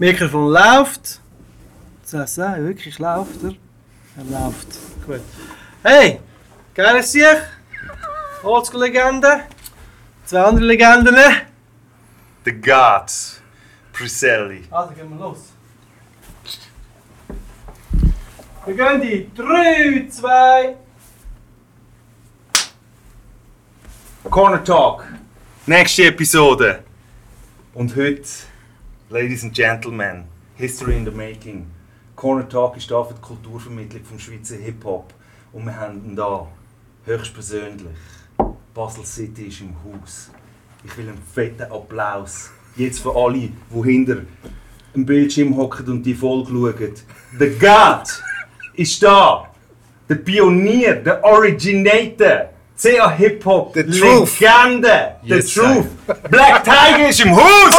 Mikrofon läuft. Das heißt, wirklich läuft er. Er läuft. Gut. Hey, geiles Sieg. Oldschool-Legende. Zwei andere Legenden. The Gods. Priselli. Also gehen wir los. Wir gehen die 3, 2, Corner Talk. Nächste Episode. Und heute, Ladies and Gentlemen, History in the Making. Corner Talk ist da für die Kulturvermittlung vom Schweizer Hip-Hop. Und wir haben ihn da, höchstpersönlich. Basel City ist im Haus. Ich will einen fetten Applaus. Jetzt für alle, die hinter dem Bildschirm hocken und die Folge schauen. The God ist da. Der Pionier, der Originator. CA Hip-Hop, The Truth. Legende, The Truth. Black Tiger ist im Haus!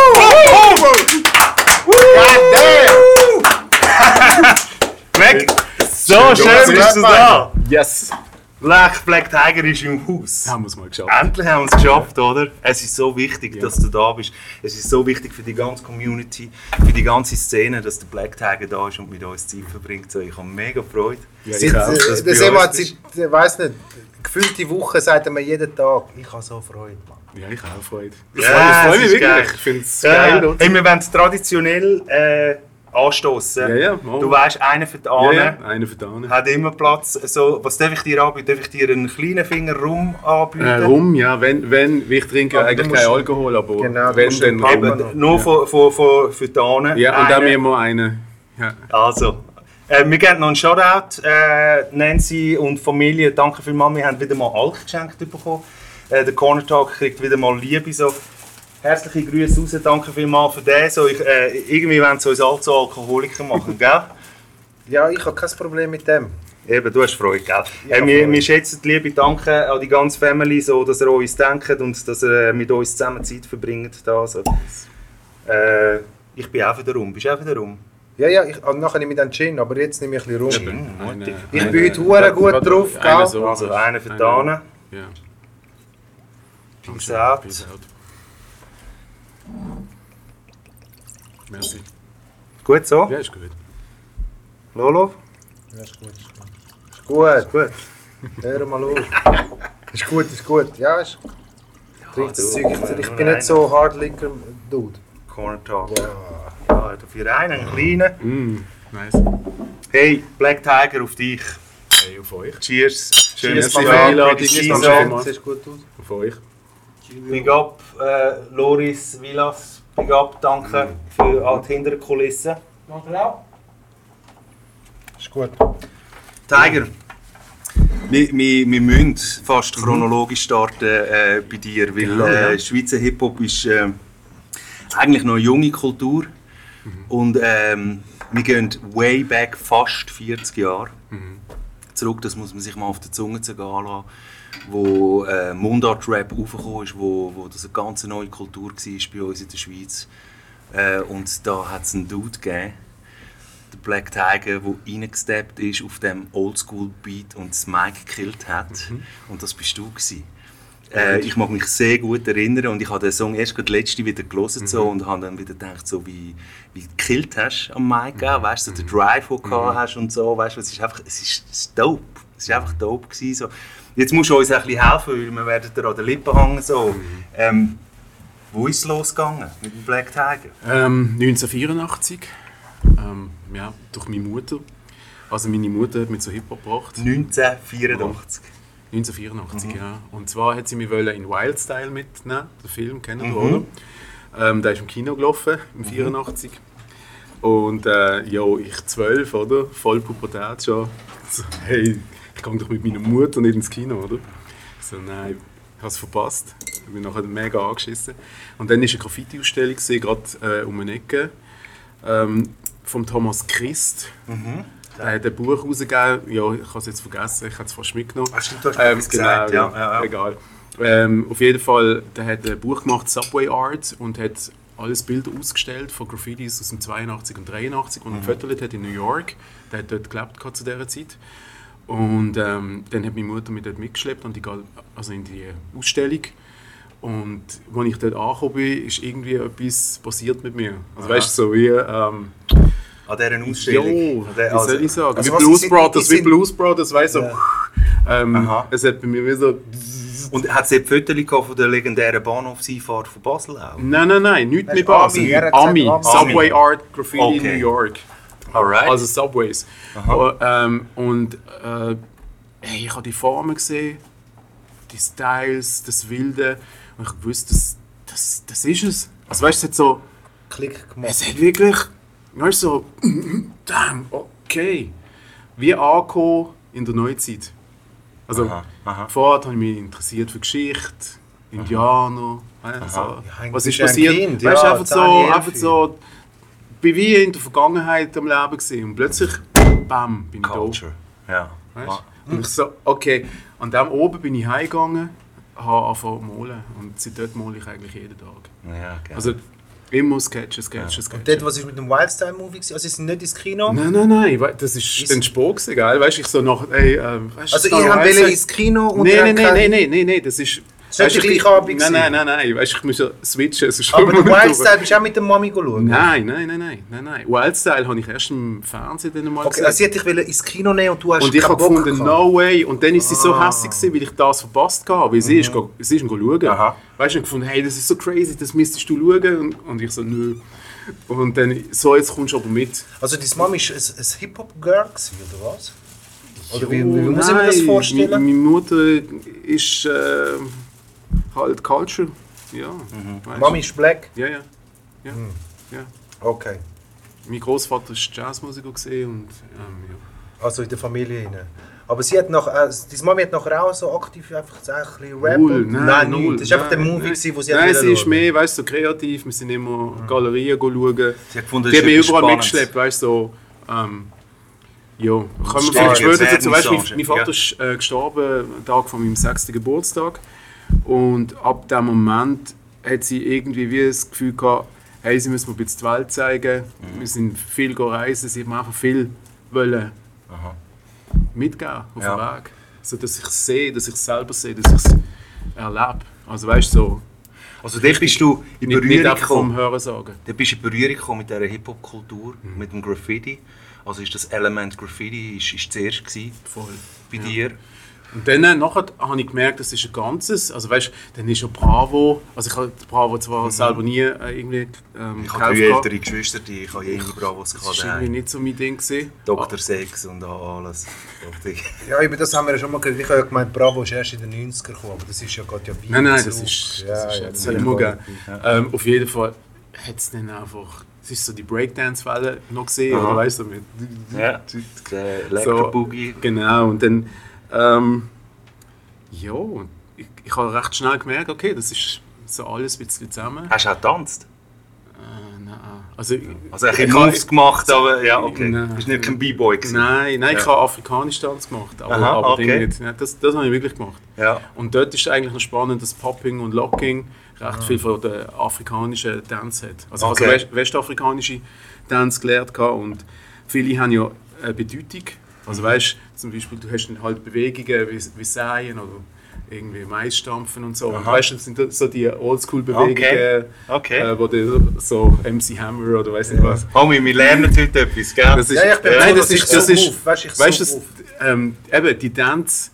Black, so schön bist du da! Yes! Black, Black Tiger ist im Haus. Haben wir es mal geschafft. Endlich haben wir es geschafft, oder? Es ist so wichtig, dass du da bist. Es ist so wichtig für die ganze Community, für die ganze Szene, dass der Black Tiger da ist und mit uns Zeit verbringt. So, ich habe mega Freude. Ja, Seit, ich auch. dass äh, das uns bist. seit, ich weiss nicht, gefühlte Woche sagt er mir jeden Tag, ich habe so Freude. Mann. Ja, ich auch Freude. Ich Ja, freue mich, wirklich. geil. Ich finde es Ja, geil. hey, wir wollen traditionell äh, anstoßen. Ja, ja. Du weißt, einer für die Ahne ja, einer von denen. hat immer Platz. So, was darf ich dir anbieten? Darf ich dir einen kleinen Finger rum anbieten? Äh, rum, ja, wenn, wenn, ich trinke Aber eigentlich keinen Alkohol, aber Genau, wenn, dann rum. Nur für, für, für, für die Ahne. Ja, und dann müssen wir einen. Also, äh, wir geben noch einen Shoutout. Äh, Nancy und Familie, danke vielmals. Wir haben wieder mal Alk geschenkt bekommen. Äh, der Corner Talk kriegt wieder mal Liebe. So. Herzliche Grüße raus, danke vielmals für den. So, ich, äh, irgendwie wollen sie uns alle zu Alkoholiker machen, gell? Ja, ich habe kein Problem mit dem. Eben, du hast Freude, gell? Ja, äh, wir, wir schätzen die Liebe, danke an die ganze Family, so, dass ihr an uns denkt und dass ihr äh, mit uns zusammen Zeit verbringt. Da, so. äh, ich bin auch wieder rum. Bist du auch wieder rum? Ja, ja, ich, also nachher nehme ich dann Gin, aber jetzt nehme ich ein bisschen rum. Hm, Eine-. Ich eine- bin heute hure gut Warte, drauf, gell? so. Also einer für die Ahne. Ja. Peace out. Peace out. Merci. Gut so? Ja, ist gut. Lolo? Ja, ist gut, ist gut. Ist gut, Gut. hör mal auf. Ist gut, ist gut. Ja, ist... Du, Zeug. Ich, bin nicht so Hard Liquor Dude. Corner Talk. Ja. Ja, dafür einen, einen kleinen. Mm, nice. Hey, Black Tiger auf dich. Hey, auf euch. Cheers. Für die Tag. Einladung. Cheers. Auf euch. Big up, äh, Loris Villas. Big up, danke für all die Hinterkulissen. Danke auch. Ist gut. Tiger, wir, wir, wir müssen fast chronologisch starten äh, bei dir, weil ja. äh, Schweizer Hip-Hop ist äh, eigentlich noch eine junge Kultur und ähm, wir gehen way back, fast 40 Jahre zurück, das muss man sich mal auf der Zunge zergehen lassen, wo äh, Mundart-Rap aufgekommen ist, wo, wo das eine ganz neue Kultur war bei uns in der Schweiz. Äh, und da hat es einen Dude gegeben, der Black Tiger, der reingesteppt ist auf dem Oldschool-Beat und das Mic gekillt hat. Und das bist du gewesen. Äh, ich mag mich sehr gut erinnern und ich habe den Song erst gerade letzte wieder gelesen so, und habe dann wieder gedacht, so wie, wie gekillt hast am Mic, mhm. weißt du, so den Drive, den du gehabt hast und so, weißt du, es ist einfach, es ist, es ist dope, es ist einfach dope gewesen, so. Jetzt musst du uns ein bisschen helfen, weil wir werden dir an den Lippen hängen, so. Ähm, wo ist es losgegangen mit dem Black Tiger? Ähm, 1984. Ähm, ja, durch meine Mutter. Also meine Mutter hat mich zu Hip-Hop gebracht. 1984. 1984, ja. Und zwar hat sie mich in Wild Style mitnehmen, den Film, kennen du, oder? Ähm, der ist im Kino gelaufen, im 84. Und äh, ja, ich 12, oder? Voll Pubertät schon. Hey, ich gehe doch mit meiner Mutter nicht ins Kino, oder? Ich so, nein, ich habe es verpasst. Ich bin nachher mega angeschissen. Und dann war eine Graffiti-Ausstellung, gerade äh, um eine Ecke, ähm, von Thomas Christ. Er hat ein Buch rausgegeben, ja, ich habe es jetzt vergessen, ich habe es fast mitgenommen. Ah, stimmt, du hast Ähm, gesagt, genau, ja, ja, ja. egal. Ähm, auf jeden Fall, der hat ein Buch gemacht, Subway Art, und hat alles Bilder ausgestellt von Graffitis aus dem 82 und 83, und gefotografiert hat in New York. Der hat dort gelebt zu dieser Zeit. Und ähm, dann hat meine Mutter mich dort mitgeschleppt an die, also in die Ausstellung. Und als ich dort angekommen bin, ist irgendwie etwas passiert mit mir. Also weißt du, so wie... Ähm, An dieser Ausstellung. Jo, An wie soll ich sagen? also wie Blues sind- Brothers, sind- wie Blues Brothers, weißt du, so, ähm, Aha. es hat bei mir wie so... Und hat dort Fotos von der legendären Bahnhofseinfahrt von Basel auch? Nein, nein, nein, nicht Das mit Basel. Ami, Ami. Subway Art Graffiti in Okay. New York. Alright. Also Subways. Und, ähm, und äh, hey, ich habe die Formen gesehen, die Styles, das Wilde. Und ich wusste, das, das, das ist es. Also weißt du, es hat so... Klick gemacht. Es hat wirklich, weißt du, so, damn, okay. Wie angekommen in der Neuzeit. Also, Aha, aha. vorher habe ich mich interessiert für Geschichte, Indianer, weißt, so, Ja, was ist ja passiert. Kind, weißt, ja, einfach, 10, so, 11. einfach so, bin wie in der Vergangenheit am Leben gewesen. und plötzlich, bam, bin ich da. Culture. Ja. Weißt? Und ich so, okay, an dem oben bin ich heimgegangen, habe angefangen zu malen und seitdem male ich eigentlich jeden Tag. Ja, okay. Also immer Sketchen, Sketchen, Sketchen. Und dort, was ist mit dem Wildstyle-Movie? Also, sie sind nicht ins Kino? Nein, nein, nein, das ist Ist- ein Sport, gell? Weißt du, ich so nach, ey, ähm, weißt du, Also, ihr habt ins Kino und Nein, nein, nein, nein, nein, nein, das ist. Ist der ich- gleiche Abend Nein, nein, nein, nein, weißt ich muss ja switchen. Ist Aber der Wildstyle bist du auch mit der Mami schauen? Nein, nein, nein, nein, nein, nein. Wildstyle habe ich erst im Fernsehen dann mal Okay, gesehen. also sie hat dich ins Kino nehmen und du hast Und ich habe gefunden, gehabt. no way. Und dann ist sie so Ah. hässlich gewesen, weil ich das verpasst habe. Weil sie ist, go- sie ist schauen. Aha. Weißt du, ich gefunden, hey, das ist so crazy, das müsstest du schauen. Und, und ich so, nö. Und dann, so, jetzt kommst du aber mit. Also deine Mami war ein, ein Hip-Hop-Girl, oder was? Oder wie, wie muss ich mir das vorstellen? Meine, meine Mutter ist äh, halt Culture. Ja. du. Mami ist black? Ja, ja. ja. Hm. ja. Okay. Mein Großvater war Jazzmusiker gesehen und ähm, ja. Also in der Familie rein. Aber sie hat nach, äh, deine Mami hat nachher auch so aktiv einfach so ein bisschen Rap Null, und- nein, nicht. null. Das war einfach der nein, Movie, nein. gewesen, wo sie Nein, sie ist mehr, weißt du, so kreativ. Wir sind immer Galerien schauen. Sie hat gefunden, Die haben mich überall mitgeschleppt, weißt du, so. Ähm, ja, kommen wir vielleicht später dazu. Weißt, du, mein, mein Vater ja. ist äh, gestorben am Tag von meinem sechsten Geburtstag. Und ab dem Moment hat sie irgendwie wie das Gefühl gehabt, hey, sie müssen mir ein bisschen die Welt zeigen. Mhm. Wir sind viel reisen, sie mir einfach viel wollen mitgeben auf Ja. den Weg. So, dass ich es sehe, dass ich es selber sehe, dass ich es erlebe. Also weißt du, so, Also dort bist du in nicht, nicht Berührung gekommen. Hören sagen. Dort bist du in Berührung gekommen mit dieser Hip-Hop-Kultur, Mhm. mit dem Graffiti. Also ist das Element Graffiti ist, ist zuerst gewesen Voll. bei Ja. dir. Und dann nachher habe ich gemerkt, das ist ein Ganzes. Also weißt, dann ist ja Bravo. Also ich habe Bravo zwar selber nie äh, irgendwie ähm, Mhm. Ich habe drei ältere Geschwister, die ich habe jene Bravos Das gehabt. war irgendwie nicht so mein Ding. Gewesen. Dr. Sex und alles. Richtig. Ja, über das haben wir ja schon mal gehört. Ich habe ja gemeint, Bravo ist erst in den 90er gekommen, aber das ist ja gerade ja weit Nein, nein, das ist, Ja, das ist ja, jetzt das ich immer gegeben. Ähm, auf jeden Fall hat es dann einfach... Es ist so die Breakdance-Welle noch gesehen, Aha. oder weißt du, mit... Ja. Der Elektro-Boogie. Genau, und dann... Ähm, ja, ich, ich habe recht schnell gemerkt, okay, das ist so alles ein bisschen zusammen. Hast du auch getanzt? Äh, nein, also... Also ein ich bisschen habe- Moves gemacht, aber ja, okay. Nein. Du bist nicht kein B-Boy gewesen. Nein, nein, ich Ja. habe afrikanisch Tanz gemacht, aber, Aha, aber okay. Ding nicht. Nein, das, das habe ich wirklich gemacht. Ja. Und dort ist eigentlich noch spannend, dass Popping und Locking Ah. recht viel von der afrikanischen Tanz hat. Also Okay. ich habe so west westafrikanische Tanz gelernt und viele haben ja eine Bedeutung. Also weißt zum Beispiel, du hast dann halt Bewegungen wie, wie Säen oder irgendwie Mais stampfen und so. Und weißt du, das sind so die Oldschool-Bewegungen, Okay. Okay. äh, wo du so MC Hammer oder weiß nicht was. Homie, wir lernen heute etwas, gell? Das ist, Ja, ich bin nein, das ich ist, das so ist, move. Weißt ich weißt so das, ähm, eben, die Dance,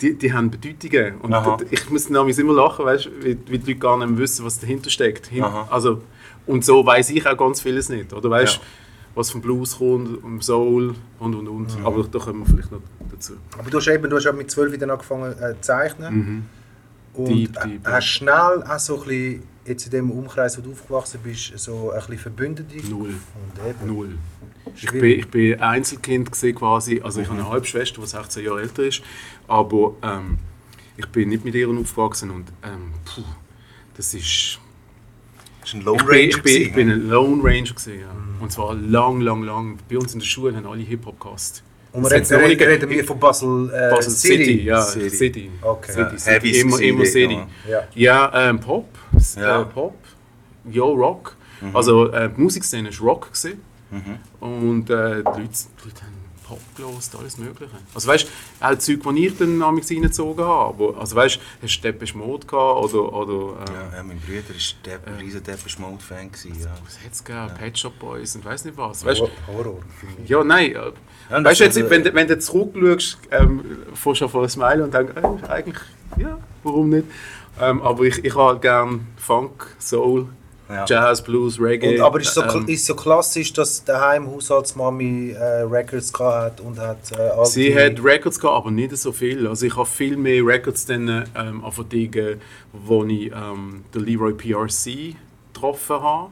die, die haben Bedeutungen. Und Aha. ich muss damals immer lachen, weißt, du, wie, wie die Leute gar nicht wissen, was dahinter steckt. Hin, also, und so weiß ich auch ganz vieles nicht. Oder weißt Ja. Was vom Blues kommt, um Soul und und und. Aber da kommen wir vielleicht noch dazu. Aber du hast eben du hast ja mit 12 dann angefangen äh, zu zeichnen. Und Deep, deep, hast schnell auch so ein bisschen, jetzt in dem Umkreis, wo du aufgewachsen bist, so ein bisschen Verbündete Null. Und eben. Null. Ich bin, ich bin Einzelkind gewesen quasi. Also ich habe eine Halbschwester, die 16 Jahre älter ist. Aber ähm, ich bin nicht mit ihr aufgewachsen und ähm, puh, das ist... War ein Lone Ich bin, ich, Ranger. bin, ich gewesen, bin ein Lone Ranger gewesen, ja. Und zwar lang, lang, lang. Bei uns in der Schule haben alle Hip-Hop gehasst. Und wir reden, nicht reden wir von Basel, äh, Basel City, ja, City. City. Okay. City, Ja, City. Heavy's Immer, gewesen immer City. Ja. Ja, ähm, Pop, Ja. Äh, Pop, Yo Rock. Also äh, die Musikszene war Rock gewesen. und äh, die Leute, die Leute haben Pop gelost, alles Mögliche. Also weißt du, auch Zeug, die ich dann damals reingezogen habe. Wo, also weißt du, hast du Depeche Mode gehabt oder... oder äh, Ja, ja, mein Bruder war ein riesen Depeche Mode Fan. gewesen, Ja. was hat es gegeben? Pet Shop Boys und weiß nicht was. Weißt, du, Horror. ja, nein. äh, Ja, weißt du, das jetzt, wenn, du- wenn du zurückschaust, ähm, fährst du vor ein Smile und denkst, äh, eigentlich, ja, warum nicht? Ähm, aber ich, ich habe halt gerne Funk, Soul, Ja. Jazz, Blues, Reggae. Und, aber ist so, ähm, ist so klassisch, dass daheim Haushaltsmami äh, Records hat und hat äh. Sie hat Records gehabt, aber nicht so viel. Also ich habe viel mehr Records dann ähm, vertigen, wo ich ähm, den Leroy PRC getroffen habe.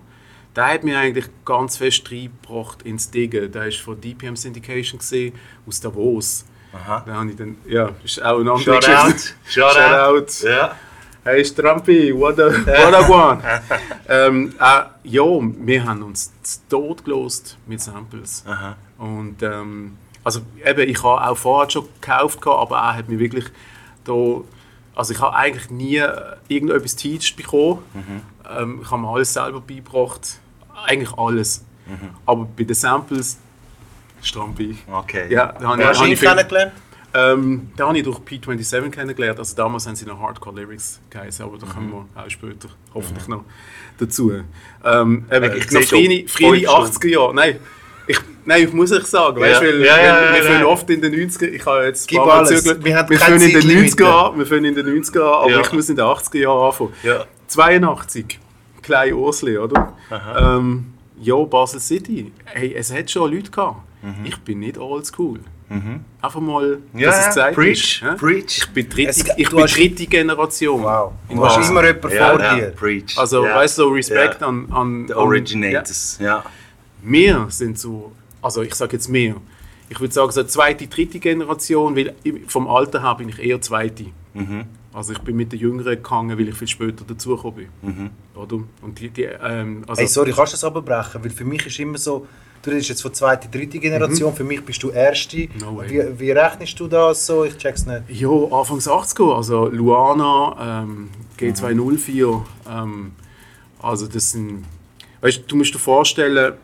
Der hat mich eigentlich ganz fest reingebracht ins Diggen. Der war von DPM Syndication gesehen, aus Davos. Aha. Da habe ich dann, ja, ist auch eine andere Shout Geschichte. out. Shout out. Shout out. Ja. Hey Strampi, what a, what a one. ähm, äh, ja, wir haben uns zu Tod gelost mit Samples. Aha. Und ähm, also eben, ich habe auch vorher schon gekauft, aber er hat mir wirklich da, also ich habe eigentlich nie irgendetwas teached bekommen. Ähm, ich habe mir alles selber beigebracht, eigentlich alles. Aber bei den Samples, Strampi. Okay. Ja, da habe ich, habe ich kennengelernt? Ähm, da habe ich durch P27 kennengelernt. Also damals haben sie noch Hardcore Lyrics geheißen, aber da kommen wir auch später hoffentlich noch dazu. Ähm, eben, Ich noch frühe, frühe freust schon. 80er Jahre. Nein, ich, nein, ich muss ich sagen, weißt, Ja. weil Ja, ja, wir, fangen oft in den 90er, ich habe jetzt ein paar Mal. Wir wir fangen in den Zeitlimite. 90er an, wir fangen in den 90er an, aber ich muss in den 80er Jahren anfangen. Ja. 82, Klein Ursli, oder? Ähm, ja, Basel City. Hey, es hat schon Leute gehabt. Ich bin nicht oldschool. Einfach mal, Mhm. Ja, dass es gesagt Preach, ist. preach. Ich bin dritte, Es- ich bin dritte Generation. Wow. Du hast immer jemanden Ja, vor ja. dir. Preach. Also, ja. weißt du, so Respekt Ja. an, an. The an- Originators. Ja. Ja. Wir sind so, also ich sage jetzt mehr. Ich würde sagen, so zweite, dritte Generation, weil ich- vom Alter her bin ich eher zweite. Mhm. Also ich bin mit den Jüngeren gegangen, weil ich viel später dazugekommen bin. Mhm. Oder? Und die, die, ähm, also, Hey, sorry, kannst du das abbrechen? Weil für mich ist immer so, du redest jetzt von zweiter, dritte Generation, für mich bist du erste. Mhm. No wie, wie rechnest du das so? Ich check's nicht. Ja, Anfangs 80er, also Luana, ähm, G204, ähm, also das sind, weißt du, du musst dir vorstellen,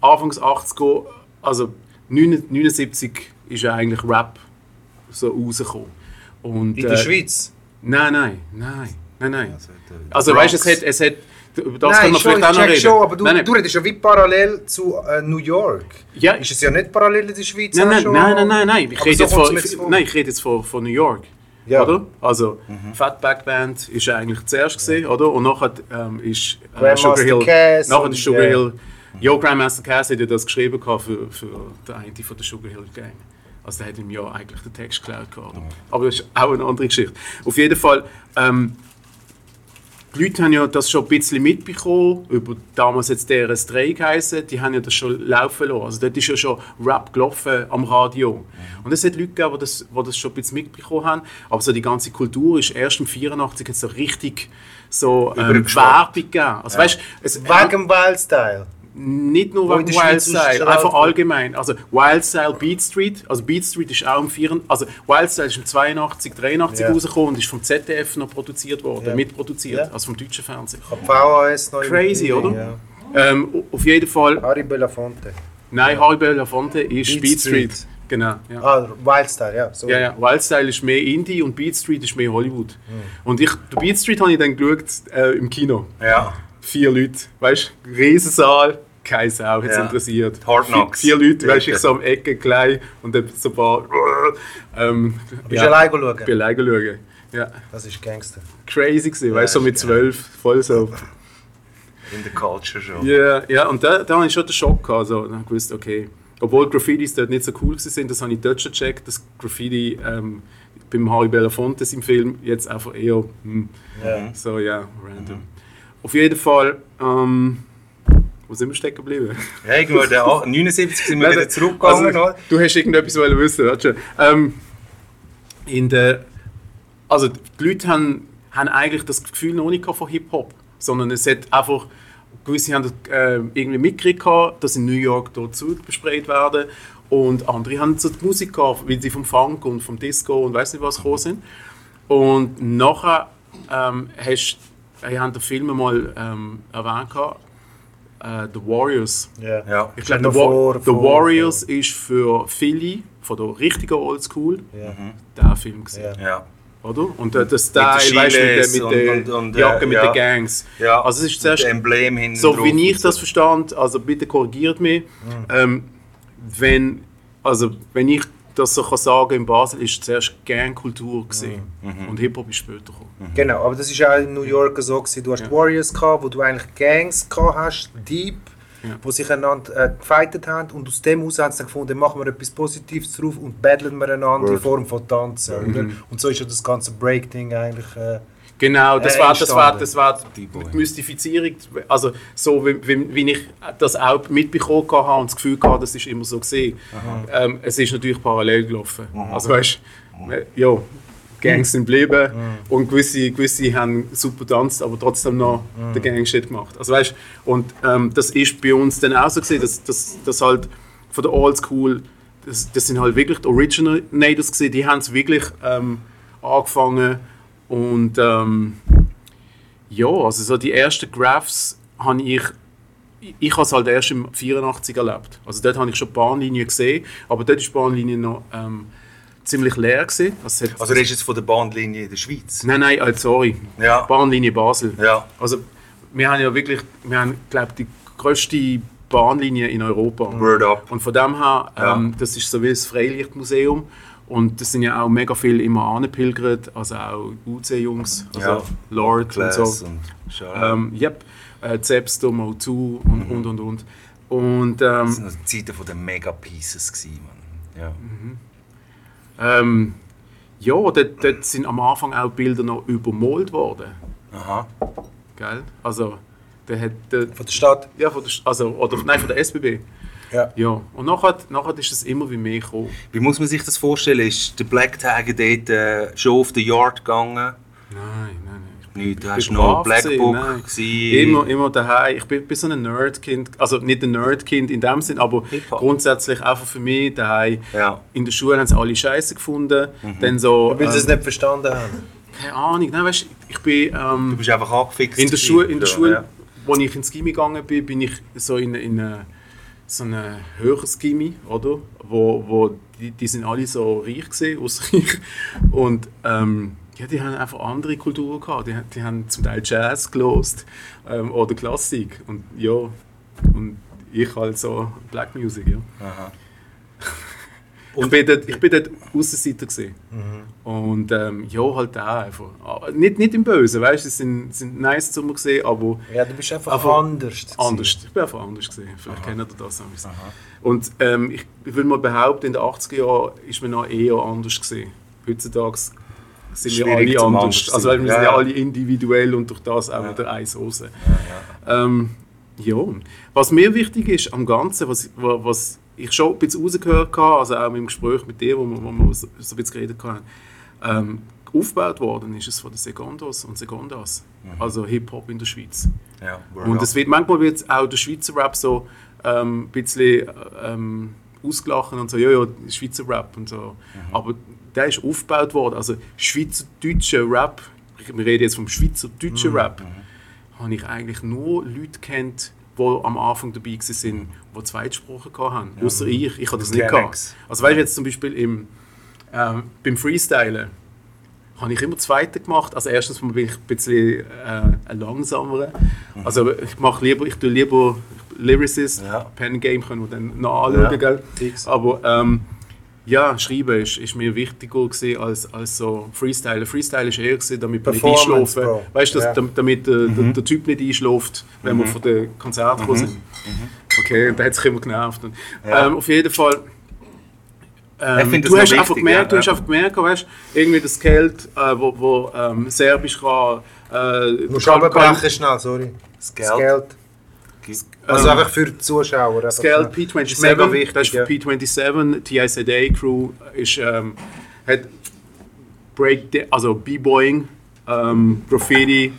Anfangs 80er, also 79 ist ja eigentlich Rap so rausgekommen. Und, In der äh, Schweiz? Nein, nein, nein, nein, nein. Also, Also weißt du, es hat, es hat, über das können wir schon, vielleicht auch noch check reden. schon, aber du, nein, nein. du redest ja wie parallel zu äh, New York. Ja, Ist es ja nicht parallel in der Schweiz Nein, nein, schon? nein, nein, nein, nein. Ich Aber rede so jetzt, von, vor. nein, ich rede jetzt von, von New York. Ja. Oder? Also, Fatback Band ist eigentlich zuerst gesehen, oder? Und nachher ähm, ist äh, Sugar Hill. Cass nachher ist Sugar ja. Hill. Ja, Grandmaster Cass hat ja das geschrieben für, für den einen von der Sugar Hill Gang. Also der hat ihm ja eigentlich den Text geklaut gehabt. oder? Aber das ist auch eine andere Geschichte. Auf jeden Fall. Ähm, die Leute haben ja das schon ein bisschen mitbekommen, über damals jetzt DRS3 geheißen, die haben ja das schon laufen lassen. Also dort ist ja schon Rap gelaufen am Radio. Und es hat Leute gegeben, die das, die das schon ein bisschen mitbekommen haben. Aber so die ganze Kultur ist erst im 84 jetzt so richtig so ähm. Werbung gegeben. Also weißt, es, Wild-Style. Nicht nur wegen der Wild Schweiz ist Style, schon einfach allgemein. Also Wild Style, Beat Street, also Beat Street ist auch im 84, also Wild Style ist im 82, 83 Ja. rausgekommen und ist vom ZDF noch produziert worden, Ja. mitproduziert, Ja. also vom deutschen Fernsehen. VHS noch Crazy, oder? Ja. Ähm, auf jeden Fall, Harry Belafonte. nein, Harry Belafonte ist Beat Beat Street. Street. Genau, ja. Ah, Wild-Style, ja. So. Ja, ja, Wild Style ist mehr Indie und Beat Street ist mehr Hollywood. Hm. Und ich, Beat Street habe ich dann geschaut äh, im Kino. Ja. Vier Leute, weißt du, Riesensaal, keine Sau hat es Ja. interessiert. Hard Vier- Knocks. Vier Leute, weißt du, Ja. ich so am Ecke klein und dann so ein paar. Ähm, Bist du allein schauen? Ich bin alleine schauen. Ja, Das ist Gangster. crazy gewesen, weißt du, so mit zwölf, voll so. In der Culture schon. Ja, ja, und da, da hatte ich schon den Schock gehabt. Also, ich gewusst, okay. Obwohl Graffitis dort nicht so cool waren, das habe ich dort schon gecheckt, dass Graffiti ähm, beim Harry Belafonte im Film jetzt einfach eher hm, Ja. so, ja, random. Auf jeden Fall, ähm, wo sind wir stecken geblieben? Ja, irgendwo der ach- 79 sind wir Nein, wieder also, zurückgegangen. oder? du hast irgendetwas wollen wissen, du? Ähm, in der, also die Leute haben, haben eigentlich das Gefühl noch nicht von Hip-Hop, sondern es hat einfach, gewisse haben das, äh, irgendwie mitgekriegt, dass in New York dort zu bespreit werden und andere haben so die Musik gehabt, weil sie vom Funk und vom Disco und weiß nicht was gekommen sind. Und nachher ähm, hast, wir haben den Film mal ähm, erwähnt, gehabt, äh, The Warriors. Ja. Ja. Ich glaube, The, Wa vor- The vor- Warriors ist für viele von der richtigen Oldschool Ja. der Film Ja. Ja. oder? Und äh, das Style, weißt du, mit, der- mit und- der und- und, Jacke, äh, mit ja. den Gangs. ja. Also es ist Und zuerst das Emblem hinten so drauf wie und ich so. das verstand, also bitte korrigiert mich, ähm, wenn, also, wenn ich das so kann sagen in Basel ist zuerst Gangkultur gesehen Mhm. und Hip-Hop ist später gekommen. Genau, aber das ist auch in New York so gewesen. Du hast Ja. Warriors gehabt, wo du eigentlich Gangs gehabt hast, Deep, Ja. wo sich einander äh, gefightet haben und aus dem heraus haben sie dann gefunden, machen wir etwas Positives drauf und battlen wir einander in Word. Form von Tanzen. Mhm. Und so ist ja das ganze Breakding eigentlich. Äh, Genau, das Äh, war, das war, das war die. Mystifizierung, also so wie, wie, wie ich das auch mitbekommen habe und das Gefühl hatte, das ist immer so gesehen. Ähm, es ist natürlich parallel gelaufen. Also weißt du, ja, Gangs sind geblieben und gewisse, gewisse haben super getanzt, aber trotzdem noch den Gangshit gemacht. Also weißt und ähm, das ist bei uns dann auch so gesehen, dass, dass, dass halt von der Old School, das, das sind halt wirklich die Originators gesehen, die haben es wirklich ähm, angefangen und ähm, ja, also so die ersten Graphs habe ich, ich, ich habe es halt erst im 84 erlebt. Also dort habe ich schon die Bahnlinie gesehen, aber dort ist die Bahnlinie noch ähm, ziemlich leer gewesen. Also, Also redest du jetzt von der Bahnlinie in der Schweiz? nein, nein, äh, sorry, Ja. Bahnlinie Basel. Ja. Also wir haben ja wirklich, wir haben, glaube die grösste Bahnlinie in Europa. Word up. Und von dem her, Ja. ähm, das ist so wie das Freilichtmuseum. Und das sind ja auch mega viele immer angepilgert, also auch UC-Jungs, also Ja. Lord und Class so. und. Ähm, yep, äh, Zepstum, O2 und, und, und, und. Und Das ähm, waren noch die Zeiten von den Mega-Pieces. gewesen, Mann. Ja. ähm, ja, dort, dort sind am Anfang auch Bilder noch übermalt worden. Aha. Gell? Also, der hat, der, von der Stadt. ja, von der, also, oder, nein, von der SBB. Ja. Ja, und nachher, nachher ist es immer wie mehr gekommen. Wie muss man sich das vorstellen? Ist der Black Tag dort äh, schon auf den Yard gegangen? Nein, nein, nein. Ich bin- Nicht, du hast noch Black gewesen, Book. Immer, immer daheim. Ich bin, bin so ein Nerdkind, also nicht ein Nerdkind in dem Sinn, aber Hip-Hop. grundsätzlich einfach für mich daheim. Ja. In der Schule haben sie alle Scheiße gefunden. Dann so, Weil sie es ähm, nicht verstanden haben. keine Ahnung, nein, weißt, ich bin Du ähm, bist einfach angefixt. in der. Schule, in der Schule, ja. wo ich ins Gimmi gegangen bin, bin ich so in, in eine, so ein höheres Gimmi, oder? Wo, wo die, die sind alle so reich gesehen, außer ich. Und ähm, ja, die haben einfach andere Kulturen gehabt. Die, die haben zum Teil Jazz gelost ähm, oder Klassik. Und ja, und ich halt so Black Music, ja. Aha. ich bin dort, ich bin dort Aussenseiter gesehen. Und ähm, ja, halt auch einfach. Aber Nicht, nicht im Bösen, weißt du, sie sind, sind nice zu mir gesehen, aber Ja, du bist einfach, Einfach anders. anders. Ich bin einfach anders gesehen. Vielleicht kennt ihr das auch. Und ähm, ich, ich würde mal behaupten, in den 80er Jahren ist man noch eher anders gesehen. Heutzutage sind wir Schwierig alle zum anders. anders Also sein. wir Ja, sind ja ja. alle individuell und durch das auch wieder eine Soße. Ähm, ja, was mir wichtig ist am Ganzen, was, wa- was ich schon ein bisschen rausgehört habe, also auch im Gespräch mit dir, wo wir, wo wir so, so ein bisschen geredet haben, ähm, aufgebaut worden ist es von den Secondos und Secondas, also Hip-Hop in der Schweiz. Ja, Und es wird, manchmal wird auch der Schweizer Rap so ähm, ein bisschen ähm, ausgelachen und so, ja, ja, Schweizer Rap und so. Aber der ist aufgebaut worden, also schweizerdeutscher Rap, wir reden jetzt vom schweizerdeutschen Rap, habe ich eigentlich nur Leute kennt, die am Anfang dabei waren, die Zweitsprache hatten. Außer ich, ich habe das nicht gehabt. Also weißt du jetzt zum Beispiel im, ähm, beim Freestylen, habe ich immer Zweite gemacht. Also erstens bin ich ein bisschen äh, ein langsamerer. Also ich mache lieber, ich tue lieber Lyricist, Ja. Pen Game können wir dann noch anschauen, Ja. Aber ähm, ja, Schreiben ist, ist mir wichtiger gewesen als, als so Freestylen. Freestylen ist eher gewesen, damit man nicht. Bro. Weißt du, Ja. damit, damit der, der, der Typ nicht einschläft, wenn wir von den Konzerten gekommen sind. Okay, und da hat sich immer genervt. Und, Ja. ähm, auf jeden Fall. Ähm, du hast noch einfach wichtig, gemerkt, ja, du hast einfach gemerkt, weißt, irgendwie das Geld, äh, wo, wo ähm, Serbisch kann, äh, Du musst abbrechen schnell, sorry. Das Das Geld. Also Ähm, einfach für die Zuschauer. schnell. P27, Ist mega wichtig, das ist ja. für P27, TIZA Crew ist, ähm, hat Break, also B-Boying, ähm, Graffiti,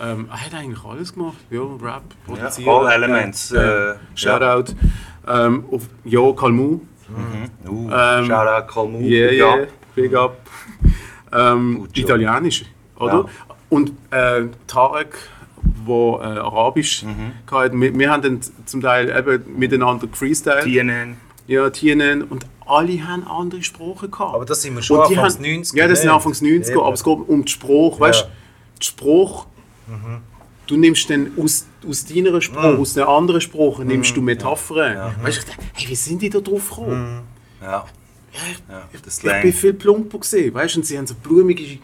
ähm, er hat eigentlich alles gemacht, ja, Rap, Ja, produzieren. all elements. Ja. Äh, Shoutout. Ähm, auf, ja, Kalmu, Ja. Uh, Ähm, Shoutout Kalmu. yeah, ja. yeah, big up. ähm, Gut, ja. Italienisch, oder? Ja. Und äh, Tarek, wo äh, Arabisch hatten. Wir, wir haben dann zum Teil eben miteinander gefreestylt. TNN. Ja, TNN. Und alle haben andere Sprachen gehabt. Aber das sind wir schon Und die Anfangs haben- 90er, Ja, das sind? Anfangs 90er, Eben. aber es geht um die Sprache. Weißt Ja. Mhm. du, die Sprache, du nimmst dann aus, aus deiner Sprache, Mhm. aus der anderen Sprache, nimmst du Metaphern. Weißt du, ich dachte, hey, wie sind die da drauf gekommen? Ja. Ja, ich, ja. ich, Das ich bin viel plumper gesehen, weißt du, und sie haben so blumige,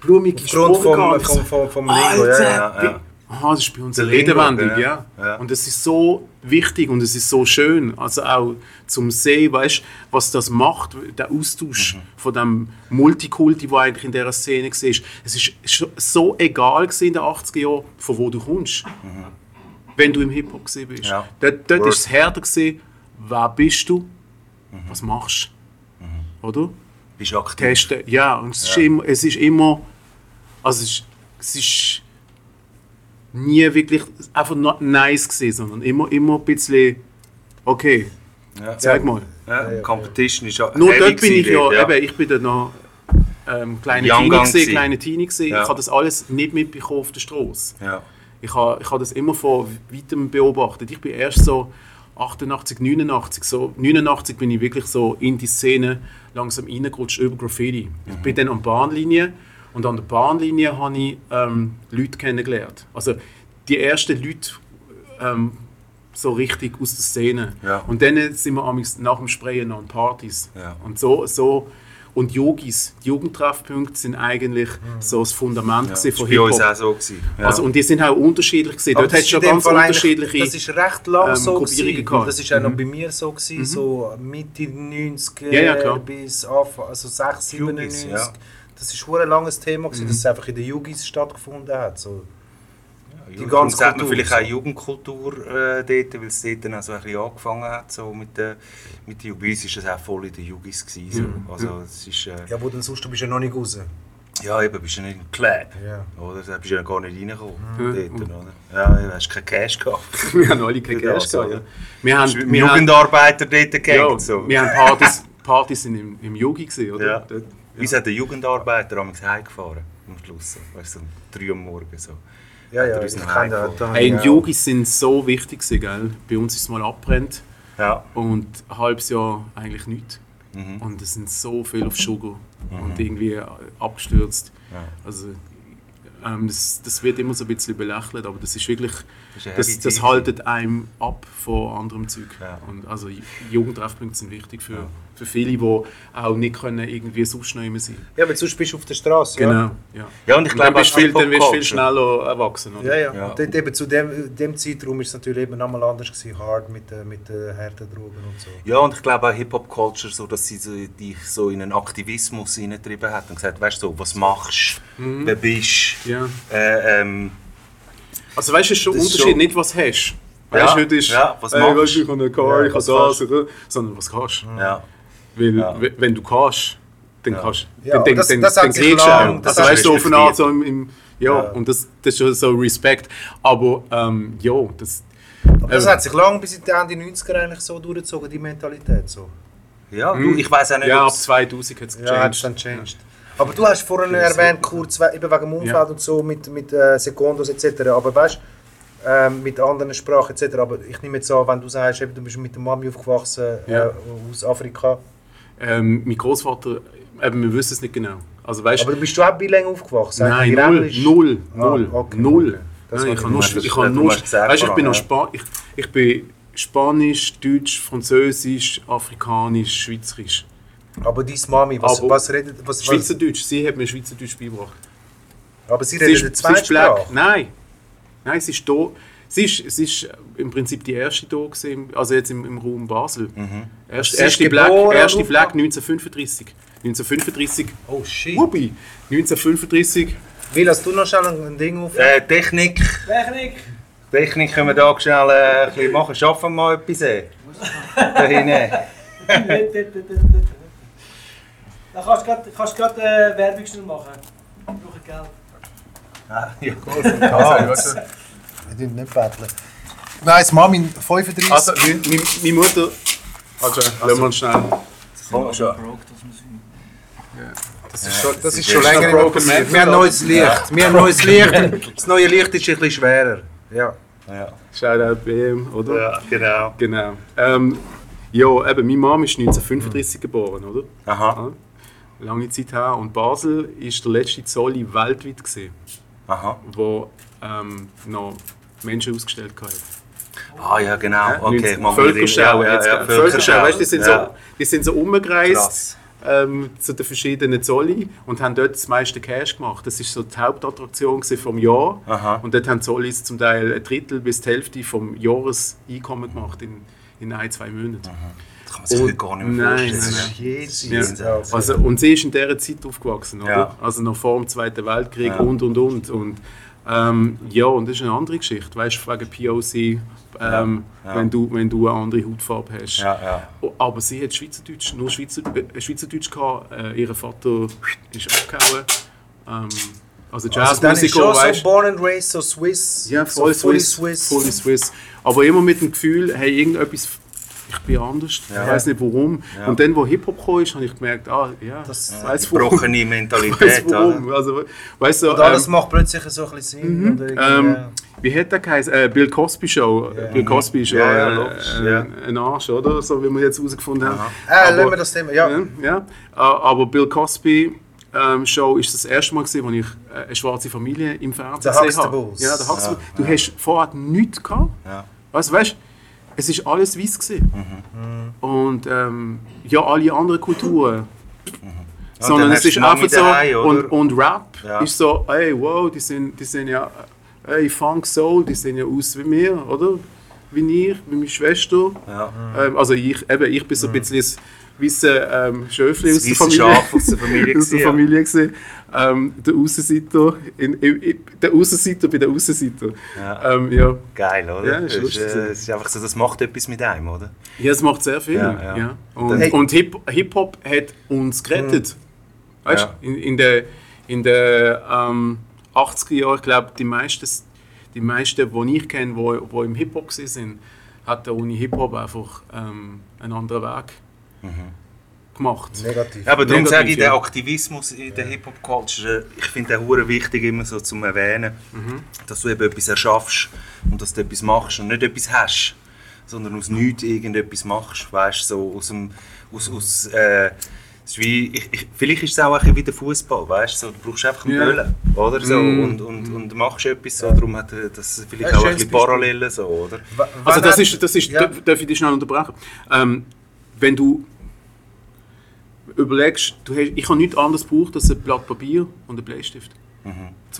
blumige Sprache vom, vom, vom, vom Lingo, Alter, ja, ja, ja. Aha, das ist bei uns eine Redewendung, ja. ja. Ja. Und das ist so wichtig und es ist so schön, also auch zum Sehen, weißt was das macht, der Austausch von dem Multikulti, der eigentlich in dieser Szene war. Es ist so egal in den 80er Jahren, von wo du kommst. Wenn du im Hip-Hop bist. Ja. Dort, ist es härter gewesen, wer bist du, was machst du. Oder? Bist aktiv. testen. Ja, und es, Ist, Ja. immer, es ist immer. Also es ist, es ist nie wirklich einfach nur nice gewesen, sondern immer, immer ein bisschen. Okay, Ja. zeig mal. Ja. Competition ist ja Nur dort bin ich gewesen ja, dort, eben, ich bin da noch ähm, kleine Teenie gewesen. kleine Teenie gesehen. Ja. Ich habe das alles nicht mitbekommen auf der Straße. Ja. Ich habe ich ha das immer von weitem beobachtet. Ich bin erst so 88, 89, so 89 bin ich wirklich so in die Szene langsam reingerutscht über Graffiti. Ich bin dann an der Bahnlinie und an der Bahnlinie habe ich ähm, Leute kennengelernt. Also die ersten Leute ähm, so richtig aus der Szene. Ja. Und dann sind wir nach dem Sprayen an Partys. Ja. Und so, so und Yogis, die Jugendtreffpunkte sind eigentlich so das Fundament Ja. Das von war bei uns Hip-Hop. auch so. Gewesen. Ja. Also, und die sind auch unterschiedlich gewesen. Dort das ist du ganz Fall unterschiedliche... Das ist recht lang ähm, so gewesen. gehabt. Das ist auch noch bei mir so gewesen, so Mitte 90er Ja, ja, bis Anfang, also 6, Jugis, 97. ja. Das ist ein langes Thema gewesen, dass es einfach in den Jugis stattgefunden hat. So. die ganze ganze sagt man Kultur, vielleicht auch Jugendkultur äh, dort, weil es dort dann auch so ein bisschen angefangen hat, so mit der, mit den Jugis ist das auch voll in den Jugis gewesen, so. Also es ist, äh, Ja, wo dann sonst, du bist ja noch nicht raus. ja eben, bist du nicht im Club, Ja. oder? Da bist du ja gar nicht reingekommen, Ja. dort, oder? Ja, du hast keinen Cash gehabt. wir haben alle kein Ja, Cash gehabt. ja. Ja. Wir haben, Jugendarbeiter dort ja, gehängt, so. wir haben Partys, Partys sind im, im Yogi gesehen, oder? Ja. Dort- Uns hat der Jugendarbeiter am heimgefahren, am Schluss, so. weißt du, um 3 Uhr morgens so. Ja, ja, ich uns kann da, heimgefahren. da Hey, ja. die Yogis sind so wichtig gell? Bei uns ist es mal abbrennt Ja. und ein halbes Jahr eigentlich nichts. Mhm. Und es sind so viel auf Sugar und irgendwie abgestürzt. Ja. Also, ähm, das, das wird immer so ein bisschen belächelt, aber das ist wirklich, Das das, das haltet einem ab von anderem Zeug. Ja. Und also Jugendtreffpunkte sind wichtig für, für viele, die auch nicht können irgendwie sonst noch immer sein Ja, weil sonst bist du auf der Straße. Genau, Ja. ja. Ja, und ich Und dann glaube, bist du viel, dann wirst du viel schneller erwachsen, oder? Ja, ja. Ja. Und dort eben zu dem, dem Zeitraum ist es natürlich eben nochmal anders gewesen, hard mit, den- mit den harten Drogen und so. Ja, und ich glaube auch Hip-Hop-Culture, so, dass sie so, dich so in einen Aktivismus hineingetrieben hat und gesagt weißt du, so, was machst du, wer bist Mhm. Ja. äh, ähm, Also weißt du, es ist schon ein Unterschied, schon- nicht was hast. Ja, Weißt du, heute ist, ja, was ey, machst weißt du, ich habe eine Car, Ja, ich habe das, sondern was kannst du. ja. Weil, Ja. wenn du kannst, dann Ja. kannst du. Ja, dann, dann, das- dann, das dann kriegst du lang- auch. das Also weißt du, auf eine Art so im, im ja, Ja. und das, das ist schon so Respekt. Aber ähm, ja, das... Aber das eben. hat sich lange bis in die Ende 90er eigentlich so durchgezogen, die Mentalität so. ja du, ich weiß auch nicht, ja, ab ob's- 2000 hat es Ja, hat es gechanged. dann changed. Aber du hast vorhin erwähnt, kurz, eben wegen dem Umfeld Ja. und so, mit, mit äh, Sekundos etc. Aber weißt du, ähm, mit anderen Sprachen etc. Aber ich nehme jetzt an, wenn du sagst, eben, du bist mit der Mami aufgewachsen Ja. äh, aus Afrika. Ähm, mein Großvater, eben, wir wissen es nicht genau. Also weißt Aber bist du auch bilingue aufgewachsen? Nein, In null, Englisch? null, Ah, null, okay, null. okay. Nein, ich habe nur, ich habe nur, weißt, ich bin noch Spa ich, ich bin Spanisch, Deutsch, Französisch, Afrikanisch, Schweizerisch. Aber deine Mami, was, Aber- was redet... Was, was, Schweizerdeutsch, sie hat mir Schweizerdeutsch beigebracht. aber sie Sie redet black. Zweitsprache. Nein, nein, sie ist da. Sie ist, sie ist im Prinzip die erste da gewesen, also jetzt im, im Raum Basel. Erst, Sie ist erste Black, geboren erste und Black aufgewachsen? 1935. 1935, Oh shit. Whoopi, 1935 Will, hast du noch schnell ein Ding auf? äh, Technik, Technik! Technik können wir da schnell äh, ein bisschen machen, schaffen wir mal etwas äh. da hinten. Dann kannst du kannst gerade äh, Werbung schnell machen. Ich brauche Geld. Ah, ja. Also, Wir dürfen nicht betteln. Nein, das Mami 35. Also, meine, meine, meine Mutter. Also, lassen wir uns schnell. Wir sind. Das ist schon, das ist schon länger Broken. Metal, Wir haben neues Licht. Wir haben neues Licht. Das neue Licht ist ein bisschen schwerer. Ja. Ja, Shoutout BM, oder? ja genau. Genau. Ähm, ja, eben, meine Mom ist 1935 geboren, oder? Aha, Ja, lange Zeit her. Und Basel ist der letzte Zolli weltweit gewesen, aha. wo ähm, noch Menschen ausgestellt hat. Ah ja, genau. Okay, 19 machen wir den- Völkerschau, ja, ja, ja, Völkerschau, weißt, die sind, ja. so, die sind so umgereist ähm, zu den verschiedenen Zolli und haben dort das meiste Cash gemacht. Das war so die Hauptattraktion vom Jahr. Aha. Und dort haben die Zollis zum Teil ein Drittel bis die Hälfte vom Jahreseinkommen gemacht in, in ein, zwei Monaten. Das kann man sich Und- gar nicht mehr nein, vorstellen. nein, Das nein. ist Ja. Also, und sie ist in dieser Zeit aufgewachsen, oder? Ja. Also noch vor dem Zweiten Weltkrieg Ja. und und und. und ähm, ja, und das ist eine andere Geschichte, weißt du, wegen POC, ähm, Ja. Wenn, du, wenn du eine andere Hautfarbe hast. Ja, ja. Oh, Aber sie hat Schweizerdeutsch, nur Schweizer, äh, Schweizerdeutsch gehabt. Äh, ihr Vater ist abgehauen. Ähm, also Also Jazzmusiker, schon so weißt du. born and raised, so Swiss. Ja, so voll fully Swiss, Fully Swiss. Aber immer mit dem Gefühl, hey, irgendetwas, ich bin anders, Ja. ich weiß nicht warum. Ja. Und dann, wo Hip-Hop kam, ist, habe ich gemerkt, ah, ja, Das- Ja, warum. gebrochene Mentalität. weiß warum. oder? Also, weißt du, Und alles ähm, macht plötzlich so ein bisschen Sinn. Irgendwie, ähm, wie hat der geheißen? Äh, Bill Cosby Show. Ja. Bill Cosby ist Ja, ja, ja, äh, ein Arsch, oder? So wie wir jetzt herausgefunden haben. Äh, aber- lassen wir das Thema. Ja. Ja, ja. Äh, Aber Bill Cosby ähm, Show ist das erste Mal, gewesen, wo ich äh, eine schwarze Familie im Fernsehen gesehen habe. Huxtables. Ja, der Huxtables. Ja, Du hast vorher nichts gehabt. Ja. Weißt du, weißt, es ist alles weiß gewesen. Mhm. Und ähm, ja, alle anderen Kulturen. Ja, Sondern es ist einfach so. daheim, und, und Rap Ja. ist so, ey, wow, die sind, die sind ja, ey, Funk Soul, die sehen ja aus wie mir, oder? Wie ich, wie meine Schwester. Ja. Ähm, also ich, eben, ich bin so ein bisschen weisse ähm, Schöfli aus der Familie. Schaf aus der Familie aus der gewesen, ja. Familie gewesen. Ähm, der Aussenseiter, in, in, in, der Aussenseiter bei der Aussenseiter. Ja. Ähm, ja. Geil, oder? Ja, ist das, lustig. ist, äh, es ist einfach so, das macht etwas mit einem, oder? ja, es macht sehr viel. Ja, Ja, ja. Und, Hey. und Hip- Hip-Hop hat uns gerettet. Weißt Ja. du, in, in den in der, ähm, 80er Jahren, ich glaube, die meisten, die meisten, die ich kenne, die, die im Hip-Hop sind, hatten ohne Hip-Hop einfach ähm, einen anderen Weg gemacht. Negativ. Ja, aber darum Negativ, sage ich, ja. der Aktivismus in der Hip-Hop-Culture, ich finde den hure wichtig, immer so zum Erwähnen, Mhm. dass du eben etwas erschaffst und dass du etwas machst und nicht etwas hast, sondern aus nichts irgendetwas machst, weißt du, so aus dem, aus, aus, äh, ist wie, ich, ich, vielleicht ist es auch ein wie der Fußball, weißt du, so, du brauchst einfach einen Ja. Böllen, oder so, Mm. und, und, und machst etwas so, darum hat äh, das vielleicht Ja, auch ein bisschen. Parallelen so, oder? W- Also das ist, das ist Ja. darf, darf ich dich schnell unterbrechen? Ähm, wenn du überlegst, du hast, ich habe nichts anderes gebraucht als ein Blatt Papier und einen Bleistift, um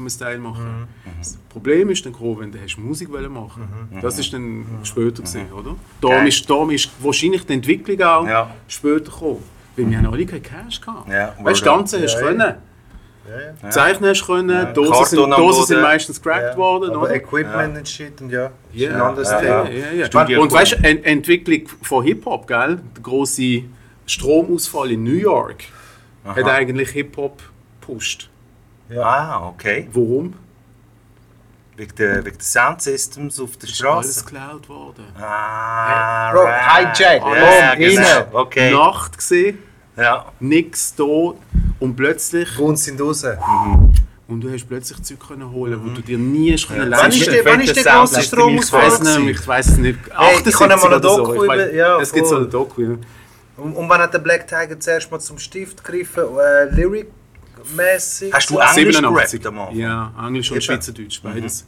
ein Style zu machen. Das Problem ist dann gekommen, wenn du hast Musik wollen machen Das ist dann später gesehen, oder? Darum Geil. ist, darum ist wahrscheinlich die Entwicklung auch Ja. später gekommen. Weil wir haben alle keinen Cash gehabt. Ja, weißt tanzen hast du Ja, können, Ja, ja. zeichnen hast du können, Ja. Dosen, sind, Karton Dosen sind meistens cracked Ja. worden, Aber oder? Equipment und Shit und ja. ist Ja, ein anderes ja, Thema. Ja, ja, ja. Studio Und weißt du, Ent Entwicklung von Hip-Hop, gell? Der große Stromausfall in New York hat eigentlich Hip-Hop gepusht. Ah, okay. Warum? Wegen der, wegen der Soundsystems auf der Ist alles Straße. geklaut worden. Ah, Bro, right. Hijack, Ja, boom, genau. rein. Okay. Nacht gesehen, Ja. nichts da und plötzlich Guns sind raus. und du hast plötzlich Zeug können holen, wo du dir nie hast können Ja. Wann leisten. ist der, wann ist der große System Ich Stromausfall? weiß nicht, ich weiß es nicht. Hey, ich habe mal 78 eine so. Doku Ich weiß- über- ja, Es gibt so eine Doku, ja. Und, und wann hat der Black Tiger zuerst mal zum Stift gegriffen? Äh, Lyric-mäßig? Hast du? Englisch 87. gerappt am Anfang? Ja, Englisch und Eben. Schweizerdeutsch, beides.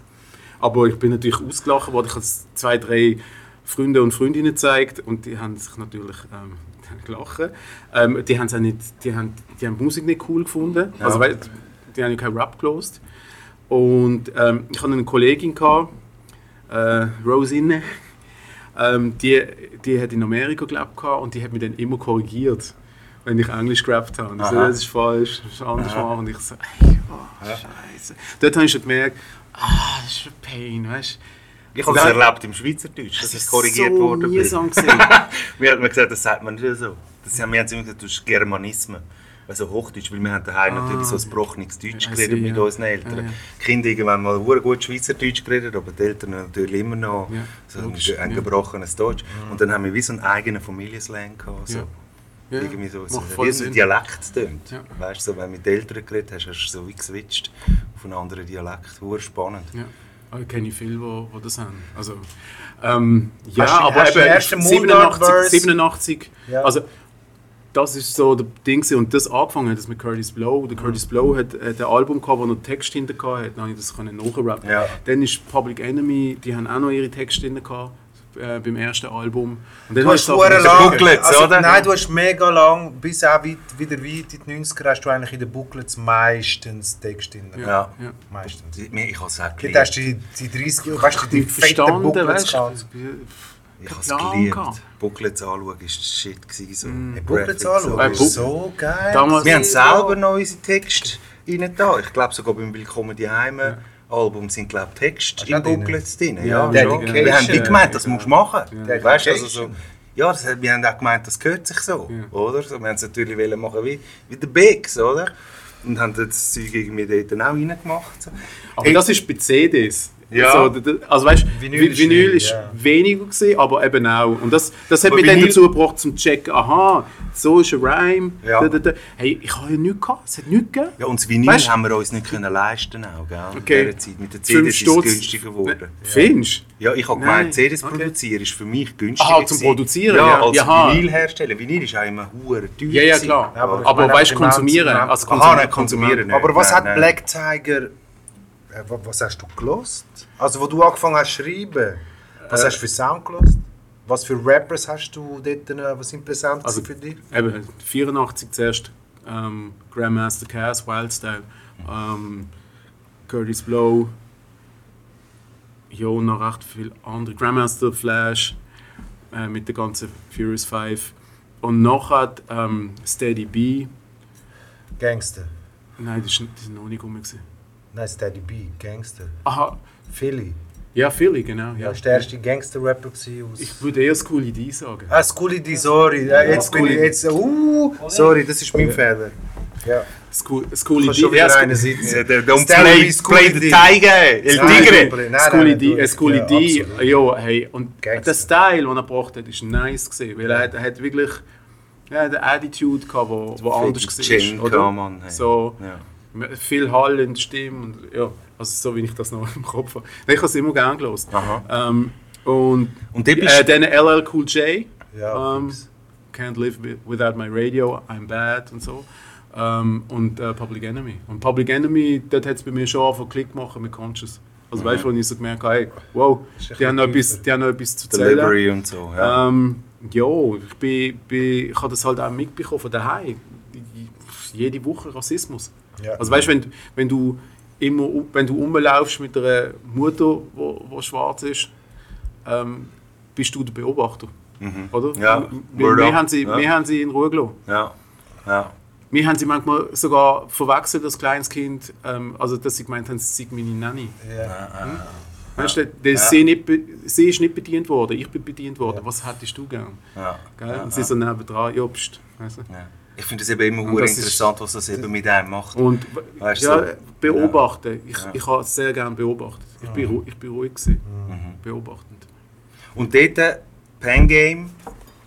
Aber ich bin natürlich ausgelachen worden. Ich habe es zwei, drei Freunde und Freundinnen gezeigt und die haben sich natürlich ähm, gelacht. Ähm, die, haben auch nicht, die, haben, die haben die Musik nicht cool gefunden. Also, weil, die haben ja keinen Rap gelost. Und ähm, ich hatte eine Kollegin, gehabt, äh, Rosine, ähm, die, die hat in Amerika gelebt und die hat mich dann immer korrigiert, wenn ich Englisch gerappt habe. Und ich so, das ist falsch, das ist anders machen. Und ich so, ey, oh, scheiße. Dort habe ich schon gemerkt, ah, das ist ein Pain, weißt du. Ich habe es erlebt im Schweizerdeutsch, dass ich ist korrigiert so worden bin. gewesen. Wir haben gesagt, das sagt man nicht so. Das haben wir haben immer gesagt, du hast Germanismen. Also Hochdeutsch, weil wir haben daheim natürlich so ein gebrochenes Deutsch geredet mit ja. unseren Eltern. Ja, ja. Die Kinder irgendwann mal sehr gut Schweizerdeutsch geredet, aber die Eltern natürlich immer noch Ja, so ein, ein ja. gebrochenes Deutsch. Und dann haben wir wie so einen eigenen Familienslang gehabt. So. Ja. Ja, Irgendwie so, so wie so ein. Dialekt tönt. Ja. Weißt du, so, wenn du mit Eltern geredet hast, hast du so wie geswitcht auf einen anderen Dialekt. Sehr spannend. Ja. Aber ich kenne viele, die, die das haben. Also, ähm, ja, Hast du- aber hast eben ersten 87, Mundart-Verse? 87 Ja. also das ist so der Ding gewesen. und das angefangen hat das mit Curtis Blow. Der Curtis Blow hat, hat ein Album gehabt, wo noch Text hinter hatte, dann habe ich das können nachrappen. Ja. Dann ist Public Enemy, die haben auch noch ihre Texte hinter gehabt, äh, beim ersten Album. Und dann Du hast so lang, Booklets, also, oder? Nein, du hast mega lang, bis auch weit, wieder weit in die 90er hast du eigentlich in den Booklets meistens Text drin. ja, Ja. ja. Meistens. Ich, ich habe es auch Dort hast du die, die 30, weißt du, die fetten verstanden, Booklets weißt? Ich habe es geliebt. Booklets anschauen war shit. Gewesen, so. Die Booklets anschauen, Äh, ist Book- so geil. Damals- Wir haben selber noch unsere Texte rein da. Ich glaube sogar beim Willkommen die Heime Album sind glaube ich Texte in Booklets drin. Ja, Ja. Dedication. Wir haben nicht gemeint, das musst du machen. Ja. Weißt also so, ja, das, wir haben auch gemeint, das gehört sich so, Ja. oder? So, wir haben es natürlich wollen machen wie, wie der Bigs, oder? Und haben das Zeug irgendwie dort auch reingemacht. So. Aber das ist bei CDs. Ja. So, also weißt, Vinyl Vinyl, ist Vinyl ist ja. weniger gewesen, aber eben auch. Und das, das hat Aber mich dann Vinyl- dazu gebracht, zum checken, aha, so ist ein Rhyme. Ja. Da, da, da. Hey, ich habe ja nichts gehabt, es hat nichts gegeben. Ja, und das Vinyl Weißt- haben wir uns nicht können leisten auch, gell? Okay. In Zeit. Mit Fünf CDs ist es günstiger geworden. Findest Ja, ich habe gemeint, CDs okay. produzieren ist für mich günstiger. Aha, zum gewesen. Produzieren, Ja, ja. als Jaha. Vinyl herstellen. Vinyl ist auch immer hure teuer. Ja, ja, klar. Ja, aber aber weißt du, konsumieren. im Moment- Als Aha, Konsumieren. nein, konsumieren nicht. Aber was Nein, hat. Black Tiger. Äh, wa- was hast du gelost? Also, wo du angefangen hast zu schreiben, was Äh, hast du für Sound gelost? Was für Rappers hast du dort, äh, was sind präsent Also- für dich? Eben, 84 zuerst ähm, Grandmaster Cass, Wildstyle, ähm, Curtis Blow, ja, noch recht viele andere. Grandmaster Flash äh, mit der ganzen Furious 5. Und nachher ähm, Steady B. Gangster. Nein, das ist noch nicht rum. gewesen. Nein, Steady B, Gangster. Aha, Philly. ja, Philly, genau. Ja, das war der erste Gangster-Rapper aus. Ich würde eher School ID sagen. Ah, Scully D, sorry. Ja, jetzt bin ich jetzt. Uh, sorry, das ist mein Fehler. Ja. School, School Kannst ID. schon wieder ja, Don't play, play the D. tiger, el tigre. nein, nein, School nein, ID, du- äh, School ja, hey, und Gangster. der Style, den er gebracht hat, ist nice gesehen, weil er, hat- er hat wirklich ja, eine Attitude gehabt, wo, wo anders war, oder? Kaman, hey. So Ja. Viel Hall in der Stimme und ja, also so wie ich das noch im Kopf habe. Nein, Ich habe es immer gerne. Aha. Ähm, und Und äh, dann LL Cool J, Ja, ähm, Can't Live wi- Without My Radio, I'm Bad und so. Ähm, und äh, Public Enemy. Und Public Enemy, dort hat es bei mir schon angefangen Klick gemacht mit Conscious. Also weißt du, wo ich so gemerkt habe, hey, wow, die haben, noch etwas, die haben noch etwas zu erzählen. Delivery und so. Ja. Ähm, ja, ich, bin, bin, ich habe das halt auch mitbekommen von daheim. Jede Woche Rassismus. Ja. Also weißt du, wenn, wenn du immer wenn du rumlaufst mit einer Mutter, wo, wo schwarz ist, ähm, bist du der Beobachter. Oder? Mhm. Ja, wir, wir, haben sie, Ja. wir haben sie in Ruhe gelassen. ja. ja. Wir haben sie manchmal sogar verwechselt als kleines Kind, ähm, also dass sie gemeint haben, sie sei meine Nanny. ja. Weißt du, das- sie, nicht, sie ist nicht bedient worden, ich bin bedient worden. Was hättest du gern? ja. Gell? Und sie so nebendran, ja, pst. Weißt du? ja. Ich finde es eben immer interessant, was das eben mit einem macht. Und Weißt du, ja, so- beobachten. Ich, Ja. ich habe sehr gerne beobachtet. Ich bin, ru- ich bin ruhig gewesen. Beobachtend. Und dort Pangame,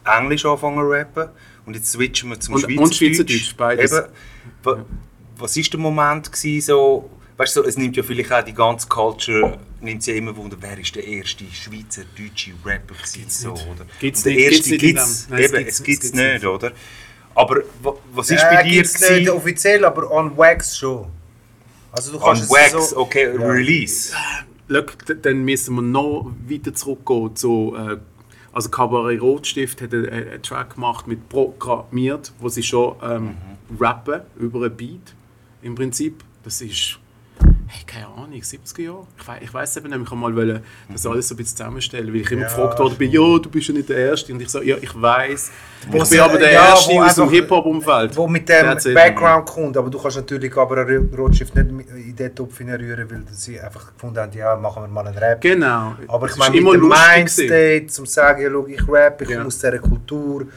Englisch anfangen zu rappen und jetzt switchen wir zum Und- Schweizerdeutsch. und Schweizerdeutsch, beides. Eben, wa- was war der Moment gewesen, so, weißt du, so, es nimmt ja vielleicht auch die ganze Culture, nimmt sie ja immer Wunder, wer ist der erste schweizerdeutsche Rapper gewesen, so, oder? Gibt's Und der nicht, erste gibt's gibt's. Nein, es eben, gibt's es nicht, gibt's es gibt's nicht, oder? Aber wa- was ist Ja, bei dir gibt's nicht offiziell, aber on Wax schon. Also du On kannst es Wax, so, okay, Ja. Release. D- dann müssen wir noch weiter zurückgehen zu. Äh, also Cabaret Rotstift hat einen, einen Track gemacht mit programmiert, wo sie schon ähm, rappen über ein Beat im Prinzip. Das ist, hey, keine Ahnung, 70er Jahre? Ich, ich weiß eben nicht, ich mal wollen, das alles so ein bisschen zusammenstellen, weil ich immer Ja, gefragt wurde, bin, ja, du bist ja nicht der Erste. Und ich so, ja, ich weiß. Ich bin aber der ja, Erste aus dem Hip-Hop-Umfeld. wo mit dem Background kommt, aber du kannst natürlich aber eine Rotstift nicht in den Topf hineinrühren, weil sie einfach gefunden haben, ja, machen wir mal einen Rap. Genau. Aber ich meine, mit dem. Mindstate, zum sagen, ja, schau, ich rap, ich Ja. aus dieser Kultur,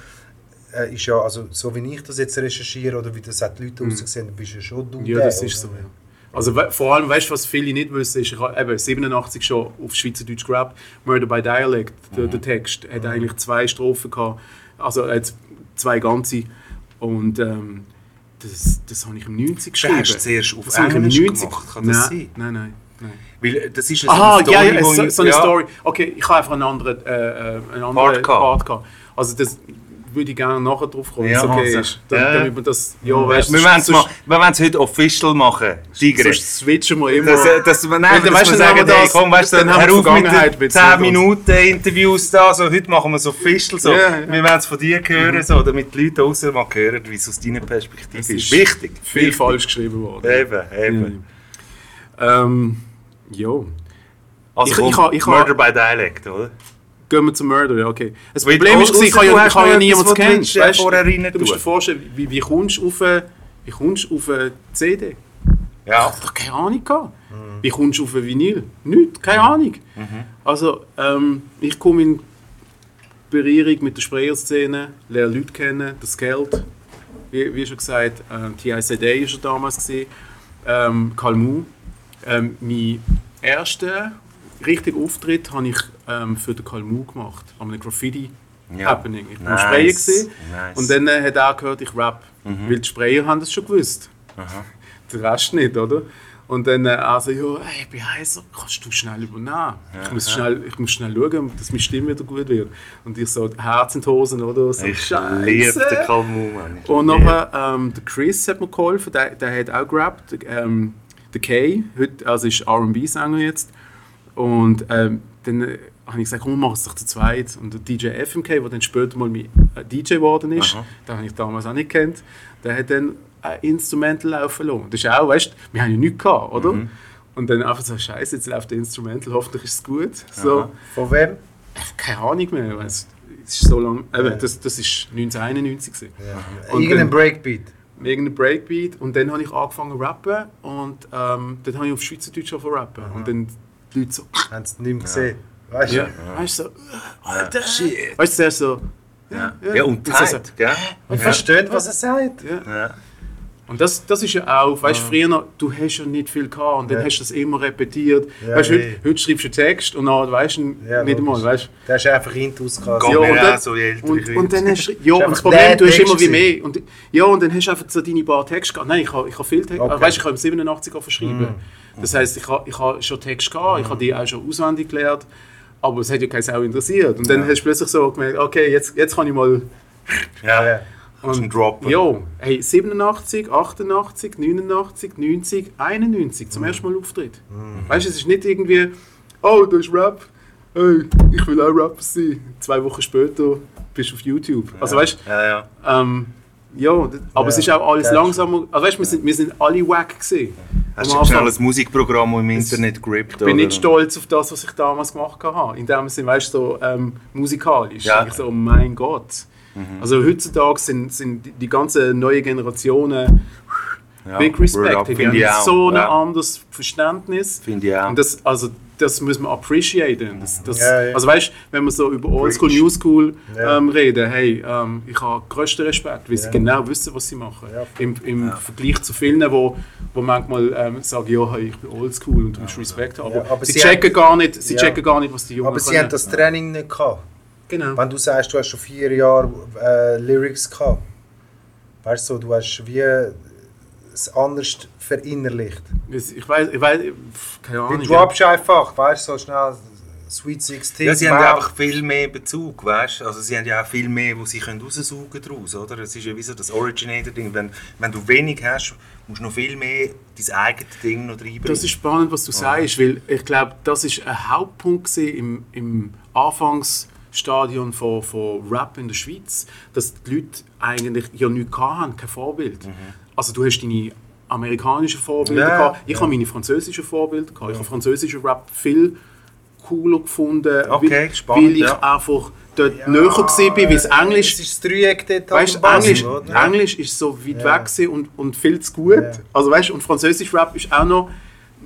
äh, ist ja, also so wie ich das jetzt recherchiere oder wie das auch die Leute aussehen, bist du ja schon du Mhm. Ja, das ist so. Ja. Also vor allem, weißt du, was viele nicht wissen, ist, ich habe eben 87 schon auf Schweizerdeutsch gerappt. Murder by Dialect, der, der Text, hat eigentlich zwei Strophen gehabt. Also hat zwei ganze. Und ähm, das, das habe ich im 90 Den geschrieben. hast du zuerst auf das Englisch 90 gemacht, kann das nein, sein? Nein, nein, nein. Weil äh, das ist eine Aha, Story, ja, ja, so, so eine ja. Story. Okay, ich habe einfach einen anderen, äh, äh, einen anderen Part Part, gehabt. Also das würde ich gerne nachher drauf kommen, Ja, okay ist. Da- ja. Damit wir das, ja, weißt Wir wollen es heute official machen, Tigre. sonst switchen wir immer. Dass, äh, dass wir, nein, dann dass wir dann sagen, wir hey, das- komm, weißt dann wir hör auf mit Vergangenheit den mit 10 so- Minuten Interviews da, so, heute machen wir es official so. Ja, ja. Wir wollen es von dir hören, so, damit die Leute draussen mal hören, wie es aus deiner Perspektive Es ist. Wichtig. Viel Wichtig. falsch geschrieben worden. Eben, eben. Ähm, jo. Also Ich- komm, ich ich Murder by Dialect, oder? Gehen wir zum Murder, ja, okay. Das Weil- Problem ist, ich kann du ja, ich kann ja etwas, niemand was du kennen. rein du musst dir vorstellen, wie, wie kommst du auf eine, wie kommst du auf eine CD? Ja. Ich doch keine Ahnung gehabt. Wie kommst du auf ein Vinyl? Nicht, keine Ahnung. Also, ähm, ich komme in Berührung mit der Sprayer-Szene, lerne Leute kennen, das Geld, wie, wie schon gesagt, äh, TICD war damals, gewesen, ähm, Kalmu. Ähm, mein erster richtiger Auftritt habe ich ähm, für den Kalmu gemacht, an einem Graffiti-Happening. Ich war Nice, Sprayer gewesen, nice. und dann äh, hat er gehört, ich rap. Weil die Sprayer haben das schon gewusst. Der Rest nicht, oder? Und dann äh, also, ja, hey, ich bin heißer, kannst du schnell übernehmen? ich, muss schnell, ich muss schnell schauen, dass meine Stimme wieder gut wird. Und ich so, Herz in die Hosen, oder? So, Ich liebe den Kalmu, Mann. Ich Und nachher, ähm, der Chris hat mir geholfen, der, der hat auch gerappt. Ähm, der Kay, heute, also ist R&B-Sänger jetzt. Und ähm, dann äh, habe ich gesagt, komm, wir machen es doch zu zweit. Und der DJ FMK, der dann später mal mein äh, DJ geworden ist, den habe ich damals auch nicht kennt, der hat dann ein Instrumental laufen lassen. Das ist auch, weißt du, wir haben ja nichts gehabt, oder? Und dann einfach so, scheiße, jetzt läuft der Instrumental, hoffentlich ist es gut. So, Von wem? keine Ahnung mehr, weil es ist so lange, eben, das, das ist 1991 gewesen. Und Irgendein dann- Breakbeat. irgendein Breakbeat und dann habe ich angefangen zu rappen und ähm, dann habe ich auf Schweizerdeutsch angefangen zu rappen und dann die Leute so, Haben sie nicht mehr gesehen. Weißt du? ja, weißt du, so, Alter, Shit. weißt du, zuerst so, Ja, ja und so, so, Zeit, gell? Und versteht, was er sagt. ja. Ja. Und das, das ist ja auch, weißt du, früher, noch, du hast ja nicht viel gehabt und dann Ja. hast du das immer repetiert. Ja, weißt du, heute, heute schreibst du einen Text und dann weißt du Ja, nicht einmal, weißt du. Der ist einfach quasi. Ja, und dann- so, Und, und dann hast du, ja, und das einfach Problem, du hast Text immer wie mehr. Und, ja, und dann hast du einfach so deine paar Texte gehabt. Nein, ich habe, ich habe viel Text, Okay. weißt du, ich habe im 87 auch verschrieben. Mm. Das heisst, ich habe, ich habe schon Text gehabt, ich habe die auch schon auswendig gelernt, aber es hat ja keinen Sau interessiert. Und dann hast du plötzlich so gemerkt, okay, jetzt, jetzt kann ich mal... Ja, Ja. du droppen. Jo, hey, 87, 88, 89, 90, 91 zum ersten Mal Auftritt. Weißt du, es ist nicht irgendwie, oh, da ist Rap, hey, ich will auch Rapper sein. Zwei Wochen später bist du auf YouTube. Also weißt Ja, ja. ähm, ja, aber es ist auch alles ja. langsamer. Also weißt, wir sind, wir sind alle wack gesehen. Hast du schnell ein Musikprogramm im Internet gerippt? Ich bin nicht stolz auf das, was ich damals gemacht habe. In dem Sinne, weißt du, so ähm, musikalisch. Ja. Ich so, oh mein Gott. Also heutzutage sind, sind die- ganzen neuen Generationen Ja, Big Respect. Die haben so ein ja. anderes Verständnis. Finde ich auch. Und das, also, das muss man appreciaten. Das, das, Ja, ja. Also weißt wenn wir so über Oldschool, Preach. Newschool Ja. ähm, reden, hey, ähm, ich habe größten Respekt, weil sie genau wissen, was sie machen. Ja, Im im Vergleich zu vielen, wo, wo manchmal ähm, sagen, ja, hey, ich bin Oldschool und du musst Respekt haben. Aber, Ja, aber sie, sie checken haben- gar nicht, sie Ja. checken gar nicht, was die Jungen Aber sie können. haben das Training nicht gehabt. Genau. Wenn du sagst, du hast schon vier Jahre äh, Lyrics gehabt, weißt du, du hast wie es anders verinnerlicht. Ich weiß, ich weiß, keine Du Ahnung. droppst einfach, weißt du, so schnell Sweet 16. Ja, sie haben ja einfach viel mehr Bezug, weißt du? Also sie haben ja auch viel mehr, wo sie können raussaugen daraus, oder? Es ist ja wie so das Originator-Ding. Wenn, wenn du wenig hast, musst du noch viel mehr dein eigenes Ding noch reinbringen. Das ist spannend, was du sagst, weil ich glaube, das ist ein Hauptpunkt im, im Anfangsstadion von, von Rap in der Schweiz, dass die Leute eigentlich ja nichts hatten, kein Vorbild. Also du hast deine amerikanischen Vorbilder Ja, gehabt, ich habe meine französischen Vorbilder gehabt, ich habe französischen Rap viel cooler gefunden, Okay, weil, spannend, weil ich ja. einfach dort näher war, weil das Englisch Es ist das Dreieck dort Weißt, Englisch, oder? Englisch ist so weit Ja. weg und, und viel zu gut. Ja. Also weißt, und Französisch Rap ist auch noch,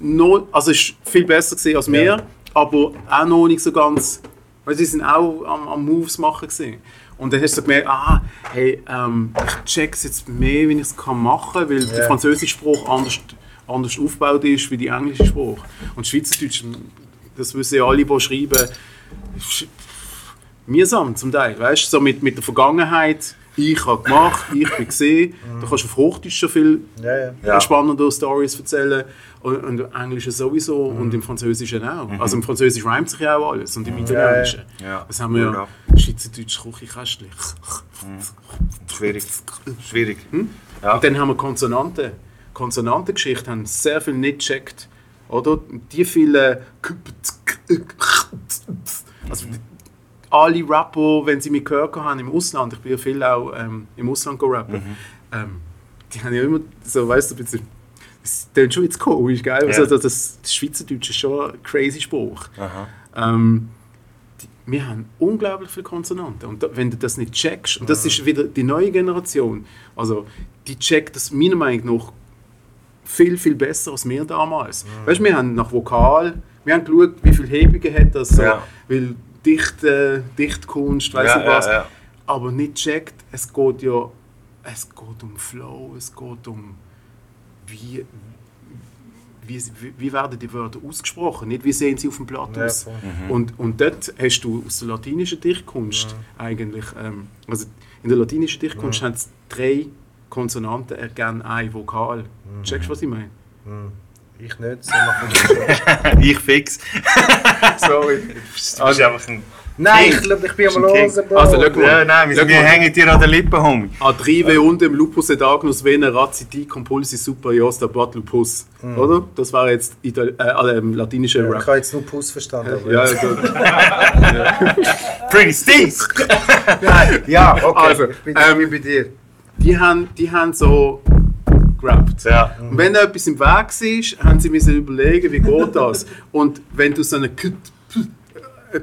noch also ist viel besser gewesen als wir, aber auch noch nicht so ganz. Weißt, sie sind auch am, am Moves machen gewesen. Und dann hast du so gemerkt, ah, hey, ähm, ich check's jetzt mehr, wie ich es kann machen, weil der Ja. französische Spruch anders, anders aufgebaut ist wie der englische Spruch. Und Schweizerdeutsch, das wissen ja alle, die schreiben, ist mühsam zum Teil, weißt du, so mit, mit der Vergangenheit ich habe gemacht, ich bin gesehen. Du kannst auf Hochdeutsch schon viel ja. Ja. spannende Stories erzählen. Und, und im Englischen sowieso und im Französischen auch. Also im Französischen reimt sich ja auch alles und im Italienischen. Ja. Das haben wir ja. Ja. Schweizerdeutsch Küchenkästchen. Schwierig. Schwierig. Hm? Ja. Und dann haben wir Konsonanten. Konsonantengeschichte haben sehr viel nicht gecheckt. Oder? Die vielen. Also, alle Rapper, wenn sie mich gehört haben im Ausland, ich bin ja viel auch ähm, im Ausland rappen, ähm, die haben ja immer so, weißt du, ein bisschen. Das klingt schon jetzt komisch, gell? Ja. Also, das, das Schweizerdeutsch ist schon ein crazy Spruch. Ähm, die, wir haben unglaublich viele Konsonanten. Und da, wenn du das nicht checkst, und das ist wieder die neue Generation, also die checkt das meiner Meinung nach viel, viel besser als wir damals. Weißt du, wir haben nach Vokal, wir haben geschaut, wie viele Hebungen hat das, Ja. weil Dichte, Dichtkunst, weiß Ja, nicht was, ja, ja. aber nicht checkt, es geht ja, es geht um Flow, es geht um wie, wie, wie, werden die Wörter ausgesprochen, nicht wie sehen sie auf dem Blatt Ja, aus. voll. Und, und dort hast du aus der latinischen Dichtkunst eigentlich, ähm, also in der latinischen Dichtkunst haben es drei Konsonanten ergeben ein Vokal. Checkst du, was ich meine? Ich nicht, so machen ich fix. Sorry. Du bist einfach ein. Nein, ich ich bin am Losen, Bro. Also, schau mal. Ja, nein, wir, hängen dir an den Lippen, Homie. Adrive undem lupus et agnus vena raziti compulsi superiors dabat lupus. Oder? Das war jetzt Itali äh, ähm, latinische Ich Rap. habe jetzt nur Puss verstanden. aber- Ja, gut. Pretty Steez! ja okay. Also, ich bin, ähm, ich bin bei dir. Die haben, die haben so gerappt. Ja. Und wenn da etwas im Weg war, haben sie müssen überlegen, wie geht das. Und wenn du so eine äh,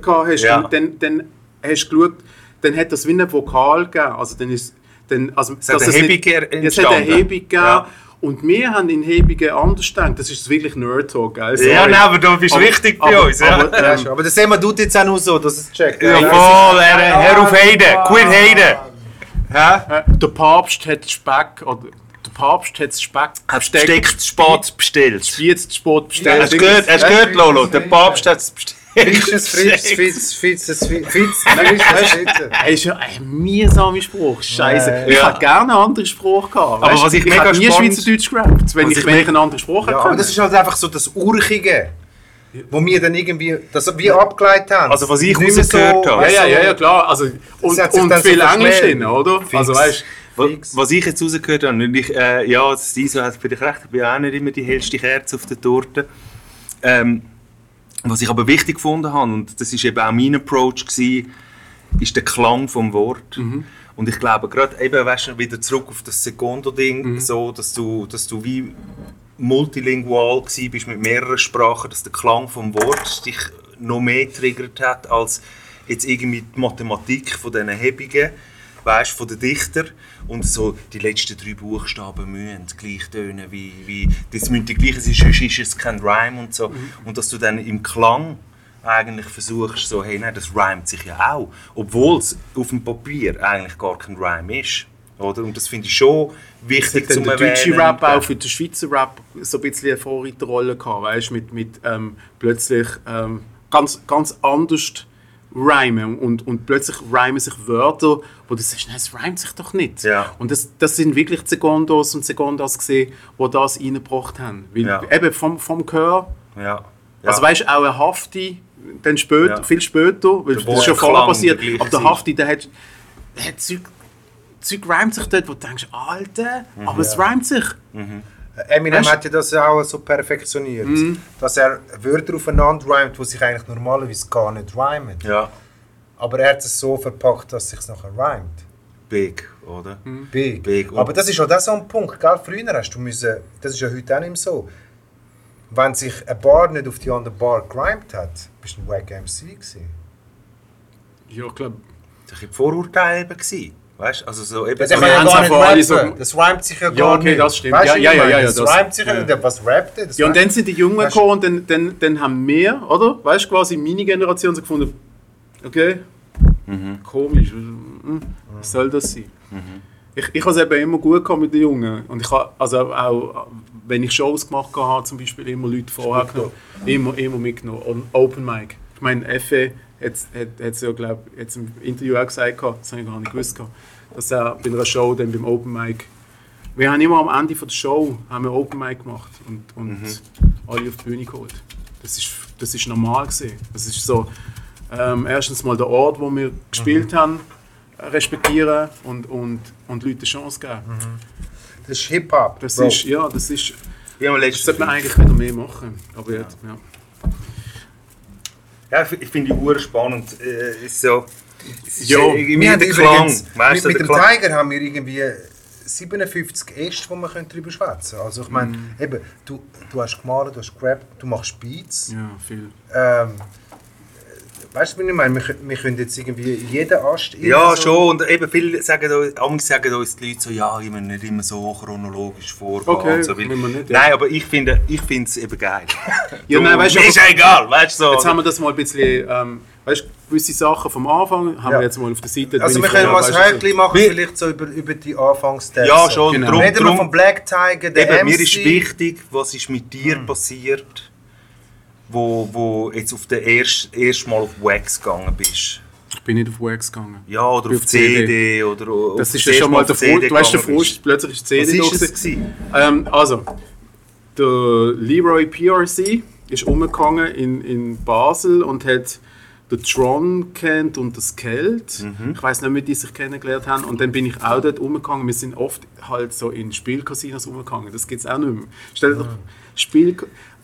gehabt hast, Ja. dann, dann hast du geschaut, dann hat das wie ein Vokal gegeben. Also dann ist, dann, also, Es hat eine es er- Es hat eine. Hebung gegeben. Ja. Und wir haben in Hebungen anders gedacht. Das ist wirklich Nerd-Talk, gell? Ja, nein, aber du bist Aber- wichtig bei aber- uns. Ja, aber, Ja, ähm, aber das sehen wir tut jetzt auch nur so, dass es checkt. ja voll, Herr, Herr auf Heiden, quit Heiden. Hä? äh, der Papst hat Speck, oder der Papst hat Speck Hast du Besteck zu spät bestellt? Jetzt Sport bestellt. Hast du gehört, du gehört, Lolo? Der Papst hat es bestellt. Frisches Fritz, Fitz, Fitzes, Fitz, Fitz, Frisches Fitz. Das ist ja ein mühsamer Spruch. Scheiße. Ja. Ich Ja. hätte gerne einen anderen Spruch gehabt. Aber Weißt, was ich ich mega spannend- Schweizerdeutsch gerappt, wenn Was ich, ich ich einen anderen Spruch Ja, hätte. aber das ist halt einfach so das Urchige, wo wir dann irgendwie, das wir abgeleitet haben. Also, was ich rausgehört habe. ja, weißt ja, ja, ja, klar. Also, und und dann so viel Englisch drin, oder? Also, weißt Was, Fix. was ich jetzt rausgehört habe, und ich, äh, ja, das ISO hat vielleicht recht, ich bin auch nicht immer die hellste Kerze auf der Torte. Ähm, was ich aber wichtig gefunden habe, und das ist eben auch mein Approach, gewesen, ist der Klang vom Wort. Und ich glaube, gerade eben, weißt du, wieder zurück auf das Secondo-Ding, so, dass du, dass du wie multilingual gewesen bist mit mehreren Sprachen, dass der Klang vom Wort dich noch mehr triggert hat, als jetzt irgendwie die Mathematik von diesen Hebungen, weißt, von den Dichter und so die letzten drei Buchstaben müssen gleich tönen wie, wie das müssen die gleichen sein, sonst ist es kein Rhyme und so. Und dass du dann im Klang eigentlich versuchst, so, hey, nein, das rhymt sich ja auch, obwohl es auf dem Papier eigentlich gar kein Rhyme ist. Oder? Und das finde ich schon wichtig zu der deutsche erwähnen. Rap auch für den Schweizer Rap so ein bisschen eine Vorreiterrolle gehabt, weißt mit, mit ähm, plötzlich ähm, ganz, ganz anders rhymen und, und plötzlich rhymen sich Wörter, wo du sagst, nein, es rhymt sich doch nicht. Ja. Und das, das sind wirklich die Secondos und Secondas gesehen, die das reingebracht haben. Weil Ja. eben vom, vom Gehör, Ja. Also weißt du, auch ein Hafti, dann später, viel später, weil Der das ist schon vorher passiert, der aber der. Hafti, der hat, der hat Zeug, Zeug reimt sich dort, wo du denkst, Alter, aber es reimt sich. Eminem Weißt- hat ja das auch so perfektioniert, Mhm. dass er Wörter aufeinander reimt, die sich eigentlich normalerweise gar nicht reimen. ja. Aber er hat es so verpackt, dass es sich nachher reimt. Big, oder? Big. Big. Und- Aber das ist auch das so ein Punkt, gell? Früher hast du müssen, das ist ja heute auch nicht mehr so. Wenn sich eine Bar nicht auf die andere Bar gerimt hat, bist du ein Wack MC gewesen. Ja, ich glaube, Das war Vorurteile eben. gewesen. Weißt du? Also so eben. Das, Aber kann ja gar nicht rappen. so- das reimt sich ja Ja, gar okay, nicht. das stimmt. Weißt Ja, ja, ja, ja, Das das- reimt sich ja nicht. Was rappt? Das Ja, und dann sind die Jungen Weißt- gekommen und dann, dann, dann haben wir, oder? Weißt du, quasi meine Generation so gefunden, okay, komisch, hm, was soll das sein? Ich, ich habe es eben immer gut gehabt mit den Jungen. Und ich habe, also auch, wenn ich Shows gemacht habe, zum Beispiel immer Leute vorher genommen, immer, immer mitgenommen. Und Open Mic. Ich meine, FE, jetzt hat, sie ja, glaube jetzt im Interview auch gesagt, das habe ich gar nicht gewusst, dass er bei einer Show dann beim Open Mic wir haben immer am Ende von der Show haben wir Open Mic gemacht und, und alle auf die Bühne geholt. Das ist, das ist normal gewesen. Das ist so, ähm, erstens mal der Ort, wo wir gespielt haben, respektieren und, und, und Leuten eine Chance geben. Das ist Hip-Hop. Das Bro. ist, ja, das ist, wir das sollte man eigentlich wieder mehr machen. Aber jetzt, ja. Ja, ich, finde die Uhr spannend. Äh, ist so. Ist Jo. Wir haben der Klang. übrigens, mit, mit dem Klang. Tiger haben wir irgendwie 57 Äste, wo wir können darüber schwätzen können. Also ich meine, eben, du, du hast gemalt, du hast gerappt, du machst Beats. ja, viel. Ähm, weißt du, wie ich meine? Wir, können- wir können jetzt irgendwie jeden Ast... Ja, so- schon. Und eben viele sagen, uns- manchmal sagen uns die Leute so, ja, ich muss nicht immer so chronologisch vorgehen. Okay, und so, weil- nicht, ja. Nein, aber ich finde ich es eben geil. Ja, nein, weißt mir ist ja egal, weißt du so. Jetzt haben wir das mal ein bisschen, ähm, weißt du, gewisse Sachen vom Anfang haben Ja. wir jetzt mal auf der Seite. Also wir können mal ein Häkchen machen, vielleicht so über, über die Anfangssteps. Ja, schon. Genau. Drum, Reden wir vom Black Tiger, der eben, MC. mir ist wichtig, was ist mit dir Hm. passiert, wo, wo jetzt auf der erst, erst Mal auf Wax gegangen bist. Ich bin nicht auf Wax gegangen. Ja, oder Bin auf CD, oder auf Das ist ja erste schon Mal auf der CD Frust. Du weißt, der. Frust, plötzlich ist Was CD da. ist es? Ähm, also, der Leroy PRC ist umgegangen in, in Basel und hat den Tron kennt und das Kelt. Mhm. Ich weiß nicht, wie die sich kennengelernt haben. Und dann bin ich auch dort umgegangen. Wir sind oft halt so in Spielcasinos umgegangen. Das gibt es auch nicht mehr. Stell dir doch Spiel...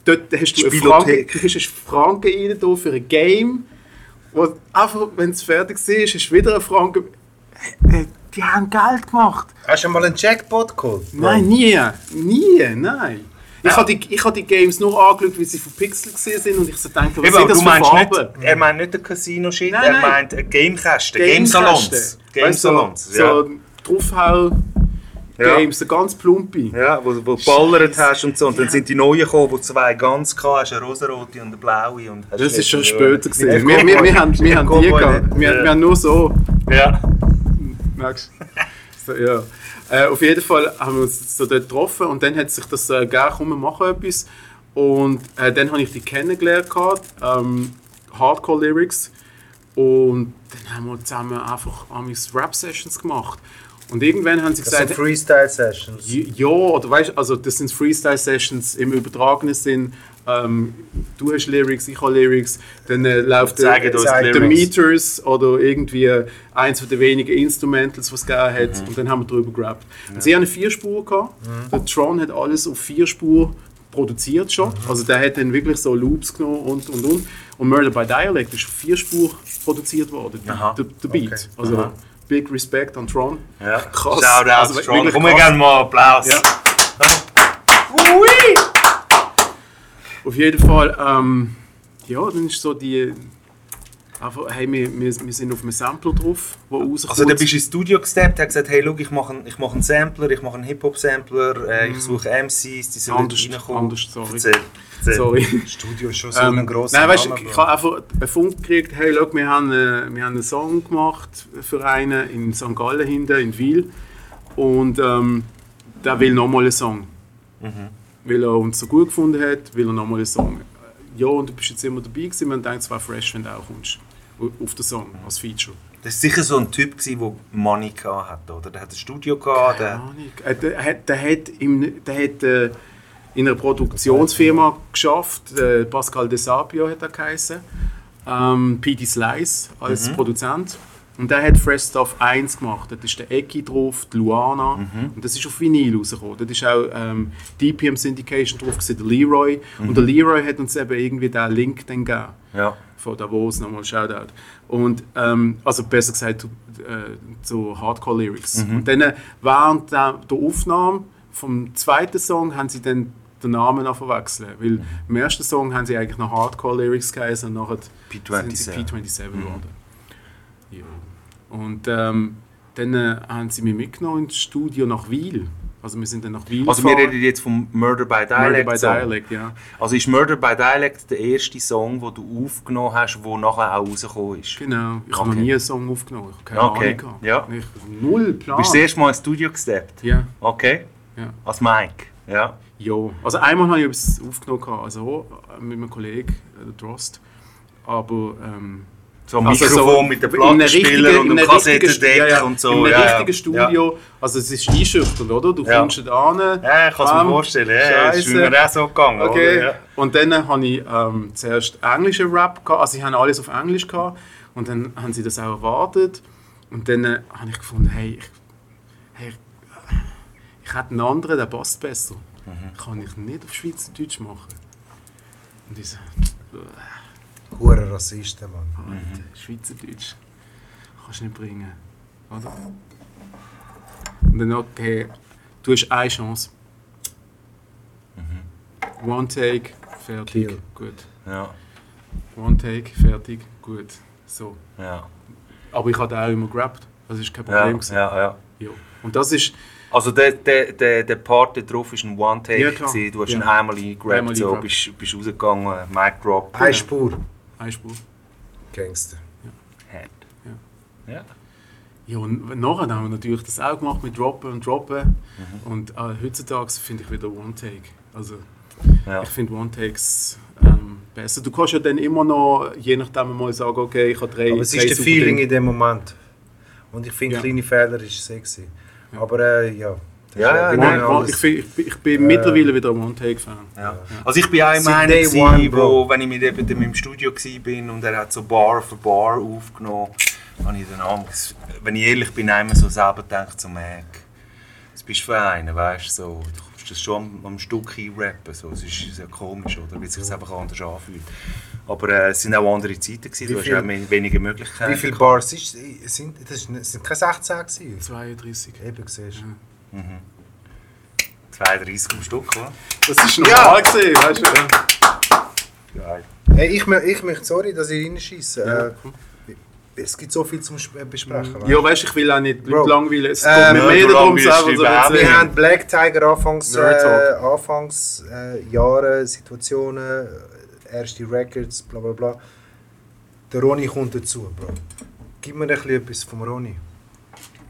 Dort hast du Franken, eine Franken rein für ein Game, wo einfach, wenn es fertig ist, ist wieder ein Franken... Äh, Die haben Geld gemacht. Hast du mal einen Jackpot geholt? Nein, nie. Nie, nein. Ich habe die, ich hab die Games nur angeschaut, wie sie von Pixel sind und ich so dachte, was Eben, sind das für Farben? nicht, er meint nicht den Casino-Shit, er meint Gamekästen, Gamekästen. Game-Salons. Weißt du, Game-Salons, so, so draufhau Ja. Games, so ganz plumpi. Ja, wo, wo du ballert hast und so. Und dann sind die neuen gekommen, wo du zwei ganz hast, eine rosarote und eine blaue. Und Das ist schon später gewesen. Wir, wir, wir, haben, wir haben die gehabt. Wir, wir haben nur so. Ja. Merkst du? So, ja. Äh, auf jeden Fall haben wir uns so dort getroffen und dann hat sich das äh, gegeben, komm, machen etwas. Und äh, dann habe ich die kennengelernt, gehabt, ähm, Hardcore Lyrics. Und dann haben wir zusammen einfach amigs Rap-Sessions gemacht. Und irgendwann haben sie Das sind gesagt, Freestyle-Sessions. ja, oder weißt also das sind Freestyle-Sessions im übertragenen Sinn. Ähm, du hast Lyrics, ich habe Lyrics, dann äh, läuft der, der. Meters oder irgendwie eins von den wenigen Instrumentals, was es gegeben hat. Und dann haben wir darüber gerappt. Und sie haben eine Vierspur gehabt. Der Tron hat alles auf Vierspur produziert schon. Also der hat dann wirklich so Loops genommen und und und. Und Murder by Dialect ist auf Vierspur produziert worden, Aha. der, der Beat. Okay. Also Aha. Big Respect an Tron. ja. Krass. Shoutout Also Strong. wirklich Komm, wir gerne mal Applaus. Ja. Auf jeden Fall, ähm, ja, dann ist so die. Einfach, hey, wir, wir, wir sind auf einem Sampler drauf, der rauskommt. Also dann bist du ins Studio gesteppt, hast gesagt, hey, schau, ich mache einen, ich mache einen Sampler, ich mache einen Hip-Hop-Sampler, äh, ich suche MCs, die sollen Mhm. Anders- reinkommen. anders, sorry. Erzähl, erzähl. Sorry. Studio ist schon so Ähm, ein grosser nein, weißt, Name, ich habe einfach einen Funk gekriegt, hey, schau, wir haben, äh, wir haben einen Song gemacht für einen in St. Gallen hinten, in Wil. Und ähm, der will nochmal einen Song. Weil er uns so gut gefunden hat, will er nochmal einen Song. Ja, und du bist jetzt immer dabei gewesen, man denkt, es wäre fresh, wenn du auch kommst. Auf den Song, als Feature. Das war sicher so ein Typ, gewesen, der Money gehabt hat, oder? Der hat ein Studio gehabt, Keine der... Ahnung. Äh, Der hat, der hat, im, der hat äh, in einer Produktionsfirma geschafft. Äh, Pascal Desapio hat er geheißen. Ähm, P.D. Slice als Produzent. Und der hat Fresh Stuff 1 gemacht. Da ist der Eki drauf, die Luana. Und das ist auf Vinyl rausgekommen. Da ist auch ähm, DPM Syndication drauf, gewesen, der Leroy. Und der Leroy hat uns eben irgendwie den Link dann gegeben Ja. von Davos nochmal Shoutout. Und ähm, also besser gesagt zu, äh, zu Hardcore Lyrics. Und dann äh, während der, der Aufnahme vom zweiten Song haben sie dann den Namen noch verwechseln. Weil im ersten Song haben sie eigentlich noch Hardcore Lyrics geheißen und nachher sind sie P27. P27 geworden. Ja. Und ähm, dann äh, haben sie mich mitgenommen ins Studio nach Wiel. Also wir sind dann nach Wiel Also wir gefahren. reden jetzt vom Murder by Murder Dialect. by Song. Dialect, ja. Also ist Murder by Dialect der erste Song, den du aufgenommen hast, der nachher auch rausgekommen ist? Genau. Ich habe Okay. noch nie einen Song aufgenommen. Ich habe keine Okay. Ahnung. Ja. Ich, null Plan. Du bist das erste Mal ins Studio gesteppt? Ja. Okay. Ja. Als Mike? Ja. Ja. Also einmal habe ich etwas aufgenommen, also auch mit meinem Kollegen, äh, der Drost. Aber ähm, So ein Also Mikrofon so mit dem einem Plattenspieler und einem einem richtigen- Kassettendeck ja, ja, und so. In einem ja, richtigen ja. Studio. Also es ist einschüchternd, oder? Du Ja. kommst da hin. Ja, ich kann es mir ähm, vorstellen. Ja, ist mir auch so gegangen. Okay. Und dann habe ich ähm, zuerst englischen Rap gehabt. Also, sie haben alles auf Englisch gehabt. Und dann haben sie das auch erwartet. Und dann äh, habe ich gefunden, hey, ich, hey, ich hätte einen anderen, der passt besser. Kann ich nicht auf Schweizerdeutsch machen. Und ich so, Hure Rassisten, Mann. Alter, Schweizerdeutsch kannst du nicht bringen. Oder? Und dann, okay, du hast eine Chance. One take, fertig, Kill. gut. Ja. One take, fertig, gut. So. Ja. Aber ich hatte auch immer gerappt. Das ist kein Ja, Problem. gewesen. ja, ja. Ja. Und das ist, Also der, der, der, der Part da drauf war ein One-Take. Ja, gewesen. du hast Ja. ihn einmal eingerappt, Einmal so, bist, bist rausgegangen, Mic Drop. Eine Spur. eine Spur. Gangster. Head. Ja. Ja, und nachher haben wir natürlich das auch gemacht mit Droppen und Droppen. Mhm. Und äh, heutzutage finde ich wieder One Take. Also, Ja. ich finde One Takes ähm, besser. Du kannst ja dann immer noch, je nachdem mal sagen, okay, ich habe drei. Aber es drei ist der Feeling in dem Moment. Und ich finde, Ja. kleine Fehler ist sexy. Aber äh, ja. Ja, ja, nein, ich ich, ich, bin- bin mittlerweile wieder ein One Take Fan. Ja. Also ich bin auch immer einer, wo, wenn ich mit eben dem im Studio war und er hat so Bar für Bar aufgenommen, habe ich dann abends, wenn ich ehrlich bin, einmal so selber gedacht, so Mac, das bist du für einen, weißt du, so, du kannst das schon am, am Stück einrappen, so, es ist sehr komisch, oder, weil es sich einfach anders anfühlt. Aber äh, es sind auch andere Zeiten gewesen, Wie du hast viel- auch mehr- weniger Möglichkeiten. Wie viele Bars ist, sind das? Sind, sind keine 16 gewesen? 32. Eben, siehst du. 32 am Stück, oder? Das ist normal gesehen, weißt du? Ja. Geil. Hey, ich, ich möchte, sorry, dass ich reinschieße. Ja. Äh, es gibt so viel zum Sp- besprechen. weißt du? Ja, weißt du, ich will auch nicht. Leute langweilen. Es Ähm, geht mir ja, mehr darum, selber zu. Wir haben Black Tiger Anfangs, äh, Anfangs äh, Jahre, Situationen, äh, erste Records, bla bla bla. Der Ronny kommt dazu, Bro. Gib mir ein bisschen etwas vom Ronny.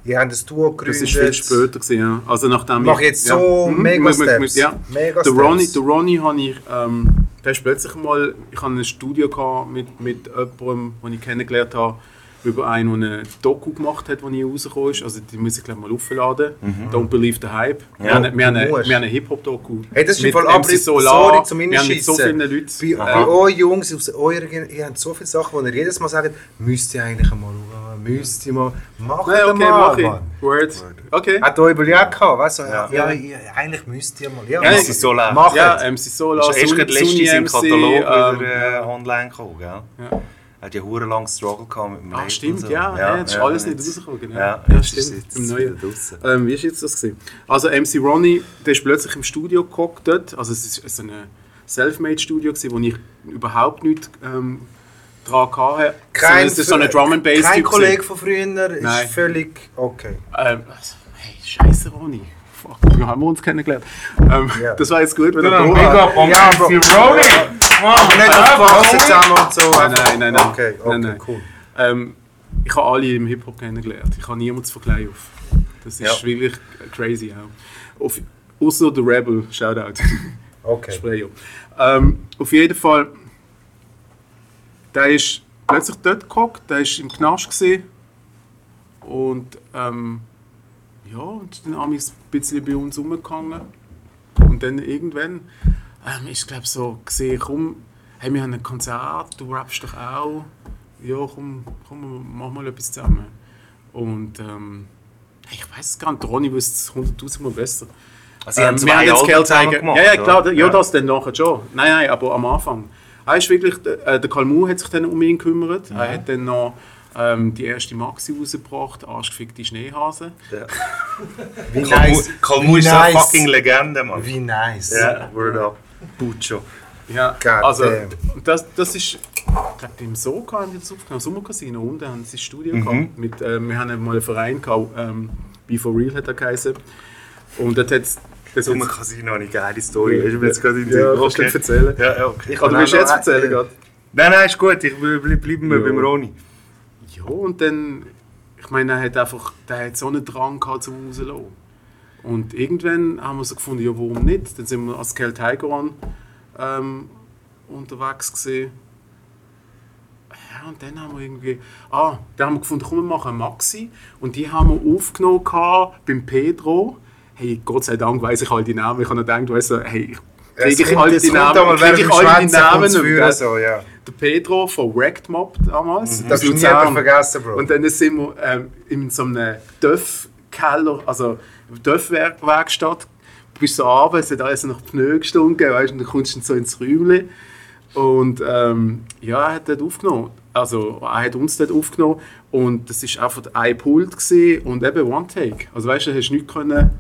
Ihr habt ein Duo gegründet. Das war viel später. Gewesen, ja. Also nachdem Mach jetzt so Mhm, mega Steps. Ja. Mega Der Ronnie, der Ronnie habe ich, ähm, der ist plötzlich mal, ich hatte ein Studio gehabt mit, mit jemandem, den ich kennengelernt habe, über einen, der eine Doku gemacht hat, die nie rausgekommen ist. Also die muss ich gleich mal aufladen. Don't Believe the Hype. Wir Ja, haben, wir haben, eine, wir haben eine Hip-Hop-Doku. Hey, das ist im mit Fall MC Abriss. Solar. Sorry zum Wir haben mit Reinschiessen. so vielen Leuten. Bei, bei euch Jungs aus eurer Gen- ihr habt so viele Sachen, wo ihr jedes Mal sagt, müsst ihr eigentlich einmal schauen, müsst ihr mal. Macht Nein, okay, mal, mach ich. Mann. Word. Okay. Hat euch überlegt gehabt, weißt du? Ja, Ja. ja, eigentlich müsst ihr mal. Ja, Ja, macht. Es ist so leer. Macht. Ja, MC Solar, Ist erst gerade letztens im MC, Katalog ähm, wieder äh, online gekommen, gell? ja. Er hat ja hure lang Struggle gehabt mit dem Ah, Label stimmt, und so. ja, ja, das ist alles nicht jetzt- rausgekommen. Genau. Ja, ja jetzt ist stimmt, es im jetzt Neuen. Ähm, wie war jetzt das? Gewesen? Also MC Ronnie, der ist plötzlich im Studio gehockt dort. Also es ist so ein Selfmade-Studio, gewesen, wo ich überhaupt nicht ähm, dran hatte. Kein, es ist so eine Drum and Bass kein Kollege von früher ist Nein. völlig okay. Ähm, also, hey, scheiße Ronnie. Fuck, wie haben wir uns kennengelernt? Ähm, Ja. Das war jetzt gut, wenn er war. up on Ja, MC Bro. Und nicht aufgewachsen zusammen und so. Nein, nein, nein, nein. Okay, okay, Nein, nein. cool. Ähm, ich habe alle im Hip-Hop kennengelernt. Ich habe niemanden von klein auf. Das ist Ja. wirklich crazy auch. Auf, außer der Rebel, Shoutout. Okay. Spray ähm, Auf jeden Fall, der ist plötzlich dort gehockt, der ist im Knast gesehen und ähm, ja, und dann haben wir ein bisschen bei uns rumgegangen und dann irgendwann ähm, ist glaube so gesehen, komm, hey, wir haben ein Konzert, du rappst doch auch, ja, komm, komm, mach mal etwas zusammen. Und ähm, ich weiß es gar nicht, Ronny wüsste es hunderttausendmal besser. Also, sie haben Ähm, wir haben jetzt zeigen. gemacht, Ja, ja, klar, oder? ja, das dann nachher schon. Nein, nein, aber am Anfang. Er ist wirklich, äh, der Kalmu hat sich dann um ihn gekümmert. Er hat dann noch ähm, die erste Maxi rausgebracht, arschgefickte Schneehase. Wie Kalmu, nice. Kalmu ist so eine nice. fucking Legende, Mann. Wie nice. Ja, word up. Pucho. Ja, God also damn. das, das ist, ich glaube, im Soka haben wir das aufgenommen, Sommercasino unten haben sie das Studio gehabt. Mit, ähm, wir haben mal einen Verein gehabt, ähm, Be For Real hat er geheißen. Und dort hat das Zum Casino eine geile Story. Du mir jetzt gerade in den Ja, kannst nicht erzählen. Ja, ja, okay. Oder willst du jetzt erzählen äh? Nein, nein, ist gut. Ich bleibe bleib wir Ja. beim Ronny. Ja, und dann, ich meine, er hat einfach, der hat so einen Drang gehabt zum rauslassen. Und irgendwann haben wir so gefunden, ja, warum nicht? Dann sind wir als Kel Tiger One ähm, unterwegs gesehen. ja, und dann haben wir irgendwie, ah, dann haben wir gefunden, komm, wir machen Maxi. Und die haben wir aufgenommen gehabt beim Pedro. Hey, Gott sei Dank weiß ich all die Namen. Ich habe noch gedacht, weißt du, hey, kriege ich all die Namen, kriege ich all die Namen führen, so, ja. der Pedro von Wrecked Mob damals. Das aus du vergessen, Bro. Und dann sind wir ähm, in so einem Döff-Keller, also Döff-Werkstatt, du bist so runter, es hat alles nach Pneu gestunken, weißt, und dann kommst du dann so ins Räumchen. Und ähm, ja, er hat dort aufgenommen. Also er hat uns dort aufgenommen und das war einfach ein Pult gewesen und eben One-Take. Also weißt du, du hast nichts können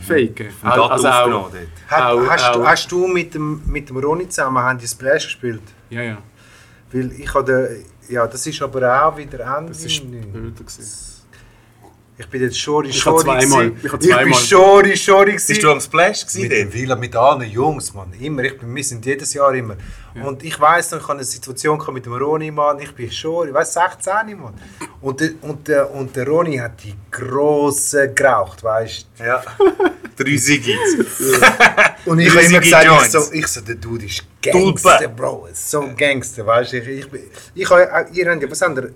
faken. Und Daten also aufgenommen auch, dort. Hat, auch, hast, auch, Du, hast du mit dem, mit dem Ronny zusammen haben die Splash gespielt? Ja, ja, Weil ich hatte, ja, das ist aber auch wieder Ende. das war blöder. gewesen. Ich bin jetzt Schori, Ich Schori. zweimal- gewesen. ich Ich bin zweimal- Schori, Schori. Bist du am Splash gewesen Mit dem Villa, mit allen Jungs, Mann. Immer. Ich bin, wir sind jedes Jahr immer. Und ich weiss noch, ich hatte eine Situation mit dem Ronny, Mann. Ich bin schon, ich weiss, 16, Mann. Und der, und, der, und der Ronny hat die grossen geraucht, weißt Ja. Drei Siggis. Und ich habe immer gesagt, ich Joints. so, ich so, der Dude ist Gangster. Bro. So Gangster, weißt du. Ich, ich, ich, habe- ihr habt ja, was habt ihr?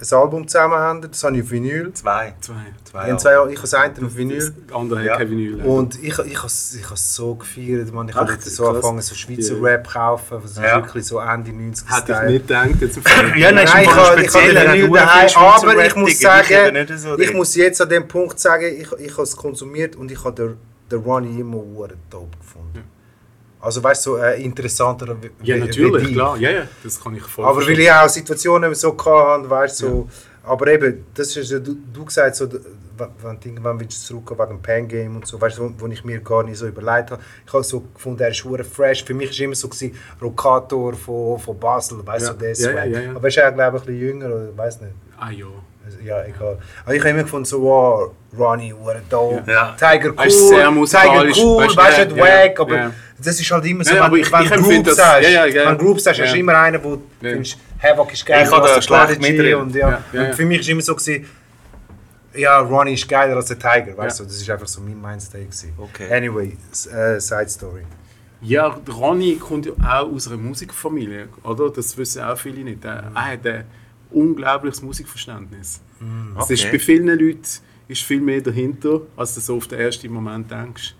Ein Album zusammen, ihr, das habe ich auf Vinyl. Zwei. Zwei. Zwei. Ich habe zwei, ich habe das eine auf Vinyl. Das andere Ja. kein Vinyl. Und ich, ich, ich habe es ich so gefeiert, man. Ich habe Ach, dort so krass. angefangen, so Schweizer Ja. Rap kaufen, was Ja. wirklich so Ende 90er Hätte ich nicht gedacht. Jetzt. Ja, nein, Nein, ich habe ich habe Vinyl daheim, aber ich Rap, muss ich sagen, nicht so ich muss jetzt an dem Punkt sagen, ich, ich habe es konsumiert und ich habe den, den Ronnie immer dope gefunden. Also weißt du, so äh, interessanter Ja, natürlich, wie klar. Ja, ja, das kann ich voll Aber weil ich auch Situationen so hatte, weißt du, so, aber eben, das ist ja, du, du gesagt, so, wenn du irgendwann willst du zurückgehen wegen dem Pen-Game und so, weißt du, wo, wo ich mir gar nicht so überlegt habe. Ich habe so gefunden, er ist fresh. Für mich war immer so, gewesen, Rocator von, von Basel, weißt du, Ja. so der Ja, ja, ja, ja. Aber er ist ja, glaube ich, ein bisschen jünger, oder weiß nicht. Ah ja. Ja, egal. Aber ich habe immer gefunden, so, wow, Ronnie, hure dope. Ja. Tiger cool, ist sehr Tiger cool, weißt du, wack, ja, aber ja. das ist halt immer so, Ja, wenn, aber ich- wenn ich Group das- sagst, ja, ja, wenn Group sagst, hast du immer einen, wo du Ja. findest, Havoc ist geil, Ich habe da der schlecht mitreden. und ja. Ja, ja, Und für mich war immer so, gewesen, ja, Ronnie ist geiler als der Tiger, weißt Ja. du, das ist einfach so mein Mindstay gewesen. Okay. Anyway, äh, Side Story. Ja, Ronny kommt ja auch aus einer Musikfamilie, oder? Das wissen auch viele nicht. Er, er hat ein unglaubliches Musikverständnis. Es ist Okay. bei vielen Leuten ist viel mehr dahinter, als du so auf den ersten Moment denkst.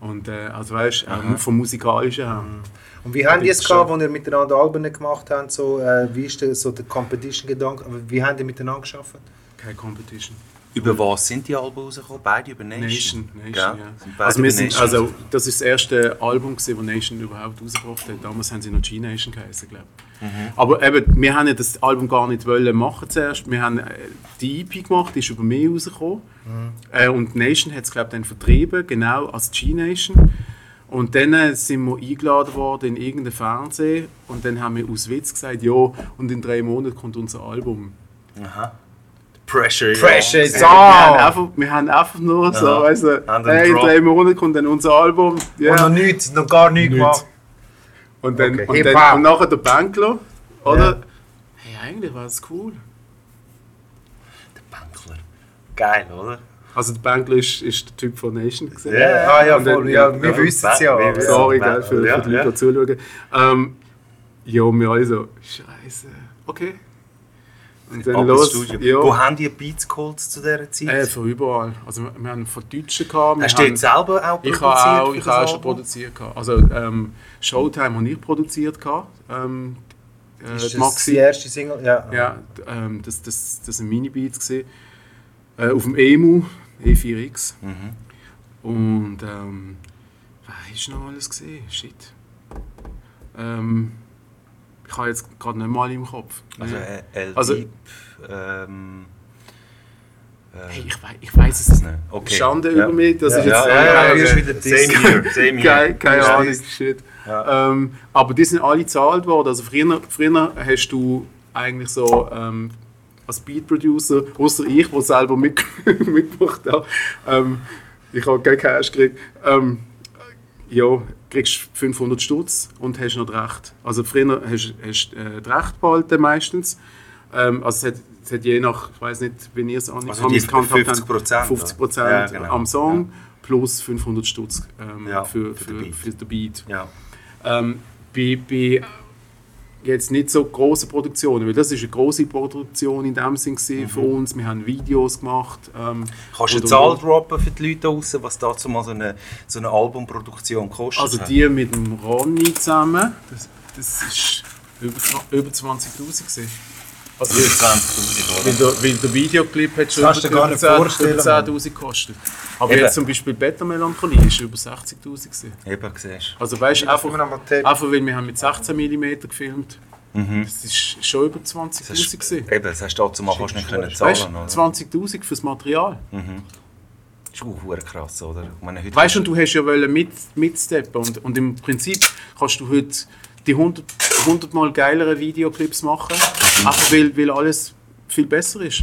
Und äh, also weißt, auch vom musikalischen her. Und wie haben die es gehabt, als ihr miteinander Alben gemacht habt, so, äh, wie ist der, so der Competition-Gedanke, wie haben die miteinander geschafft? Keine Competition. Über was sind die Alben rausgekommen? Beide über Nation? Nation, Nation, ja. Beide Also, wir sind, also das ist das erste Album, gewesen, das Nation überhaupt rausgebracht hat. Damals haben sie noch G-Nation geheißen, glaube ich. Mhm. Aber eben, wir haben ja das Album gar nicht wollen machen zuerst. Wir haben äh, die EP gemacht, die ist über mich rausgekommen. Mhm. Äh, und Nation hat es, glaube ich, dann vertrieben, genau als G-Nation. Und dann äh, sind wir eingeladen worden in irgendein Fernsehen und dann haben wir aus Witz gesagt, ja, und in drei Monaten kommt unser Album. Aha. Pressure. Pressure ja. is Wir haben on! einfach, wir haben einfach nur so, Ja. weißt du, hey, drei Monaten kommt dann unser Album. Ja. Und noch nichts, noch gar nichts gemacht. Und dann, Okay. und, Hip-Hop. dann und nachher der Bankler, oder? Ja. Hey, eigentlich war das cool. Bankler. Geil, oder? Also der Bankler ist, ist der Typ von Nation. gewesen. Ja, ah, ja, Und dann- voll, ja, wir ja, wissen es ja. wissen Sorry, Ja, gell, für, ja, für die Leute, ja. die zuschauen. Ähm, ja, wir alle so, Scheiße, okay. Und dann los. Studio. Ja, Wo haben die Beats geholt zu dieser Zeit? äh, von überall. Also wir, wir haben von Deutschen gehabt. Hast du jetzt selber auch Ich produziert habe auch, ich habe auch schon produziert. gehabt. Also ähm, Showtime habe ich produziert. gehabt. Ähm, äh, Ist die das Maxi. die erste Single? Ja. Ja, ähm, das, das, das sind Mini-Beats. gewesen. Äh, auf dem EMU, E4X. Mhm. Und ähm, was ist noch alles gesehen? Shit. Ähm, ich habe jetzt gerade nicht mal im Kopf. Also äh, El Also- ähm, äh, hey, ich, wei ich weiß es nicht. okay. Schande ja. über mich, dass Ja, ich jetzt ja, ja, ja, ja, wieder Same here, same here. Keine, keine. Ahnung, shit. Ähm, aber die sind alle gezahlt worden. Also früher, früher hast du eigentlich so ähm, als Beat Producer, außer ich, der selber mit, mitgemacht hat, ähm, ich habe keinen Cash gekriegt, ähm, ja, kriegst 500 Stutz und hast noch Recht. Also früher hast du äh, Recht behalten meistens. Ähm, also es hat, es hat je nach, ich weiß nicht, wie ihr es an Also die 50%, 50 oder? Ja, genau. am Song plus 500 Stutz ähm, Ja, für, für für, den Beat. für den Beat. Ja. Ähm, bei, bei jetzt nicht so große Produktionen, weil das ist eine große Produktion in dem Sinn gewesen für uns. Wir haben Videos gemacht. Ähm, Kannst du eine Zahl droppen für die Leute draussen, was dazu mal so eine, so eine Albumproduktion kostet? Also die mit dem Ronny zusammen, das, das ist über, über 20'000 gewesen. Also Über jetzt, 20'000, weil, oder? der, weil der Videoclip hat schon kannst über, nicht über 10 vorstellen, über 10'000 gekostet. Aber Eben. jetzt zum Beispiel Beta Melancholie ist über 60'000 gewesen. Eben, siehst Also weißt du, einfach, einfach weil wir haben mit 16 mm gefilmt, Mhm. das ist schon über Das 20'000 ist, gewesen. eben, das hast du dazu mal fast nicht können zahlen, oder? 20'000 fürs Material. Das ist auch krass, oder? Ich meine, heute Weißt du, und du hast ja wollen mit, mitsteppen und, und im Prinzip kannst du heute die 100, 100 mal geilere Videoclips machen, einfach weil, weil alles viel besser ist.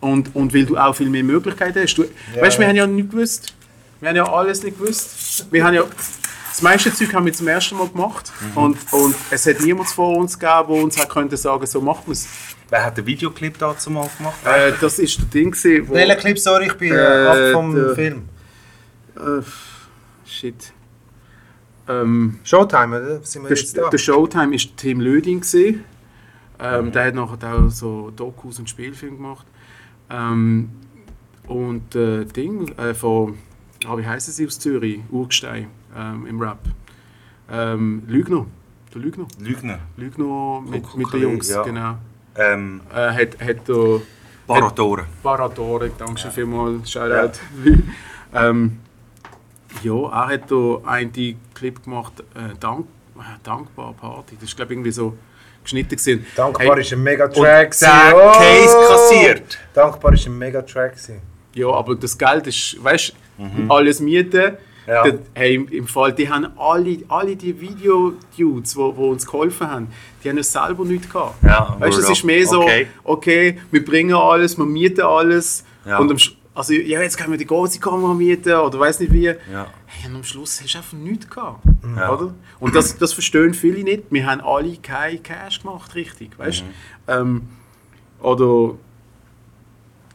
Und, und weil du auch viel mehr Möglichkeiten hast. Du, weißt du, wir haben ja nicht gewusst. Wir haben ja alles nicht gewusst. Wir haben ja, das meiste Zeug haben wir zum ersten Mal gemacht und, und es hat niemand vor uns gegeben, der uns hat können sagen, so macht man es. Wer hat den Videoclip dazu mal gemacht? Äh, das ist der Ding, gewesen, wo, Welcher Clip, sorry, ich bin Äh, ab vom der- Film. äh, shit. Ähm, Showtime, oder? Sind wir jetzt Der, da? der Showtime war Tim Löding. gewesen. Ähm, Der hat nachher auch so Dokus und Spielfilme gemacht. Ähm, und äh, Ding äh, von, ah, wie heißen sie aus Zürich? Urgstein ähm, im Rap. Ähm, Lügner. Der Lügner. Lügner. Lügner mit, mit den Jungs, ja. genau. Ähm, Äh, hat, hat da Baratoren. Paratore, danke schön vielmals, Shoutout. ähm, ja, er hat da einen Clip gemacht, äh, Dank, äh, Dankbar Party. Das ist glaube ich irgendwie so geschnitten gewesen. Dankbar Hey, ist ein mega Und Track. der gewesen. Oh! Case kassiert. Dankbar ist ein mega Track. gewesen. Ja, aber das Geld ist, weißt du, alles Mieten. Ja. Da- Hey, im, Im Fall, die haben alle, alle die Video-Dudes, die, uns geholfen haben, die haben ja selber nichts gehabt. Ja, weißt du, es ist mehr so, Okay. okay. wir bringen alles, wir mieten alles. Ja. Und am, also, ja, jetzt können wir die große Kamera mieten oder weiß nicht wie. Ja. Hey, und am Schluss hast du einfach nichts gehabt. Ja. Oder? Und das, das verstehen viele nicht. Wir haben alle kein Cash gemacht, richtig. Weißt? Mhm. Ähm, oder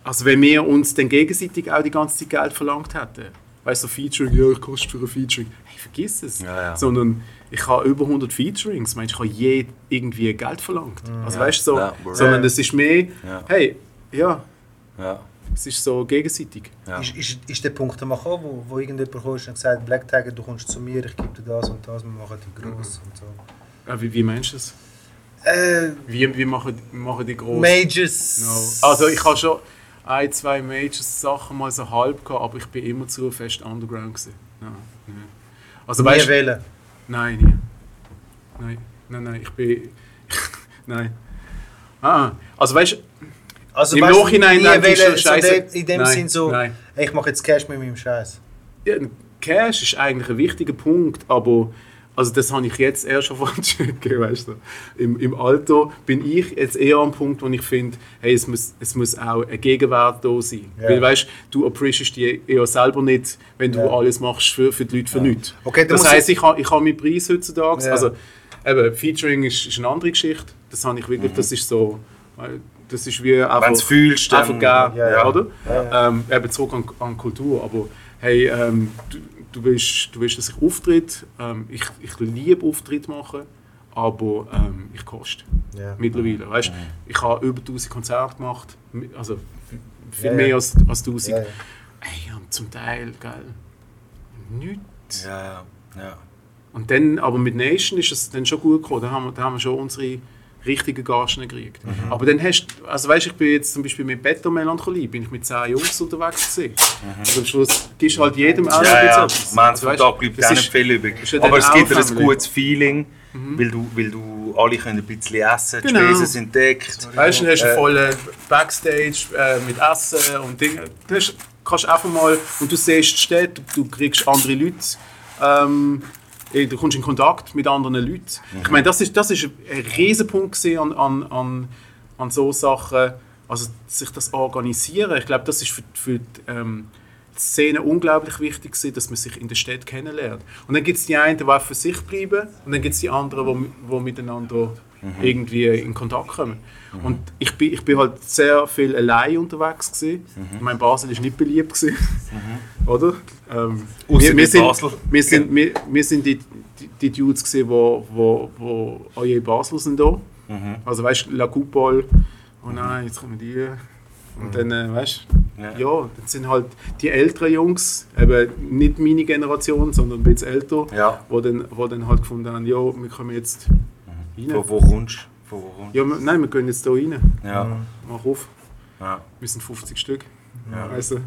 also wenn wir uns dann gegenseitig auch die ganze Zeit Geld verlangt hätten, weißt du, so Featuring, ja, ich koste für ein Featuring, hey, vergiss es. Ja, ja. Sondern ich habe über 100 Featurings, meinst, ich habe je irgendwie Geld verlangt. Also weißt du, so, sondern es ist mehr, hey, ja, Ja. Es ist so gegenseitig. Ja. Ist, ist, ist der Punkt einmal gekommen, wo, wo irgendjemand kam und gesagt hat, Black Tiger, du kommst zu mir, ich gebe dir das und das, wir machen die gross und so. Äh, wie, wie meinst du das? Äh, Wie, wie machen, machen die großen... Majors. No. Also ich habe schon ein, zwei Major-Sachen mal so halb gehabt, aber ich bin immer zu fest underground gewesen. Nein, nein. Also Nie weißt, wählen. nein, nie. Nein, nein, nein, ich bin, nein. Ah, also weißt, Also, Im weißt Nachhinein denke ich schon, so Scheiße. de- in dem Nein, Sinn so, nein. ich mache jetzt Cash mit meinem Scheiß. ja, Cash ist eigentlich ein wichtiger Punkt, aber also das habe ich jetzt erst schon checken, weißt du. Im, Im Alter bin ich jetzt eher am Punkt, wo ich finde, hey, es muss, es muss auch ein Gegenwert da sein. Ja. Weil weißt du, appreciierst die eher selber nicht, wenn du Ja. alles machst für, für die Leute für nichts. Okay, das heisst, ich habe ich habe meinen Preis heutzutage, also eben, Featuring ist, ist eine andere Geschichte, das habe ich wirklich, Mhm. das ist so, das ist wie einfach, Wenn du es fühlst, einfach geben, Ja, ja. oder? Ja, Ähm, eben zurück an, an Kultur, aber hey, ähm, du, du, willst, du willst, dass ich auftritt, ähm, ich, ich liebe Auftritt machen, aber ähm, ich koste Ja. mittlerweile, weißt Ich habe über 1000 Konzerte gemacht, also viel Ja, ja. mehr als, als 1000. Ja, ja. Hey, und zum Teil, geil, nichts. Ja, ja, ja. Und dann, aber mit Nation ist es dann schon gut gekommen. Da haben wir, da haben wir schon unsere richtigen Gagen gekriegt. Aber dann hast du, also weißt, ich bin jetzt zum Beispiel mit Beto Melancholie, bin ich mit 10 Jungs unterwegs gewesen. Und am Schluss gibst du halt jedem auch Ja, ein ja, bisschen etwas. man Also, weißt, da bleibt ist- nicht viel übrig. Aber dann es gibt ein gutes Feeling, weil, du, weil du alle können ein bisschen essen, die Genau. Spesen sind deckt. Weißt du, dann hast du Äh, vollen Backstage äh, mit Essen und Dinge. Du hast, kannst einfach mal, und du siehst die Städte, du kriegst andere Leute, ähm, du kommst in Kontakt mit anderen Leuten. Ich meine, das ist, das ist ein Riesenpunkt an, an, an, an so Sachen, also sich das organisieren. Ich glaube, das ist für, für die, ähm, die Szene unglaublich wichtig gewesen, dass man sich in der Stadt kennenlernt. Und dann gibt es die einen, die für sich bleiben und dann gibt es die anderen, die, miteinander irgendwie in Kontakt kommen. Und ich bin, ich bin halt sehr viel allein unterwegs gewesen. Ich meine, Basel ist nicht beliebt gewesen, oder? Ähm, wir, wir, sind, Basel. wir sind, wir, wir sind die, die, die Dudes gewesen, wo, wo, wo alle in Basel sind da. Also weißt du, La Coupole, oh nein, jetzt kommen die. Und dann, äh, weißt du, Ja. ja. dann sind halt die älteren Jungs, eben nicht meine Generation, sondern ein bisschen älter, Ja. wo, dann, wo dann halt gefunden haben, ja, wir kommen jetzt rein. Von wo kommst du? Von wo kommst Ja, wir, nein, wir gehen jetzt hier rein. Ja. Mach auf. ja. Wir sind 50 Stück. Ja. Also,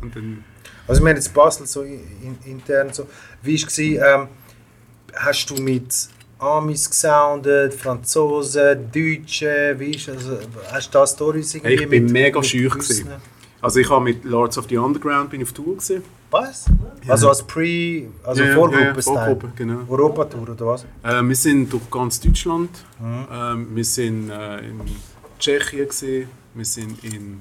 und dann, Also wir haben jetzt Basel so in, intern so. Wie war es? Ähm, hast du mit Amis gesoundet, Franzosen, Deutsche, wie ist also, hast du da Stories irgendwie ich bin mit, mega schüch. Also ich habe mit Lords of the Underground bin ich auf Tour gesehen. Was? Also als Pre, also Ja, ja, Vorgruppe ja, Vorgruppe, genau. Europatour oder was? Äh, wir sind durch ganz Deutschland. Mhm. Ähm, wir sind äh, in Tschechien gesehen. Wir sind in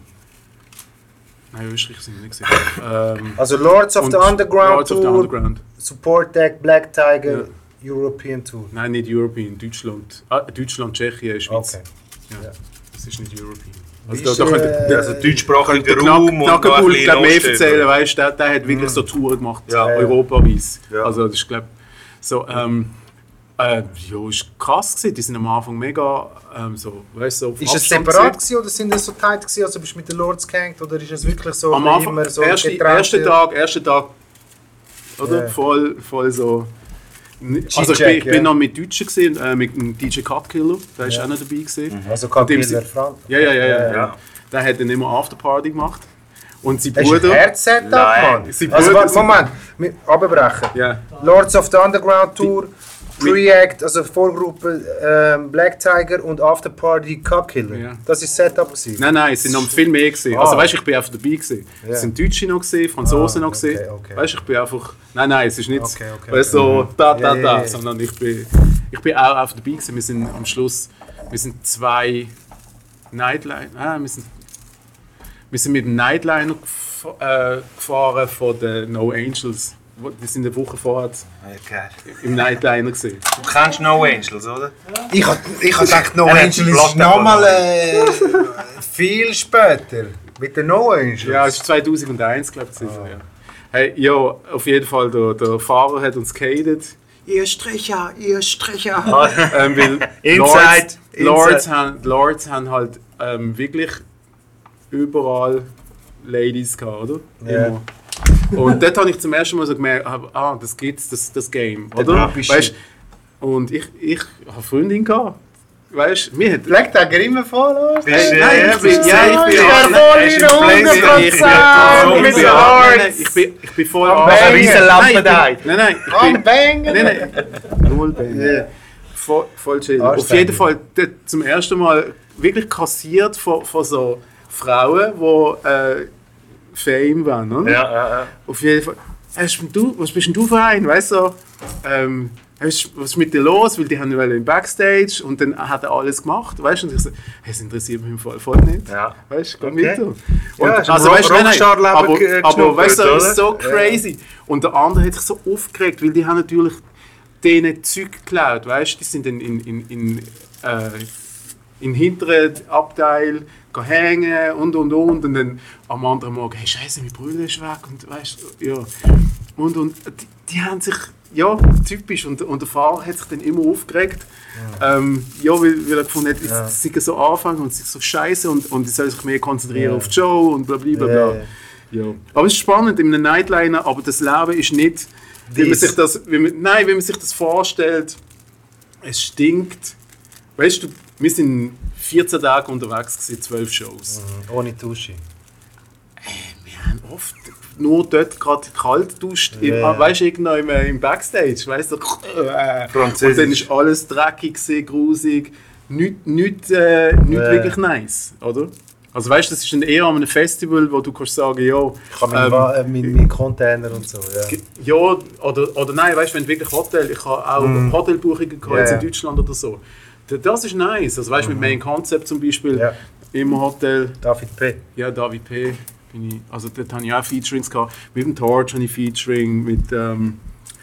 Nein, Österreich sind wir nicht gesehen. ähm, Also Lords of the Underground Lords of the Tour, Underground. Support Deck, Black Tiger, European Tour. Nein, nicht European, Deutschland. Ah, Deutschland, Tschechien, Schweiz. Okay. Ja. Das ist nicht European. Also da, ist, da könnt, äh, Also deutschsprachiger der Raum Knack, und Knackenbull bisschen glaub, mehr erzählen, weißt der, der hat wirklich so Touren gemacht, Ja. Europaweit. Ja. Also das ist, glaube so, ähm, äh, ja, ist krass gewesen. Die sind am Anfang mega, ähm, so, weißt du, so Ist es separat gewesen. oder sind das so tight gewesen, also bist du mit den Lords gehängt oder ist es wirklich so Am Anfang, immer so erste, getrennt? erster Tag, erster Tag, oder? Ja. Voll, voll so. Also ich, bin, ich bin ja. noch mit Deutschen gesehen, äh, mit dem DJ Cutkiller, der ist Ja. auch noch dabei gewesen. Also dem Kapiller sie- Frank. Ja, ja, ja, ja, Ja. Der hat dann immer Afterparty gemacht. Und sein Das Bruder. Herz-Setup, Nein. Mann. Sie Also warte, Moment, abbrechen. Ja. Lords of the Underground Tour, Pre-Act, also Vorgruppe ähm, Black Tiger und Afterparty Cupkiller. Ja. Das ist Setup gewesen. Nein, nein, es sind noch viel mehr gesehen. Ah. Also weißt du, ich bin einfach dabei gewesen. Ja. Es sind Deutsche noch gesehen, Franzosen Ah, noch gesehen. okay. Weißt du, ich bin einfach. Nein, nein, es ist nicht Okay, okay, so da, da, da, ja. sondern ich bin, ich bin auch einfach dabei gewesen. Wir sind am Schluss, wir sind zwei Nightliner, ah, wir sind, wir sind mit dem Nightliner gef äh, gefahren von den No Angels. Die sind eine Woche vorher Okay. im Nightliner gesehen. Du kennst No Angels, oder? Ich hab, ich gedacht, No Angels ist nochmal äh, viel später. Mit den No Angels. Ja, es war 2001, glaube ich. gewesen, Ja. Hey, ja, auf jeden Fall, der, der Fahrer hat uns gehatet. Ihr Stricher, ihr Stricher. ähm, weil Inside, Lords, inside. Lords, haben, Lords haben halt ähm, wirklich überall Ladies gehabt, oder? Ja. Immer. Und dort habe ich zum ersten Mal so gemerkt, ah, ah, das gibt's, das, das Game, oder? Weißt, und ich, ich habe Freundin gehabt. Weißt du, mir hat Black Tiger immer voll los. Hey, äh, nein, ja, ich bin- ja, ich bin- ja, hast voll in im Place- 100% Ja, mit mit den der Nein, Lords. nein, ich bin, ich bin voll Am Riesenlampe ich bin- da. Nein, nein, ich Am bin, Bang. nein, nein, null Bang. Ja. Voll, voll chill. Auf jeden Fall dort zum ersten Mal wirklich kassiert von, von so Frauen, die Fame waren. Oder? Ja, ja, ja. Auf jeden Fall. Hey, was, bist du, was bist denn du für ein? Weißt du, ähm, was ist mit dir los? Weil die haben wollen im Backstage und dann hat er alles gemacht. Weißt du, und ich so, hey, das interessiert mich im Fall voll nicht. Ja. Weißt du, geh Okay. mit. Und, Ja, also, weißt du, aber, aber weißt du, das ist so crazy. Und der andere hat sich so aufgeregt, weil die haben natürlich denen Zeug geklaut, weißt du, die sind in, in, in, in, äh, in hinteren Abteil hängen und und und und dann am anderen Morgen, hey Scheiße, mein Brüder ist weg und weißt ja. Und, und die, die haben sich, ja, typisch und, und der Fahrer hat sich dann immer aufgeregt, ja, ähm, ja weil, weil er gefunden hat, Ja. es sei so anfangen und es ist so scheiße und, und ich soll sich mehr konzentrieren Ja. auf die Show und bla bla bla. bla. Ja. Aber es ist spannend in einem Nightliner, aber das Leben ist nicht, wie man sich das, wie man, nein, wenn man sich das vorstellt, es stinkt. Weißt du, wir sind 14 Tage unterwegs gewesen, 12 Shows. Ohne Dusche. Wir haben oft nur dort gerade kalt duscht, im, Ja. weißt du, irgendwo im, äh, im Backstage, weißt du, äh, und dann ist alles dreckig, gewesen, grusig, nicht, nicht, äh, nicht Ja. wirklich nice, oder? Also weißt du, das ist dann eher an einem Festival, wo du kannst sagen, ja, Ich habe meinen ähm, äh, meinen meinen Container und so. Ja. Ja, oder, oder nein, weißt du, wenn du wirklich Hotel, ich habe auch Hotelbuchungen Ja, jetzt ja. in Deutschland oder so. Das ist nice. Also weißt du, mit Main Concept zum Beispiel, Ja. im Hotel, David P. ja, David P. Bin ich, also dort habe ich auch Featurings gehabt. Mit dem Torch habe ich Featuring, mit, ähm,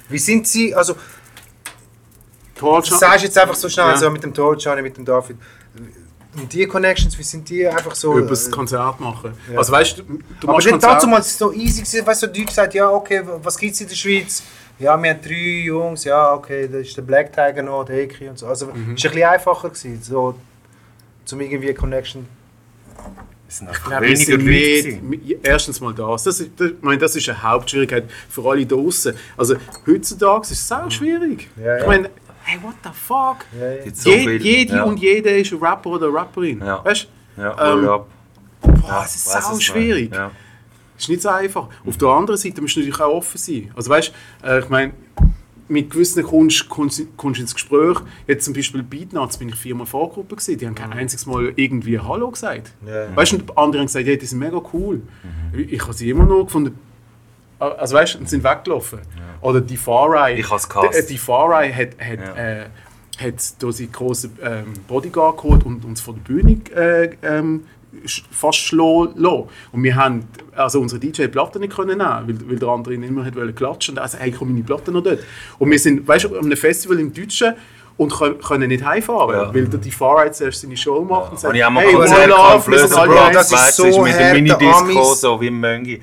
Wie sind Sie, also Tall Du sagst jetzt einfach so schnell, Ja. so mit dem Tor, Gianni, mit dem David. Und die Connections, wie sind die einfach so? über das äh, Konzert machen. Ja. Also weißt du, du aber machst Konzert. dazu mal so easy gewesen, weißt du, die gesagt, ja, okay, was gibt es in der Schweiz? Ja, wir haben drei Jungs, ja, okay, da ist der Black Tiger noch, der Eki und so. Also, Mhm. es ist ein bisschen einfacher gewesen, so, zum irgendwie eine Connection. Es sind Ich einfach glaube, wir weniger sind Leute. nicht, gewesen. mi- erstens mal das. Das ist, das, ich meine, das ist eine Hauptschwierigkeit für alle da draußen. Also heutzutage ist es auch schwierig. Ja, ja. Ich meine, hey, what the fuck? Ja, so Je, jede ja. und jeder ist ein Rapper oder eine Rapperin. Ja. Weißt Ja, Ähm, ja. du? Boah, Ja, es ist sau du schwierig. Ja. ist nicht so einfach. Auf der anderen Seite musst du natürlich auch offen sein. Also weißt, äh, ich meine, mit gewissen kommst kommst- du ins Gespräch. Jetzt zum Beispiel Beatnuts bin ich viermal Vorgruppe gewesen. Die haben kein einziges Mal irgendwie Hallo gesagt. Ja. Weißt du, und andere haben gesagt, hey, die sind mega cool. Ich, ich habe sie immer noch gefunden. Also weißt du, und sind weggelaufen. Oder die Farai. Ich gehasst. Die, die Farai hat, hat, Ja. äh, hat da seinen grossen ähm, Bodyguard geholt und uns von der Bühne äh, ähm, fast schlagen lassen. Und wir haben also unsere DJ Platte nicht können nehmen, weil, weil der andere ihn immer hat wollen klatschen und also hey, komm meine Platte noch dort. Und wir sind, weißt du, an einem Festival im Deutschen und können, nicht heimfahren, Ja. weil die Farai zuerst seine Show macht und sagt, Habe ich auch mal hey, gehabt, Love, wir sind alle Bro, das ist weißt so ist mit harte Minidisco, so wie im Möngi.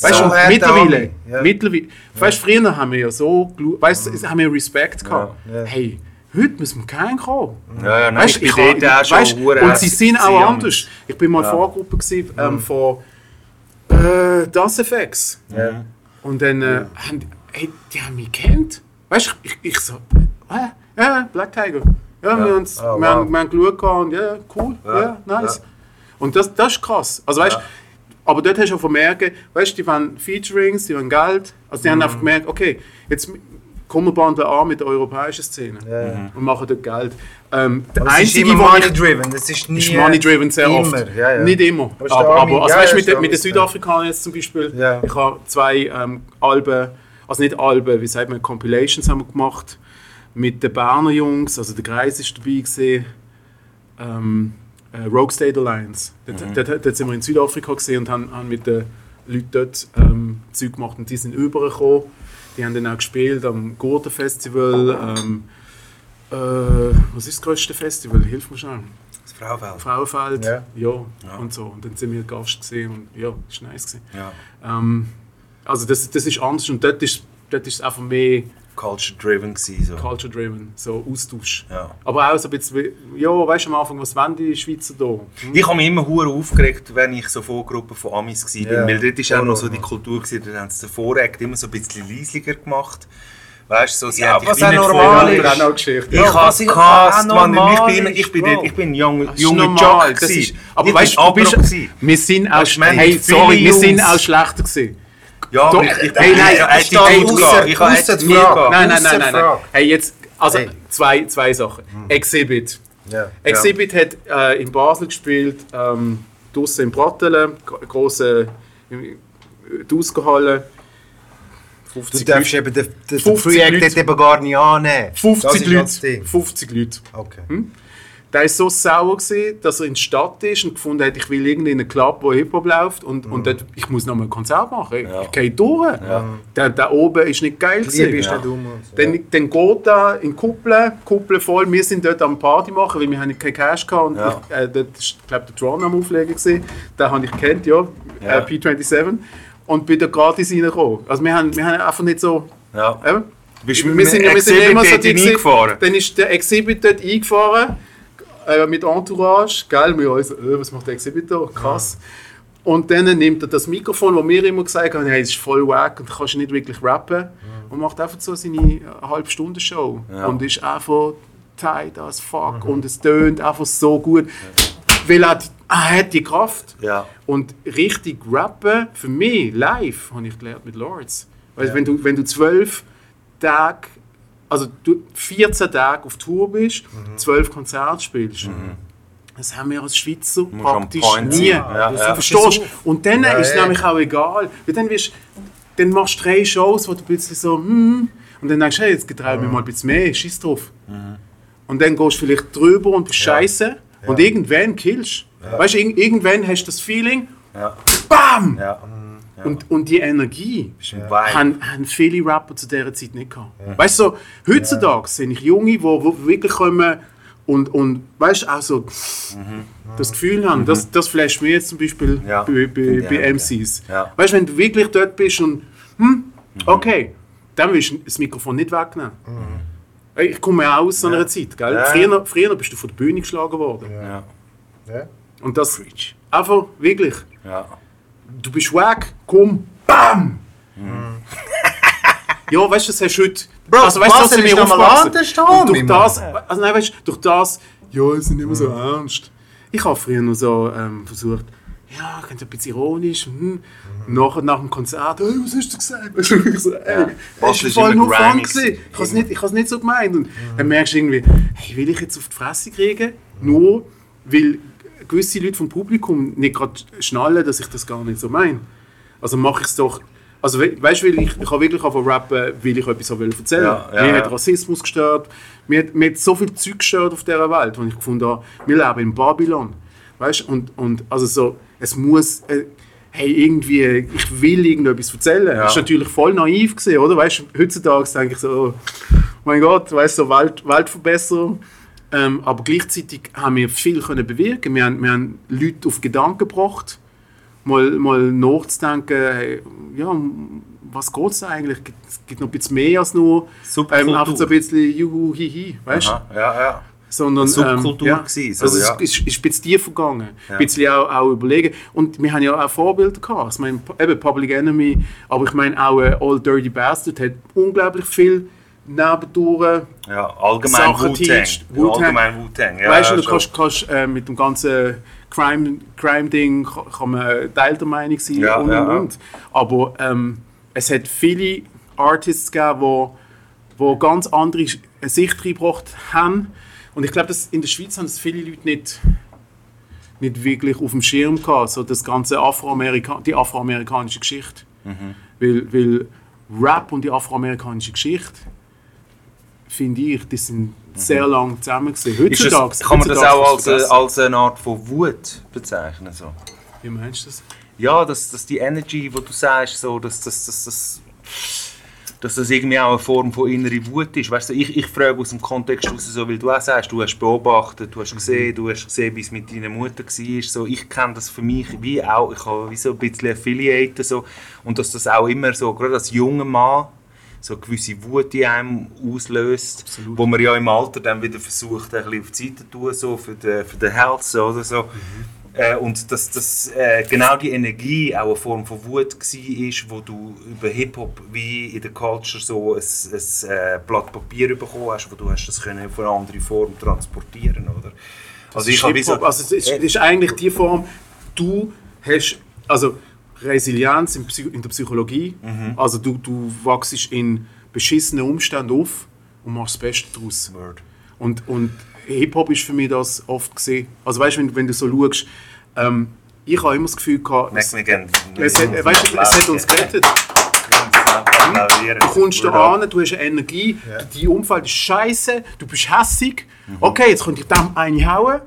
Weißt So du, mittlerweile. Ja. mittlerweile weißt, früher haben wir ja so, weißt, du, haben wir Respekt gehabt. Ja. Hey, heute müssen wir keinen kommen. Ja, ja, nein, Weißt, ich ich bin dort auch schon weißt, Und sie sind auch anders. Ich bin mal Ja. Vorgruppe gewesen, ähm, von äh, Das FX. Ja. Und dann äh, haben die, hey, die haben mich gekannt. Weißt du, ich, ich so, äh, ja, Black Tiger. Ja, wir, haben's- Oh, wir, haben, wow. wir haben geschaut und ja, cool, ja, Ja, nice. ja. Und das, das ist krass. Also weißt, Ja. aber dort hast du auch vermerken, weißt du, die wollen Featurings, die wollen Geld. Also die haben Mhm. einfach gemerkt, okay, jetzt kommen wir bandeln an mit der europäischen Szene Ja. und machen dort Geld. Ähm, der Aber es ist einzige, immer wo money ich, driven. Das ist nie. ist money driven sehr immer. oft. Ja, ja. Nicht immer. Aber ist Aber, aber, also ja, weißt, ja, mit, ist der den- mit den Südafrikanern jetzt zum Beispiel, Ja. ich habe zwei ähm, Alben, also nicht Alben, wie sagt man, Compilations haben wir gemacht mit den Berner Jungs, also der Kreis ist dabei gesehen, ähm, äh, Rogue State Alliance. Dort, dort, dort sind wir in Südafrika gesehen und haben, haben mit den Leuten dort ähm, Zeug gemacht und die sind übergekommen. Die haben dann auch gespielt am Gurten Festival. Ähm, äh, was ist das größte Festival? Hilf mir schnell. Das Frauenfeld. Frauenfeld, Ja. ja, Ja. und so. Und dann sind wir Gast gesehen und ja, das war nice. Gewesen. Ja. Ähm, also das, das ist anders und dort ist, dort ist es einfach mehr Culture driven gewesen, so. culture driven, so Austausch. Ja. Aber auch so ein bisschen, wie- ja, weißt du am Anfang, was wollen die Schweizer da? Hm? Ich habe mich immer hure aufgeregt, wenn ich so Vorgruppen von Amis war. Ja. Weil dort ist auch noch so die Kultur, gewesen, da haben sie den Vorrecht immer so ein bisschen leisiger gemacht. Weißt du, so, sie Ja, was auch normal ist. auch Geschichte. Ich Ja, habe gehasst, Mann. Ich bin, immer- ich bin, dort- ich bin ein junger, normal, Jock. das ist, aber Ich weißt du, wir sind auch, hey, sorry, wir sind auch schlechter gewesen. Ja, Doch, ich, hey, nein, ich, ich ich, stehe ich, echt die Frage. Nein, nein, nein, nein, nein. Hey, jetzt, also Hey. zwei, zwei Sachen. Exhibit. Ja. Exhibit hat äh, in Basel gespielt, ähm, draussen in Brattelen, gro- grosse die Ausgehalle. Du 50 darfst Leute. eben den 50 Projekt Leute. eben gar nicht annehmen. das 50 ist halt das Leute. Ding. 50 Leute. Okay. Der war so sauer, gewesen, dass er in die Stadt ist und gefunden hat, ich will irgendwie in einen Club, wo Hip-Hop läuft und, und dort, ich muss noch mal ein Konzert machen. Ich, Ja. ich gehe durch. Der, der oben ist nicht geil. Gewesen. ist Ja. Dann, dann geht er in die Kuppel, Kuppel voll. Wir sind dort am Party machen, weil wir haben keinen Cash gehabt. Und Ja. ich, äh, dort ist, glaube der Tron am Auflegen gesehen. Den habe ich kennt, ja, Ja. Äh, P27. Und bin da gratis reingekommen. Also wir haben, wir haben einfach nicht so. Ja. Bist wir, sind, wir sind immer so die gewesen. eingefahren? Dann ist der Exhibit dort eingefahren äh, mit Entourage. Geil, wir uns, äh, was macht der Exhibit da? Krass. Und dann nimmt er das Mikrofon, wo wir immer gesagt haben, hey, es ist voll wack und kannst nicht wirklich rappen. Und macht einfach so seine äh, halbe Stunde Show. Ja. Und ist einfach tight as fuck. Und es tönt einfach so gut. Weil er, er hat die Kraft. Ja. Und richtig rappen, für mich, live, habe ich gelernt mit Lords. Weil wenn, du, wenn du zwölf Tage, also du 14 Tage auf Tour bist, zwölf Konzerte spielst, das haben wir als Schweizer am praktisch nie. Ja, ja. Verstehst du? Und dann ist es nämlich auch egal. Weil dann, wirst, dann machst du drei Shows, wo du plötzlich so, hm, und dann denkst du, hey, jetzt getraue ich mir mal ein bisschen mehr, schieß drauf. Und dann gehst du vielleicht drüber und bist scheiße. Und irgendwann killst du. Weißt du, irg- irgendwann hast du das Feeling. BAM! Ja. Und, und die Energie Vibe. haben, haben viele Rapper zu dieser Zeit nicht gehabt. Weißt du, so, heutzutage sehe ich Junge, die wo wirklich kommen und, und weißt du, auch so das Gefühl haben, das, das flasht mir jetzt zum Beispiel Mhm. Ja, bei, bei, bei MCs. Ja. Weißt du, wenn du wirklich dort bist und, hm, okay, dann willst du das Mikrofon nicht wegnehmen. Ey, Ich komme ja auch aus so einer Zeit, gell? Ja. Früher, früher bist du von der Bühne geschlagen worden. Ja, Ja? Und das einfach wirklich, ja. Du bist weg, komm, BAM! ja, weißt du, das hast du heute. Bro, also, weißt, Basel sind ist wir noch mal aufgewachsen. anders da, durch das, also nein, weißt du, durch das, ja, es sind immer so ernst. Ich habe früher noch so ähm, versucht, ja, ich ein bisschen ironisch. Hm. Nachher nach dem Konzert, hey, was hast du gesagt? Ich so, ey, Basel das ist ist voll nur Fun gewesen. Ich habe es nicht, ich nicht so gemeint. Und dann merkst du irgendwie, hey, will ich jetzt auf die Fresse kriegen? Nur weil gewisse Leute vom Publikum nicht gerade schnallen, dass ich das gar nicht so meine. Also mache ich es doch. Also we weißt du, ich, ich habe wirklich angefangen rappen, weil ich etwas wollte erzählen. Ja, ja, mir ja. hat Rassismus gestört, mir hat, mir hat so viel Zeug gestört auf dieser Welt, wo ich gefunden habe, wir leben in Babylon. Weißt du, und, und also so, es muss, äh, hey, irgendwie, ich will irgendetwas erzählen. Das ist natürlich voll naiv gewesen, oder? Weißt du, heutzutage denke ich so, oh mein Gott, weißt du, so Welt, Weltverbesserung. Ähm, aber gleichzeitig haben wir viel können bewirken. Wir haben, wir haben Leute auf Gedanken gebracht, mal, mal nachzudenken, hey, ja, was geht es eigentlich? Gibt- Es gibt noch ein bisschen mehr als nur ähm, einfach so ein bisschen Juhu, hihi, weißt du? Ja, ja. sondern Subkultur ja, gewesen, so, also ja. es ist, ist ein bisschen tiefer gegangen, ein bisschen auch, auch überlegen und wir haben ja auch Vorbilder gehabt, ich meine eben Public Enemy, aber ich meine auch äh, All Dirty Bastard hat unglaublich viel nebendurch, Ja, allgemein Wu-Tang. Ja, weißt du, du kannst, kannst äh, mit dem ganzen Crime, Crime-Ding kann, kann man Teil der Meinung sein Ja, und, ja, und, und. Aber ähm, es hat viele Artists gegeben, wo, wo ganz andere Sch- Sicht reingebracht haben. Und ich glaube, in der Schweiz haben es viele Leute nicht, nicht wirklich auf dem Schirm gehabt, so das ganze Afroamerika die afroamerikanische Geschichte. Mhm. Weil, weil Rap und die afroamerikanische Geschichte, finde ich, die sind sehr lange zusammen gewesen. Mhm. Heutzutage, das, kann man das auch als, äh, als eine Art von Wut bezeichnen? So? Wie meinst du das? Ja, dass, dass die Energy, die du sagst, so, dass, dass, dass, dass, dass das irgendwie auch eine Form von innerer Wut ist. Weißt du, ich, ich frage aus dem Kontext raus, so, weil du auch sagst, du hast beobachtet, du hast gesehen, du hast gesehen, wie es mit deiner Mutter war. So, ich kenne das für mich wie auch, ich habe wie so ein bisschen Affiliate so, und dass das auch immer so, gerade als junger Mann, so eine gewisse Wut in einem auslöst, wo man ja im Alter dann wieder versucht, ein bisschen auf die Seite zu tun, so für den, für den Health oder so. Äh, und dass, dass äh, genau die Energie auch eine Form von Wut war, wo du über Hip-Hop wie in der Culture so ein, ein äh, Blatt Papier bekommen hast, wo du hast das können auf eine andere Form transportieren oder? Also ich so, also es ist, es ist eigentlich die Form, du hast, also Resilienz in, Psy in der Psychologie, Mhm. also du, du wachst in beschissenen Umständen auf und machst das Beste daraus. Word. Und, und Hip-Hop ist für mich das oft gesehen. Also weißt du, wenn, wenn du so schaust, ähm, ich habe immer das Gefühl gehabt, es, es, hat, weißt, du, es hat uns gerettet. Du kommst da an, du hast eine Energie, dein Umfeld ist scheiße, du bist hässig. Okay, jetzt könnte ich dem eine hauen.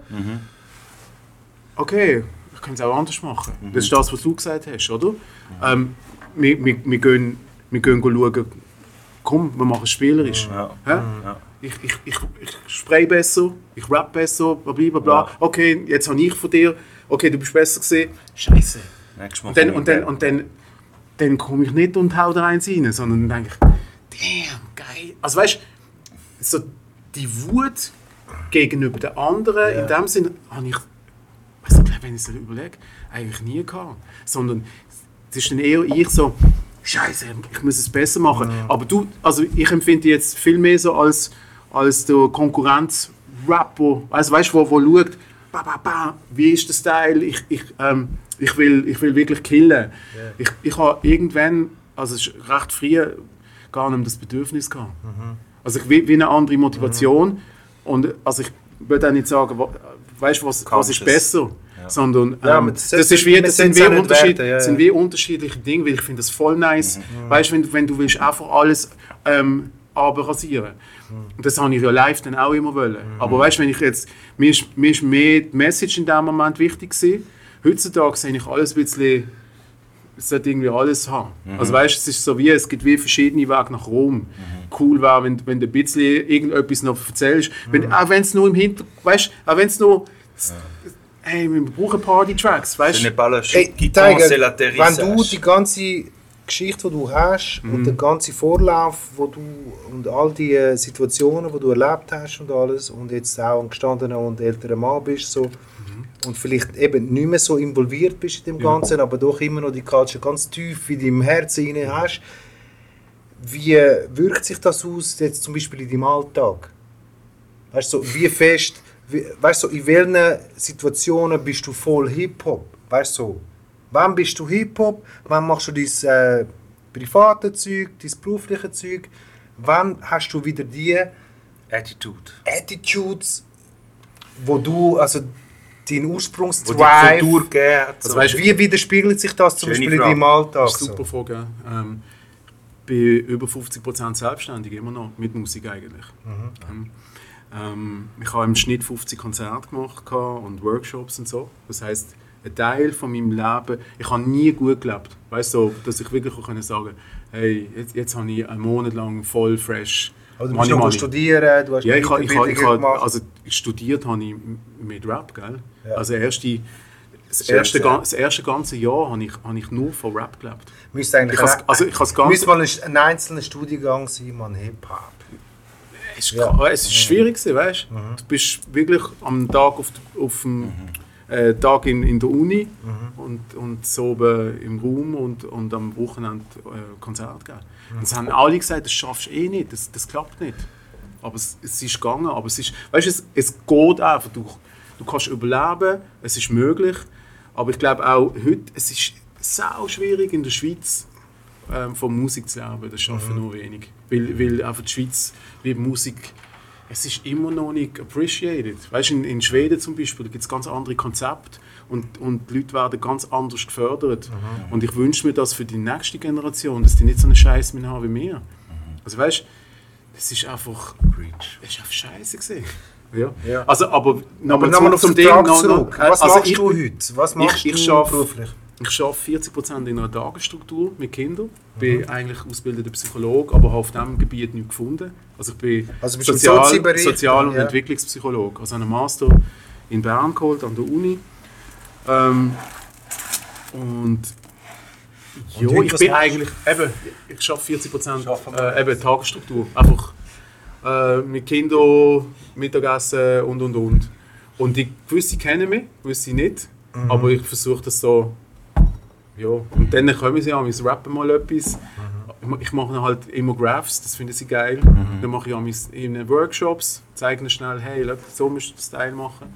Okay, ich könnte es auch anders machen. Das ist das, was du gesagt hast, oder? Ähm, wir, wir, wir gehen, wir gehen schauen, komm, wir machen es spielerisch. Ja. Hä? Ich, ich, ich, ich spray besser, ich rap besser, bla bla bla. bla. Ja. Okay, jetzt habe ich von dir, okay, du bist besser gesehen. Scheiße. Und dann, komme und ich dann, und dann, dann komme ich nicht und hau da eins rein, sondern dann denke ich, damn, geil. Also weißt du, so die Wut gegenüber den anderen, in dem Sinne, habe ich, also, glaube, wenn ich es überlege, eigentlich nie gehabt. Sondern es ist dann eher ich so, Scheiße, ich muss es besser machen. Aber du, also ich empfinde dich jetzt viel mehr so als, als der Konkurrenz-Rapper, also weißt du, wo, wo schaut, ba, ba, ba, wie ist der Style, ich, ich, ähm, ich, will, ich will wirklich killen. Ich, ich habe irgendwann, also recht früh, gar nicht mehr das Bedürfnis gehabt. Also ich will wie eine andere Motivation und also ich würde auch nicht sagen, weißt du, was, was ist besser, sondern ähm, Ja, aber das, das- ist wie, das sind wie, Unterschied, ja, ja. sind wie unterschiedliche Dinge, weil ich finde das voll nice. Weißt du, wenn, wenn du willst einfach alles ähm, abrasieren. Und das habe ich ja live dann auch immer wollen. Aber weißt du, wenn ich jetzt, mir ist, mir ist mehr die Message in dem Moment wichtig gewesen. Heutzutage sehe ich alles ein bisschen es sollte irgendwie alles haben. Also weißt, es ist so wie, es gibt wie verschiedene Wege nach Rom. Cool wäre, wenn, wenn du ein bisschen irgendetwas noch erzählst. Wenn, auch wenn es nur im Hintergrund, weißt, auch wenn es nur, hey, wir brauchen Party-Tracks, weißt n'est pas la Ey, guitare, Tiger, c'est wenn du die ganze Geschichte, die du hast und den ganzen Vorlauf, wo du und all die äh, Situationen, die du erlebt hast und alles und jetzt auch ein gestandener und älterer Mann bist so und vielleicht eben nicht mehr so involviert bist in dem Ganzen, aber doch immer noch die Culture ganz tief in deinem Herzen hinein hast. Wie wirkt sich das aus jetzt zum Beispiel in deinem Alltag? Weißt du, so, wie fest, wie, weißt du, so, in welchen Situationen bist du voll Hip-Hop? Weißt du, so, wann bist du Hip-Hop? Wann machst du dein äh, private Zeug, dein berufliche Zeug? Wann hast du wieder die Attitude. Attitudes, wo du, also dein Wo die hat. Also weißt, wie widerspiegelt sich das zum Beispiel Frage. in deinem Alltag? Das ist super So? Frage. Ähm, ich bin über 50% selbstständig, immer noch, mit Musik eigentlich. Mhm. Ähm, ich habe im Schnitt 50 Konzerte gemacht und Workshops und so. Das heißt, ein Teil von meinem Leben, ich habe nie gut gelebt. Weißt du, so, dass ich wirklich auch können sagen hey, jetzt, jetzt habe ich einen Monat lang voll fresh. Also du bist noch studieren, du hast Ja, ich, ich, habe- ich, gemacht. also studiert habe ich mit Rap, gell? Ja. Also erste, das, Schön erste, ga- das erste ganze Jahr habe ich, habe ich nur von Rap gelebt. Müsste eigentlich Ich has- also ich has ganz- müsste mal ein, ein einzelner Studiengang sein, man Hip-Hop. Es ist, Ja. es ist schwierig, weißt du? Du bist wirklich am Tag auf, der- auf dem äh, Tag in, in der Uni und, und so oben im Raum und, und am Wochenende äh, Konzert geben. Und es haben alle gesagt, das schaffst du eh nicht, das, das klappt nicht. Aber es, es ist gegangen, aber es ist, weißt du, es, es geht einfach. Du, du kannst überleben, es ist möglich. Aber ich glaube auch heute, es ist sau schwierig in der Schweiz ähm, von Musik zu leben. Das schaffen nur wenig. Weil, weil einfach die Schweiz, wie Musik, es ist immer noch nicht appreciated. Weißt du, in, in Schweden zum Beispiel, gibt es ganz andere Konzepte und, und die Leute werden ganz anders gefördert. Und ich wünsche mir das für die nächste Generation, dass die nicht so einen Scheiß mehr haben wie wir. Also weißt du, das ist einfach, Preach. das ist einfach scheiße gesehen. Ja. Ja. Also, aber Aber nochmal zurück den zum noch- zurück. noch- Was also machst ich du heute? Was machst ich du schaff- beruflich? Ich arbeite 40% in einer Tagesstruktur mit Kindern. Ich Mhm. bin eigentlich ausgebildeter Psychologe, aber habe auf diesem Gebiet nichts gefunden. Also ich bin Also Sozial, Sozial- und ja. Entwicklungspsychologe. Also einen Master in Bern geholt, an der Uni. Ähm, und heute, ich bin eigentlich, eben, ich arbeite 40% Schaffen wir äh, eben Tagesstruktur. Einfach äh, mit Kindern, Mittagessen und und und. Und die gewisse kennen mich, gewisse nicht. Mhm. Aber ich versuche das so. Ja, und dann kommen sie an, wir rappen mal etwas. Mhm. Ich- mache halt immer Graphs, das finden sie geil. Dann mache ich auch in Workshops, zeige ihnen schnell, hey, so musst du das Style machen.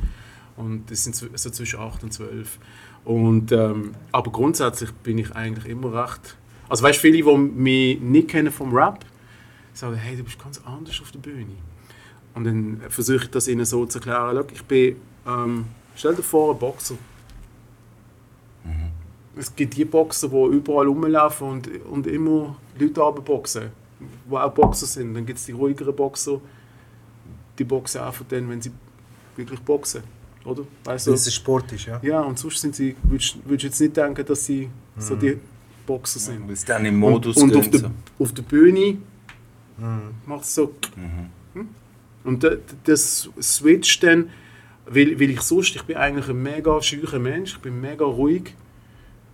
Und das sind so zwischen 8 und 12. Und, ähm, aber grundsätzlich bin ich eigentlich immer recht. Also weißt du, viele, die mich nicht kennen vom Rap, sagen, hey, du bist ganz anders auf der Bühne. Und dann versuche ich das ihnen so zu erklären. Schau, ich bin, ähm, stell dir vor, ein Boxer. Es gibt die Boxer, die überall rumlaufen und, und immer Leute boxen, die auch Boxer sind. Dann gibt es die ruhigeren Boxer, die boxen einfach dann, wenn sie wirklich boxen. Oder? Weißt du? Weil es Sport ist, ja. Ja, und sonst sind sie, würdest du jetzt nicht denken, dass sie so die Boxer sind. Weil es dann im Modus und, und auf, der, so. auf der Bühne macht es so. Hm? Und da- das switcht dann, weil, weil ich sonst, ich bin eigentlich ein mega schücher Mensch, ich bin mega ruhig.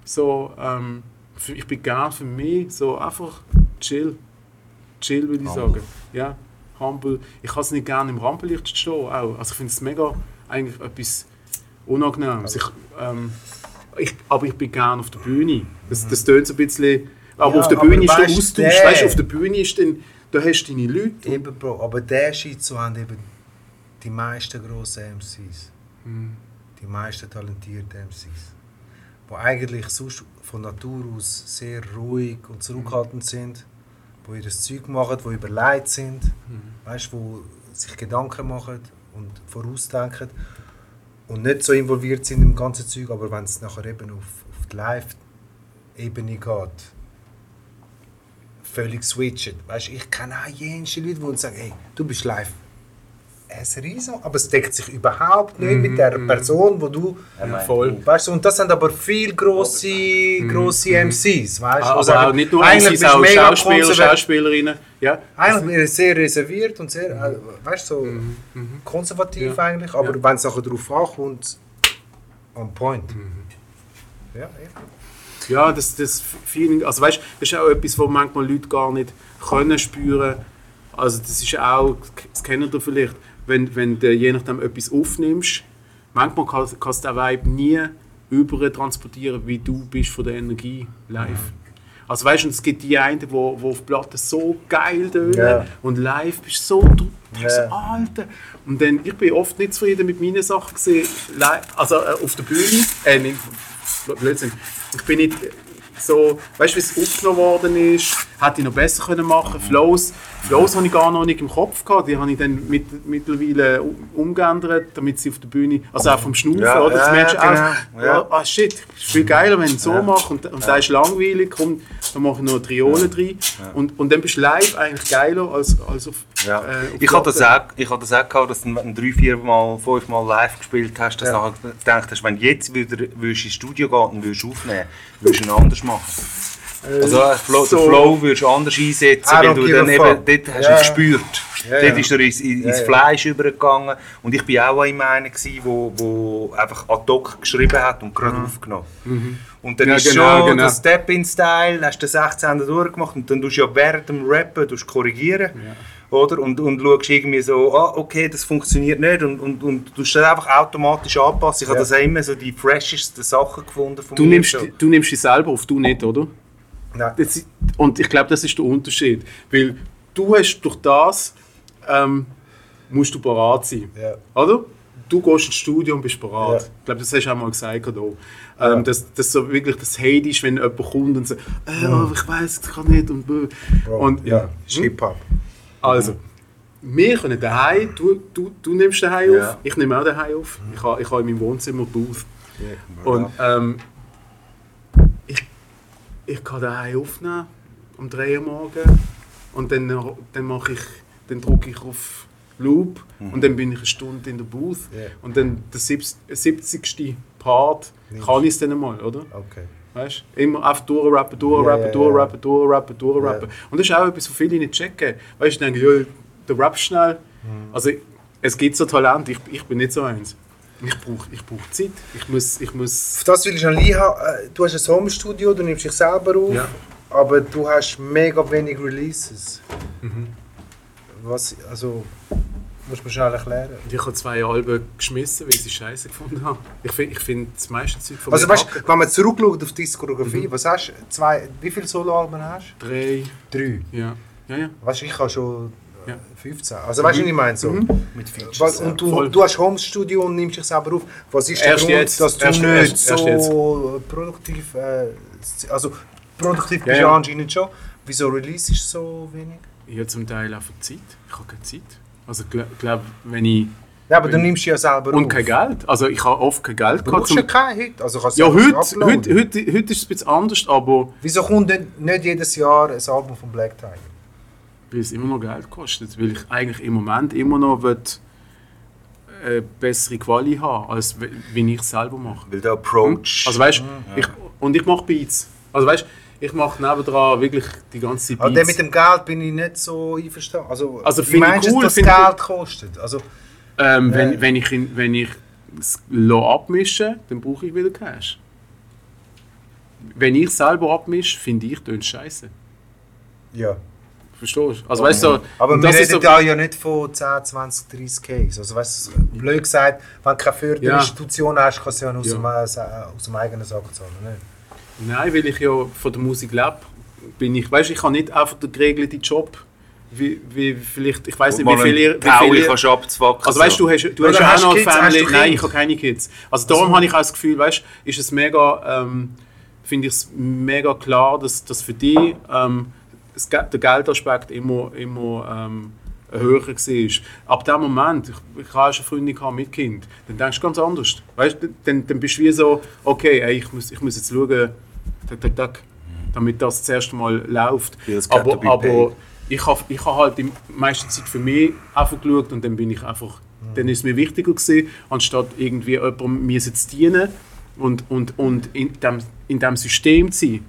So, ähm, für, ich bin gern für mich so einfach chill. Chill würde ich Humble. sagen. Ja, humble. Ich kann es nicht gerne im Rampenlicht stehen. Auch. Also ich finde es mega eigentlich etwas Unangenehmes. Ich, ähm, ich, aber ich bin gern auf der Bühne. Das, das tönt so ein bisschen. Aber Ja, auf der Bühne ist der Austausch. Weißt, auf der Bühne ist dann, da hast du deine Leute. Eben, Bro. Aber der so haben eben die meisten grossen MCs. Hm. Die meisten talentierten MCs. Die eigentlich sonst von Natur aus sehr ruhig und zurückhaltend sind. Die ihr Zeug machen, die überlegt sind. Weißt du, die sich Gedanken machen und vorausdenken. Und nicht so involviert sind im ganzen Zeug, aber wenn es nachher eben auf, auf die Live-Ebene geht, völlig switchen. Weißt, ich kenne auch jenste Leute, die sagen, hey, du bist live ein riesen, aber es deckt sich überhaupt nicht mit der Person, wo du, Voll. weißt du, und das sind aber viel grosse, grosse MCs, weißt du, Ah, wo aber sagen, auch nicht nur eigentlich MCs, auch Schauspieler, konservat- Schauspielerinnen. Ja. Eigentlich sehr reserviert und sehr, äh, weißt du, so konservativ Ja. eigentlich, aber Ja. wenn es nachher drauf ankommt, on point. Ja, ja. Ja, das, das Feeling, also weißt, das ist auch etwas, was manchmal Leute gar nicht können spüren. Also das ist auch, das kennt ihr vielleicht, wenn, wenn du je nachdem etwas aufnimmst, manchmal kann- kannst du den Vibe nie über transportieren, wie du bist von der Energie live. Also weißt du, es gibt die einen, die wo, wo auf Platte so geil tönen Ja. und live bist du so, du denkst so, Ja. Alter. Und dann, ich bin oft nicht zufrieden mit meinen Sachen gesehen, also äh, auf der Bühne, äh, nicht, Blödsinn. Ich bin nicht so, weißt du, wie es aufgenommen worden ist, hätte ich noch besser können machen. Flows, Flows habe ich gar noch nicht im Kopf gehabt, die habe ich dann mit, mittlerweile um- umgeändert, damit sie auf der Bühne, also auch vom Schnaufen, Ja, oder? Das ja, merkst genau. Ja. ah, shit, ist viel geiler, wenn ich so mache und, und das ist langweilig, komm, dann mache ich noch eine Triole drin und, und dann bist du live eigentlich geiler als, als auf, Ja. äh, auf ich hatte das auch, ich hatte das auch gehabt, dass du, drei, vier Mal, fünf Mal live gespielt hast, dass Ja. du nachher gedacht hast, wenn jetzt wieder würdest ins Studio gehen und würdest aufnehmen, würdest du ihn anders machen. Also äh, Flow, so- den Flow würdest du anders einsetzen, don't du dann eben, dort hast Ja. du gespürt. Ja, dort ist er ins, ins Ja. Fleisch übergegangen und ich bin auch immer einer gewesen, wo, wo einfach ad hoc geschrieben hat und gerade aufgenommen. Und dann Ja, ist genau, schon genau. der Step-in-Style, hast du den 16. durchgemacht und dann tust du ja während dem Rappen tust korrigieren. Oder? Und, und schaust irgendwie so, ah, okay, das funktioniert nicht und, und, und du das einfach automatisch anpassen. Ich habe das auch immer so die freshesten Sachen gefunden von Du nimmst, so. du nimmst dich selber auf, du nicht, oder? Das, und ich glaube, das ist der Unterschied. Weil du hast durch das, ähm, musst du parat sein. Ja. Oder? Du gehst ins Studio und bist parat. Ja. Ich glaube, das hast du auch mal gesagt. Hier. Ähm, dass, dass so wirklich das Hate ist, wenn jemand kommt und sagt, äh, oh, ich weiß, ich kann nicht und bö. Bro, Und ja, ist Hip-Hop. also, wir können daheim, du, du, du nimmst daheim auf, ich nehme auch daheim auf. Ich habe ich habe in meinem Wohnzimmer Booth. Und ähm, ich kann daheim aufnehmen um 3 Uhr morgen und dann, dann, mache ich, dann drücke ich auf Loop und dann bin ich eine Stunde in der Booth Ja. und dann der 70. 70. Part kann ich es dann mal, oder? Okay. Weißt du? Immer einfach durchrappen, durchrappen, ja, durchrappen, durchrappen, durchrappen. Ja. Und das ist auch etwas, was viele nicht checken. Weißt du, denken, ja, der rappt schnell. Mhm. Also, es gibt so Talent, ich, ich bin nicht so eins. Ich brauche ich brauch Zeit. Ich muss, ich muss Auf das will ich noch haben. Äh, Du hast ein Home-Studio, du nimmst dich selber auf, Ja. aber du hast mega wenig Releases. Mhm. Was, also, musst du mir schnell erklären. ich habe zwei Alben geschmissen, weil ich sie scheiße gefunden habe. Ich finde ich find das meiste Zeug von Also weißt du, wenn man zurückschaut auf die Diskografie, Mhm. was hast du? Zwei, wie viele Soloalben hast Drei, du? Drei. ja. Ja, ja. Weißt du, ich habe schon Ja. 15. Also weißt du, was ich meine? So. mit Features. Weil, und du, voll. du hast Homestudio und nimmst dich selber auf. Was ist der Erst Grund, jetzt. dass du Erst- nicht erst- so produktiv, äh, also produktiv Ja, bist du ja. anscheinend schon. Wieso Release ist so wenig? Ich habe zum Teil einfach Zeit. Ich habe keine Zeit. Also ich glaube, glaub, wenn ich... Ja, aber du nimmst ja selber Und auf. kein Geld. Also ich habe oft kein Geld Du gehabt. brauchst ja Zum, keinen Hit. Also kannst du ja, heute, heute, heute, heute ist es ein bisschen anders, aber Wieso kommt denn nicht jedes Jahr ein Album von Black Tiger? Weil es immer noch Geld kostet. Weil ich eigentlich im Moment immer noch will, äh, bessere Quali haben, als we- wie ich es selber mache. Weil der Approach. Also weißt, ich, und ich mache Beats. Also weißt, ich mache nebendran wirklich die ganze Zeit Aber Beats. der mit dem Geld bin ich nicht so einverstanden. Also, Also wie finde ich meinst du, cool, dass das Geld kostet? Also, ähm, Ja. wenn, wenn ich, in- wenn ich es abmische, dann brauche ich wieder Cash. Wenn ich selber abmische, finde ich, tönt scheiße. ja. Verstehst du? Also weißt du, Aber wir reden so, da ja nicht von 10, 20, 30 Case. Also weißt du, blöd gesagt, wenn du keine Förderinstitution hast, kannst du ja nur aus, Ja. dem, äh, aus dem eigenen Sack zahlen. Nicht? Nein, weil ich ja von der Musik lebe, bin ich, weißt, ich habe nicht einfach den geregelten Job, wie, wie vielleicht, ich weiß nicht, wie viel ihr, wie viel Pauli ihr, kannst du abzwacken. also weißt du, hast, du hast ja hast auch noch eine Kids? Family, nein, Kinder? ich habe keine Kids. Also darum habe ich auch das Gefühl, weißt, ist es mega, ähm, finde ich es mega klar, dass, dass für dich ähm, das, der Geldaspekt immer, immer ähm, höher war. Ab dem Moment, ich, ich habe schon Freunde gehabt mit Kind, dann denkst du ganz anders. Weißt, dann, dann bist du wie so, okay, ey, ich, muss, ich muss jetzt schauen, tak, tak, tak, damit das das erste Mal läuft. Aber, be aber ich habe ich hab halt die meiste Zeit für mich einfach geschaut und dann bin ich einfach, dann ist es mir wichtiger gewesen, anstatt irgendwie jemandem mir zu dienen und, und, und in dem, in dem System zu sein.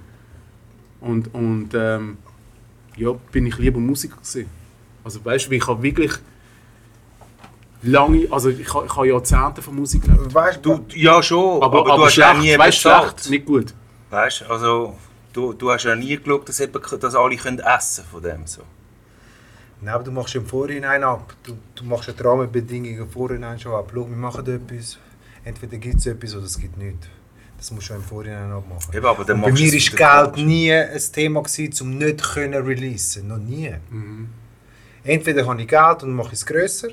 Und, und ähm, ja, bin ich lieber Musiker gewesen. Also weißt du, ich habe wirklich lange, also ich habe, ich habe Jahrzehnte von Musik gelebt. Weißt Du, ja schon, aber, Aber, aber, du hast ja schlecht, nie weißt, schlecht, nicht gut. Weißt also du, du hast ja nie geschaut, dass, eben, dass alle können essen von dem. So. Nein, aber du machst im Vorhinein ab. Du, du machst ja die Rahmenbedingungen im Vorhinein schon ab. Schau, wir machen etwas. Entweder gibt es etwas oder es gibt nichts. Das musst du schon im Vorhinein abmachen. Eben, aber dann bei mir es ist Geld nie ein Thema gewesen, um nicht können releasen. Noch nie. Entweder habe ich Geld und mache es grösser,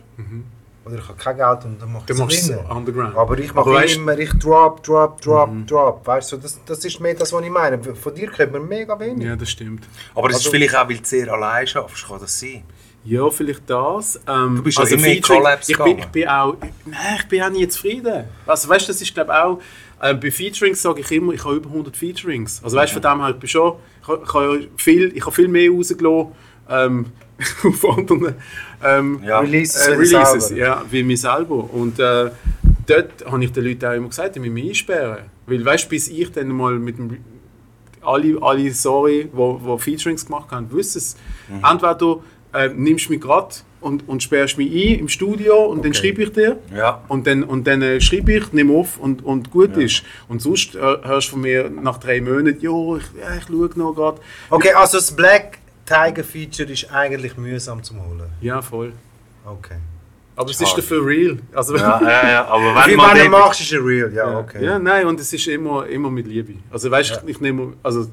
oder ich habe kein Geld und dann mache ich es es kleiner. underground. Aber ich mache Aber weißt- immer, ich drop, drop, drop, drop. Weißt du, das, das ist mehr das, was ich meine. Von dir kennt man mega wenig. Ja, das stimmt. Aber das Also- ist vielleicht auch, weil du sehr allein schaffst, kann das sein? Ja, vielleicht das. Ähm, Du bist ja immer in Collabs ich bin, gegangen. ich bin auch, nein, ich bin auch nie zufrieden. Also weißt du, das ist glaube ich auch, äh, bei Featurings sage ich immer, ich habe über 100 Featurings. Also weißt du, von dem her, ich bin schon, ich habe, ich habe ja viel, ich habe viel mehr rausgelassen ähm, auf anderen ähm, Ja. Releases, äh, Releases, selber. ja, wie mir selber. Und äh, dort habe ich den Leuten auch immer gesagt, ich muss mich einsperren. Weil weißt du, bis ich dann mal mit dem alle, alle sorry, wo, wo Featurings gemacht haben, wissen es. Mhm. Entweder du äh, nimmst mich gerade und, und sperrst mich ein im Studio und dann Okay. schreibe ich dir. Ja. Und dann, und dann äh, schreibe ich, nimm auf und, und gut ist. Und sonst äh, hörst du von mir nach drei Monaten, jo, ich, ja, ich schaue noch gerade. Okay, also das Black Tiger Feature ist eigentlich mühsam zum holen. Ja, voll. Okay. Aber es ist dafür real. Also, Ja, ja, ja, aber Wie wenn man man den- machst, ist es real. Ja, Ja, okay. ja, nein, und es ist immer, immer mit Liebe. Also weißt du, ich nehme, also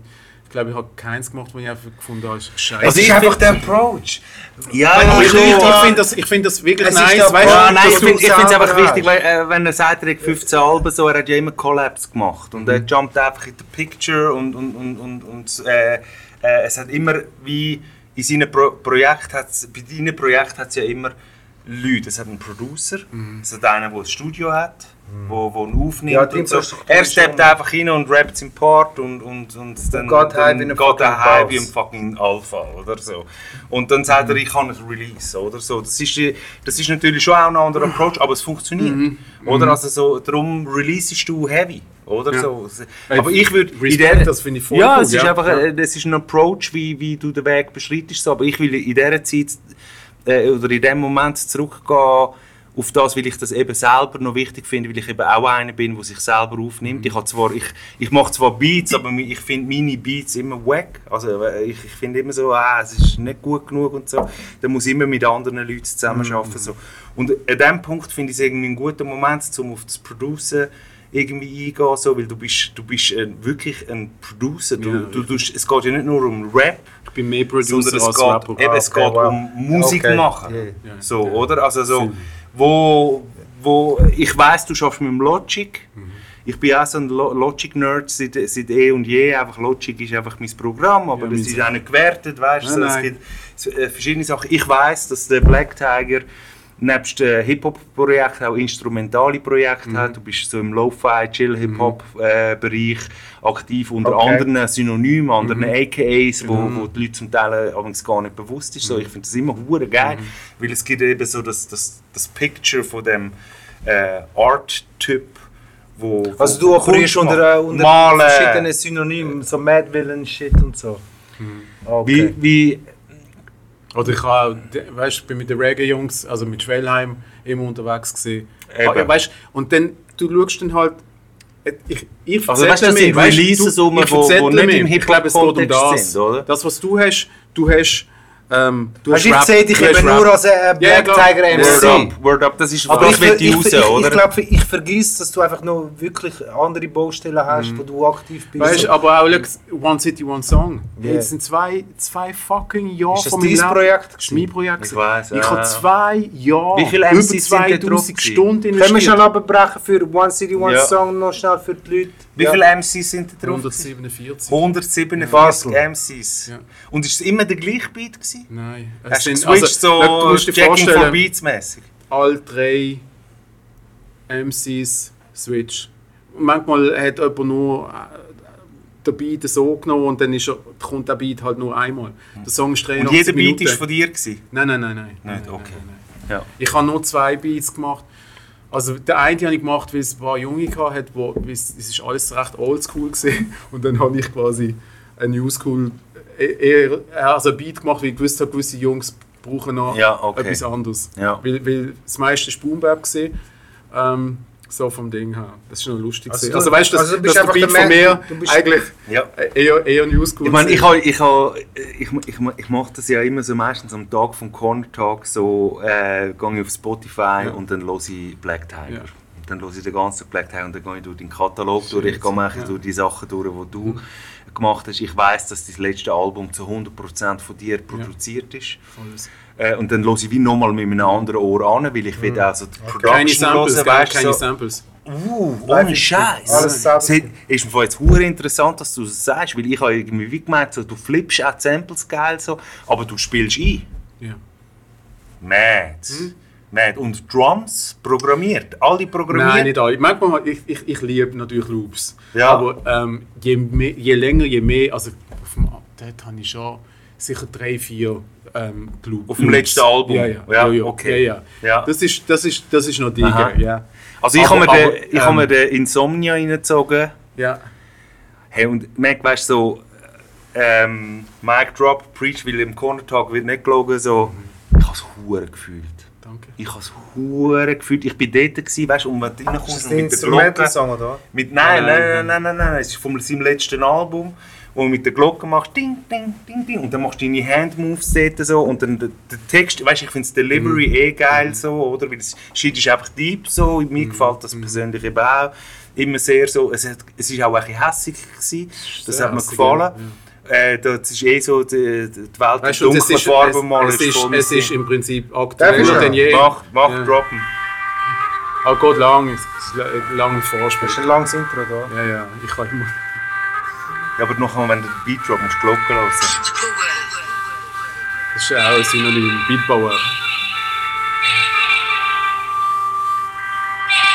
glaube, ich habe keins gemacht, wo ich einfach gefunden habe, scheiße. Es ist einfach der Approach. Ja, ich, ich, ich finde das, ich find das wirklich Es nice, weißt Ja, du, nein, ich finde es einfach wichtig, weil, äh, wenn er sagt, er hat 15 Alben, so, er hat ja immer Collabs gemacht und er jumpt einfach in the picture und, und, und, und, und äh, äh, es hat immer wie in seinen Pro Projekten, hat's, bei deinen Projekten hat es ja immer Leute. Es hat einen Producer, es hat einen, der ein Studio hat, wo, wo ihn aufnimmt Ja, und so. Er steppt einfach hin und rappt seinen Part und, und, und dann geht dann heim wie ein geht fucking er heim wie ein fucking Alpha oder so. Und dann sagt er, ich kann es release oder so. Das ist, das ist natürlich schon auch ein anderer Approach, aber es funktioniert. Oder also so, darum releasest du heavy, oder Ja. so. Aber ich würde in Respekt, der- das finde ich voll Ja, cool, es ist ja. einfach, Ja. äh, das ist ein Approach, wie, wie du den Weg beschreitest. Aber ich will in dieser Zeit äh, oder in dem Moment zurückgehen auf das, weil ich das eben selber noch wichtig finde, weil ich eben auch einer bin, der sich selber aufnimmt. Ich, habe zwar, ich, ich mache zwar Beats, aber ich finde meine Beats immer wack. Also äh, ich, ich finde immer so, ah, es ist nicht gut genug und so. Dann muss ich immer mit anderen Leuten zusammenarbeiten. So. Und an diesem Punkt finde ich es irgendwie ein guter Moment, um auf das Producen irgendwie eingehen, so, weil du bist, du bist äh, wirklich ein Producer. Du, Ja, du, du, es geht ja nicht nur um Rap, ich bin mehr Producer sondern es als geht, Rapper. eben, es Okay, geht wow. um Musik Okay, machen. yeah. So, oder? Also so, wo, wo, ich weiß, du schaffst mit dem Logic. Mhm. Ich bin auch so ein Lo- Logic-Nerd seit, seit eh und je. Einfach Logic ist einfach mein Programm, aber Ja, das ist auch nicht gewertet, weißt du? So, es gibt äh, verschiedene Sachen. Ich weiß, dass der Black Tiger nebst äh, Hip-Hop-Projekten auch instrumentale Projekte Mhm. hat. Du bist so im Lo-Fi, Chill-Hip-Hop-Bereich aktiv, unter Okay. anderen Synonymen, anderen Mhm. AKAs, wo, Genau. wo die Leute zum Teil übrigens gar nicht bewusst ist. So, ich finde das immer hure geil, weil es gibt eben so das, das, das Picture von dem äh, Art-Typ, wo, wo Also du operierst unter, äh, unter Malen. verschiedenen Synonymen, so Mad Villain Shit und so. Okay. Wie, wie, Oder ich habe, weißt, ich bin mit den Reggae-Jungs, also mit Schwellheim, immer unterwegs gewesen. Eben. Ah, ja, weißt, und dann, du schaust dann halt, äh, ich, ich Also, weißt das mich, sind weißt, Releases du, ich wo- wo nicht im mich. Um Hip-Hop-Kontext das. sind, oder? Das, was du hast, du hast, ähm, du Weißt, du, ich Rap, sehe dich du hast eben nur als ein Ja, Black klar. Tiger Word MC. up, Word up, das ist Aber ich, will ich, ich, raus, ich, ich oder? glaube, ich vergiss, dass du einfach noch wirklich andere Baustellen hast, wo du aktiv bist. Weißt du, aber auch, look, One City, One Song. Yeah. Das sind zwei, zwei fucking Jahre von meinem Leben. Projekt Das ist mein Projekt. Ich Ich ja. habe zwei Jahre, Wie viele über MCs sind da drauf 2000 gewesen? Stunden Können wir investiert. schon abbrechen für One City, One Ja. Song noch schnell für die Leute? Wie Ja. viele MCs sind da drauf? 147. 147 Basel. MCs. Ja. Und ist es immer der gleiche Beat gewesen? Nein. Es Hast du sind- geswitcht also, so du Jacking for vorstellen, Beats mäßig? alle drei MCs Switch. Manchmal hat jemand nur der Beat so genommen und dann ist er, kommt der Beat halt nur einmal. Der Song ist 83 Und jeder Beat ist von dir gewesen? Nein, nein, nein, nein. Nicht? nein, Okay. Nein, nein. Ja. Ich habe nur zwei Beats gemacht. Also der eine habe ich gemacht, weil es ein paar Junge hatte, wo es es ist alles recht oldschool gesehen und dann habe ich quasi ein Newschool eher also ein Beat gemacht, weil ich gewusst habe, gewisse Jungs brauchen noch Ja, okay. etwas anderes. Ja. Weil, weil das meiste ist Boom Bap gesehen. Ähm, so vom Ding her. Das ist noch lustig. Also Also, du- also weißt du, dass, also du bist Beat der von mir eigentlich Ja. eher, eher Newschool Ich meine, ich, gesehen. ha, ich, ha, ich, ich, ich mache das ja immer so meistens am Tag vom Corner Talk, so äh, gehe ich auf Spotify Ja. und dann höre ich Black Tiger. Ja. Dann höre ich den ganzen Black Tiger und dann gehe ich durch den Katalog durch. Ich gehe eigentlich Ja. durch die Sachen durch, die du gemacht hast. Ich weiß, dass das letzte Album zu 100% von dir produziert ist. Volles. Äh, und dann höre ich wie nochmal mit einem anderen Ohr an, weil ich will auch so die Keine Production Samples, hören, weißt keine so. Samples. Uh, ohne Scheiß. Es ist mir jetzt hure interessant, dass du das sagst, weil ich habe irgendwie wie gemeint, so, du flippst auch die Samples geil so, aber du spielst ein. Ja. Mad. Mad. Und Drums programmiert. Alle programmiert. Nein, nicht alle. Manchmal, ich, ich, ich liebe natürlich Loops. Ja. Aber ähm, je, mehr, je länger, je mehr, also auf dem, dort habe ich schon sicher drei, vier ähm, Loops. Auf dem letzten Album? Ja, ja. Ja, ja, okay. ja, ja. Das, ist, das, ist, das ist noch Aha. dicker, ja. Also ich habe mir, den, ich habe mir ähm, den Insomnia reingezogen. ja. Hey, und merk, weißt du, so, ähm, Mic Drop, Preach, weil im Corner Talk wird nicht gelogen, so, ich habe es hure gefühlt. Danke. Ich habe es hure gefühlt. Ich bin dort, gewesen, weißt du, und wenn du reinkommst und mit der Glocke... Instrumental-Song, oder? Mit, nein, Nein, nein, nein, nein, nein, nein, es ist von seinem letzten Album, wo du mit der Glocke machst, ding, ding, ding, ding, und dann machst du deine Handmoves dort so, und dann der, der Text, weißt du, ich finde das Delivery Mhm. eh geil so, oder, weil das Shit ist einfach deep so, Mhm. mir gefällt das persönlich eben auch, immer sehr so, es, hat, es ist auch ein bisschen hässig gewesen, das hat mir hässig, gefallen. ja, Äh, das ist eh so, die, die Welt Weißt du, es dunklen ist, Farben es, mal es, ist, es ist im Prinzip aktueller ich denn je. Mach, mach, Ja. droppen. Ah, geht lang, es lang im Vorspiel. Das ist ein langes Intro da. Ja, ja, ich kann immer... Ja, aber noch wenn du den Beat drop musst du die Glocke hören. Das ist auch ein Synonym, Beatbauer.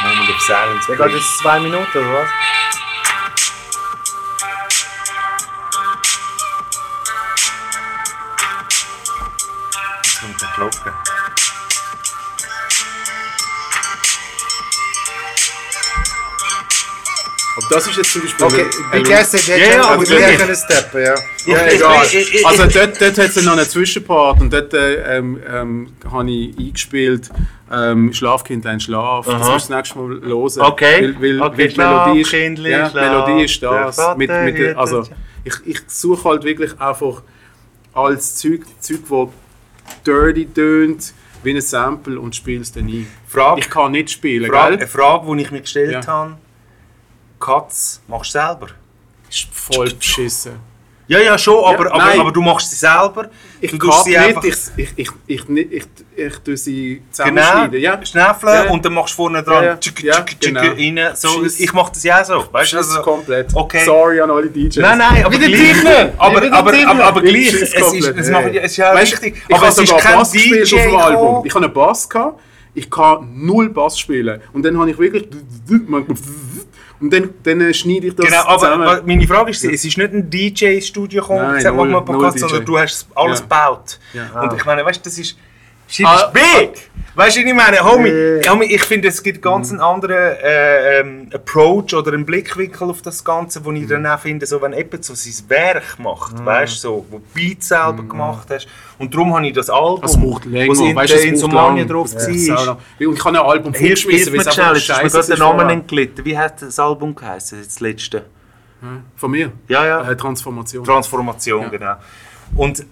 Moment of Silence. Der geht jetzt zwei Minuten, oder was? Jetzt kommt die Glocke. Das ist jetzt zum Beispiel... Okay, hat jetzt Ja, ja, aber wirklich. können steppen, ja. Ja, Ich- egal. ich- ich- ich- Also dort, dort hat es noch einen Zwischenpart und dort äh, ähm, ähm, habe ich eingespielt ähm, Schlafkind, ein Schlaf. Das Aha. musst du das nächste Mal hören. Okay. Weil, weil, Okay, weil die Melodie ist, Schlafkindli, ja, schlaf, Melodie ist das. Mit, mit, der- also, ich, ich suche halt wirklich einfach als Zeug, Zeug wo dirty tönt, wie ein Sample und spiele es dann ein. Frage, Ich kann nicht spielen, Frage, eine gell? Frage, die ich mir gestellt Ja. habe. Katz machst du selber? Ist voll beschissen. Ja, ja, schon, aber, aber, nein. aber du machst sie selber. Ich du sie nicht, ich, ich, ich, ich, ich, ich, ich tue sie genau zusammenschneiden. Ja. schnäffeln Ja, ja. und dann machst du vorne dran Ja, ja. tschuk, Ja, tschuk, tschuk, genau. rein. So, Schiss. ich mache das ja auch so. Weißt also, komplett. okay. Sorry an alle DJs. Nein, nein, aber gleich. Aber, aber, aber, aber Ich gleich, es ist, komplett. es macht, es ist ja Weißt, richtig. ich aber es ist kein Bass gespielt DJ auf dem Album. Ich habe einen Bass gehabt, ich kann null Bass spielen. Und dann habe ich wirklich... Und dann, dann schneide ich das Genau, aber, zusammen. aber meine Frage ist, es ist nicht ein DJ-Studio gekommen, Nein, null- Podcast, sondern du hast alles Ja. gebaut. Ja. Und ich meine, weißt du, das ist... Shit Ah, ist big! Weißt du, was ich meine? Homie, Äh. Homie, ich finde, es gibt ganz einen anderen äh, ähm, Approach oder einen Blickwinkel auf das Ganze, wo ich dann auch finde, so, wenn jemand so sein Werk macht, weißt du, so, wo du Beats selber gemacht hast. Und darum habe ich das Album, es braucht länger, wo in, weißt Insomnia lang. drauf Ja, war. Und ich habe ein Album mir weil es schnell, einfach ist scheiße gerade der ist Name vorher. entglitten. Wie hat das Album geheißen, das letzte? Von mir? Ja, ja. Äh, Transformation. Transformation, Ja. genau. Und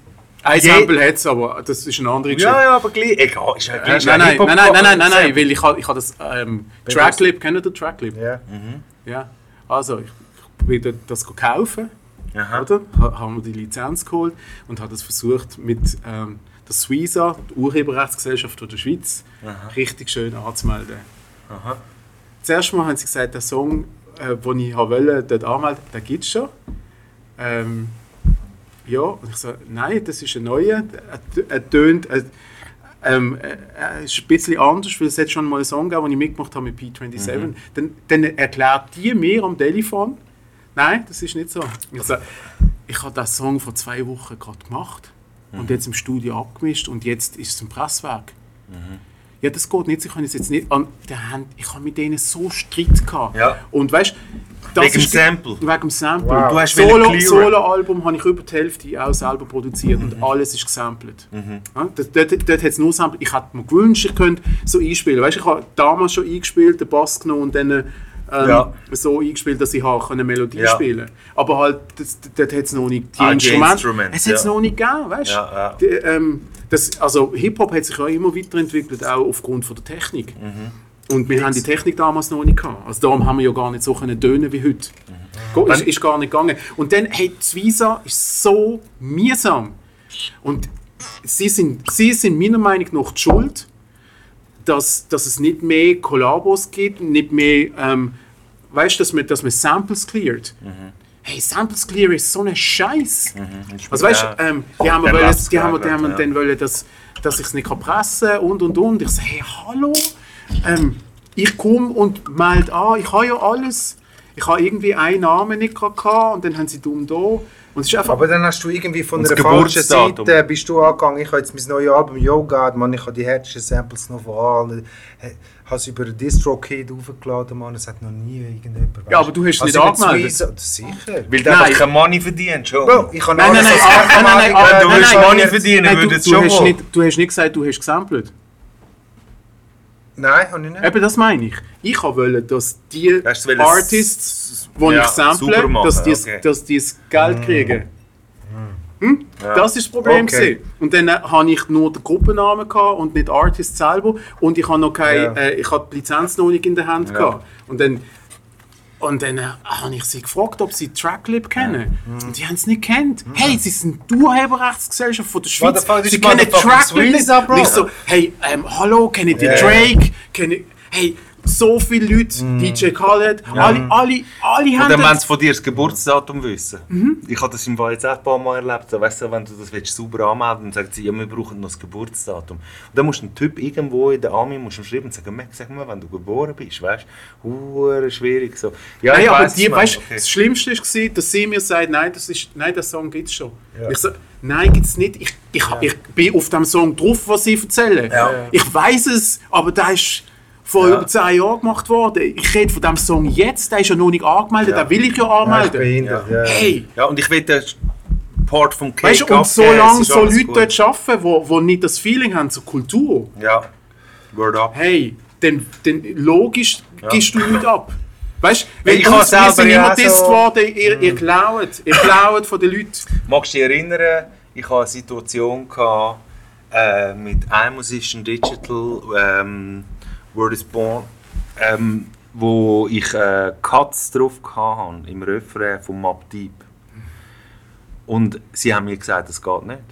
Ein Sample hat es, aber das ist eine andere Geschichte. ja, ja, aber gleich, egal, ist ja Äh, gleich nein, ein nein, nein, nein, nein, nein, nein, nein, weil ich habe ich ha das ähm, Tracklip, kennt ihr Tracklip? Ja. Ja. Also, ich, ich will das kaufen, Aha. oder? Ha, haben wir die Lizenz geholt und habe das versucht mit ähm, der Suiza, die Urheberrechtsgesellschaft der Schweiz, richtig schön anzumelden. Aha. Zuerst mal haben sie gesagt, der Song, äh, den ich wollte, dort anmelden, den gibt es schon. Ähm, ja, und ich so, nein, das ist ein neuer. Er, tönt, er, ähm, er ist ein bisschen anders, weil es hat schon mal einen Song gegeben, den ich mitgemacht habe mit P27. Dann, dann erklärt die mir am Telefon, Nein, das ist nicht so. Also, ich habe diesen Song vor zwei Wochen gerade gemacht und jetzt im Studio abgemischt und jetzt ist es im Presswerk. Ja, das geht nicht. Sie können es jetzt nicht an Hand. Ich habe mit denen so Streit gehabt. Ja. Und weißt das Wegen dem ist- Sample. Wegen dem Sample. Wow. Du hast Solo. Solo-Album habe ich über die Hälfte auch selber produziert Mhm. und alles ist gesampelt. Ja, dort dort, dort hat es nur Sample. Ich hätte mir gewünscht, ich könnte so einspielen. Weißt, ich habe damals schon eingespielt, den Bass genommen und dann ähm, Ja. so eingespielt, dass ich auch eine Melodie Ja. spielen Aber halt, das, dort hat es noch nicht die Ah, Instrumente. Instrumente, Es hat es ja. noch nicht gegeben, weißt Ja. Die, ähm, das, also Hip-Hop hat sich ja immer weiterentwickelt, auch aufgrund von der Technik. Mhm. Und wir haben die Technik damals noch nicht gehabt. Also darum haben wir ja gar nicht so können tönen wie heute. Go- Ist, ist gar nicht gegangen. Und dann, hey, die Visa ist so mühsam. Und sie sind, sie sind meiner Meinung nach die schuld, dass, dass es nicht mehr Kollabos gibt, nicht mehr, ähm, weißt du, dass man, dass man Samples cleart. Hey, Samples clear ist so ein Scheiß. Also weißt du, ähm, die haben, wollen, die haben, die haben ja. dann wollen, dass, dass ich es nicht kann pressen kann und und und. Ich sage, hey, hallo, ähm, ich komme und melde an, ich habe ja alles. Ich habe irgendwie einen Namen nicht gehabt und dann haben sie dumm da. Und es ist einfach, Aber dann hast du irgendwie von der falschen. Seite bist du angegangen, ich habe jetzt mein neues Album Yoga, man, ich habe die härtesten Samples noch von allen. Ich habe es über DistroKid aufgeladen, man, es hat noch nie irgendjemand. weißt Ja, aber du hast es nicht angemeldet. zwei- Sicher. Weil Nein. einfach kein Money verdient, schon. Bro, ich habe Nein, nein, alles nein, als ah, nein, nein, nein, Anmeldung, ah, äh, du nein, willst nein, Money jetzt- verdienen, nein, würde du, es du, schon hast wollen. nicht, du hast nicht gesagt, du hast gesampelt. Nein, habe ich nicht. Eben, das meine ich. Ich wollte, dass die Hast du Artists, die ja, ich sample, machen, dass die, okay. dass die das Geld kriegen. Hm? Ja. Das ist das Problem. Okay. Und dann äh, habe ich nur den Gruppennamen gehabt und nicht Artist selber. Und ich habe noch keine, Ja. äh, ich habe die Lizenz noch nicht in der Hand gehabt. Und dann, und dann äh, habe ich sie gefragt, ob sie Tracklib kennen. Und die haben es nicht kennt. Hey, sie sind die Urheberrechtsgesellschaft von der Schweiz. Sie kennen Tracklib nicht. Und ich so, hey, ähm, hallo, ihr Ja. Drake? Kennt, hey, so viele Leute, DJ Khaled, alle, alle, alle Und haben dann wollen sie von dir das Geburtsdatum wissen. Mhm. Ich habe das im Fall jetzt auch ein paar Mal erlebt. So, weißt du, wenn du das willst, sauber anmelden und sagen sie, ja, wir brauchen noch das Geburtsdatum. Und dann musst du einen Typ irgendwo in der Army musst du schreiben und sagen, sag mal, wenn du geboren bist, weißt du? Schwierig so. Ja, Nein, aber weiss, die, weißt, okay. das Schlimmste war, dass sie mir sagt, nein, das ist, nein, der Song gibt es schon. Ja. Ich so, nein, gibt es nicht. Ich, ich, ich bin auf dem Song drauf, was sie erzählen. Ja. Ich weiß es, aber der ist vor Ja. über 10 Jahren gemacht worden. Ich rede von dem Song jetzt, der ist ja noch nicht angemeldet, Ja. den will ich ja Ja, anmelden. behindert, ja. Hey, Ja, und ich will den Part vom Cake weißt du, und es ist so Leute gut. dort arbeiten, wo, wo nicht das Feeling haben zur Kultur, Ja, word up. hey, dann, dann logisch Ja. gibst du nichts ab. Weißt du, Ich wir habe wir selber sind ja immer so- worden, ihr, ihr klaut, ihr klaut von den Leuten. Magst du dich erinnern, ich hatte eine Situation gehabt, äh, mit iMusician Digital, ähm, Word is Born, ähm, wo ich äh, Cuts drauf hatte im Refrain von Mob Deep. Und sie haben mir gesagt, das geht nicht.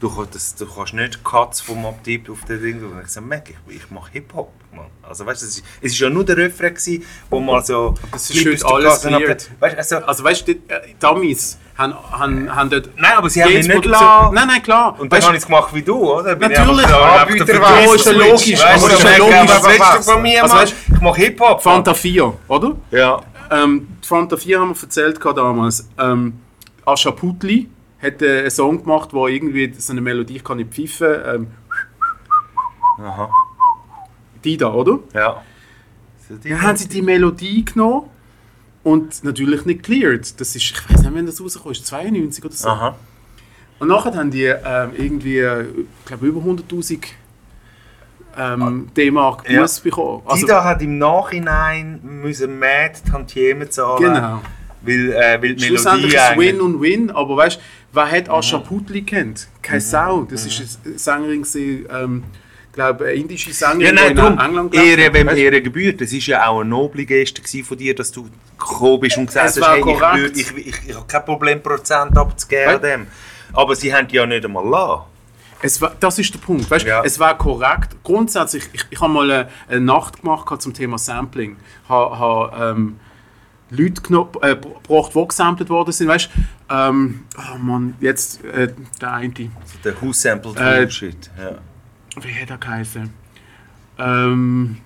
Du, kannst- das, du kannst nicht Cuts von Mob Deep auf den Ding. Und ich gesagt, Mac, ich, ich mache Hip-Hop. Mann. Also weißt du, es ist ja nur der Refrain, gewesen, wo mal so... Das ist heute alles Weißt du, cleared. also, Also weißt du, die äh, Dummies haben, haben, haben dort... Nein, aber sie haben mich nicht gelassen. Nein, nein, klar. Und dann Weißt habe ich es gemacht wie du, oder? Bin ich Natürlich. Anbieter war- der ist ja logisch, weißt aber du, ist ja logisch. Was willst du von mir, Also weißt Ich mache Hip-Hop. Fanta 4, oder? Ja. Ähm, die Fanta 4 haben wir erzählt damals. Ähm, Ascha Putli hat äh, einen Song gemacht, wo irgendwie so eine Melodie, ich kann nicht pfeifen, ähm, Aha. Die da, oder? Ja. Die- Dann haben sie die Melodie genommen und natürlich nicht cleared. Das ist, ich weiß nicht, wann das rausgekommen ist, 92 oder so. Aha. Und nachher haben die ähm, irgendwie, äh, ich glaube, über 100'000 ähm, D-Mark Ja. Buß bekommen. Also, die da hat im Nachhinein müssen Mad Tantiemen zahlen. genau. Weil, äh, weil die Schlussendlich ist es Win und Win, aber weißt du, wer hat Ascha Putli kennt? Keine Sau. Das ist eine Sängerin, ähm, glaube indische Sängerin, Ja, nein, in England Ehre, wem? Ehre gebührt. Das war ja auch eine noble Geste von dir, dass du gekommen bist und gesagt Es hast, hey, ich, korrekt. würd- ich, ich, ich habe kein Problem, Prozent abzugeben dem. Aber sie haben die ja nicht einmal lassen. Es war, das ist der Punkt. Weißt, Ja. Es war korrekt. Grundsätzlich, ich, ich habe mal eine, eine Nacht gemacht zum Thema Sampling. Ich habe, habe ähm, Leute geno- äh, die gesampelt worden sind. Weißt, ähm, oh Mann, jetzt äh, der eine. Der Who Sampled Äh, Bullshit. Ja. Wie hat er geheißen? Ähm,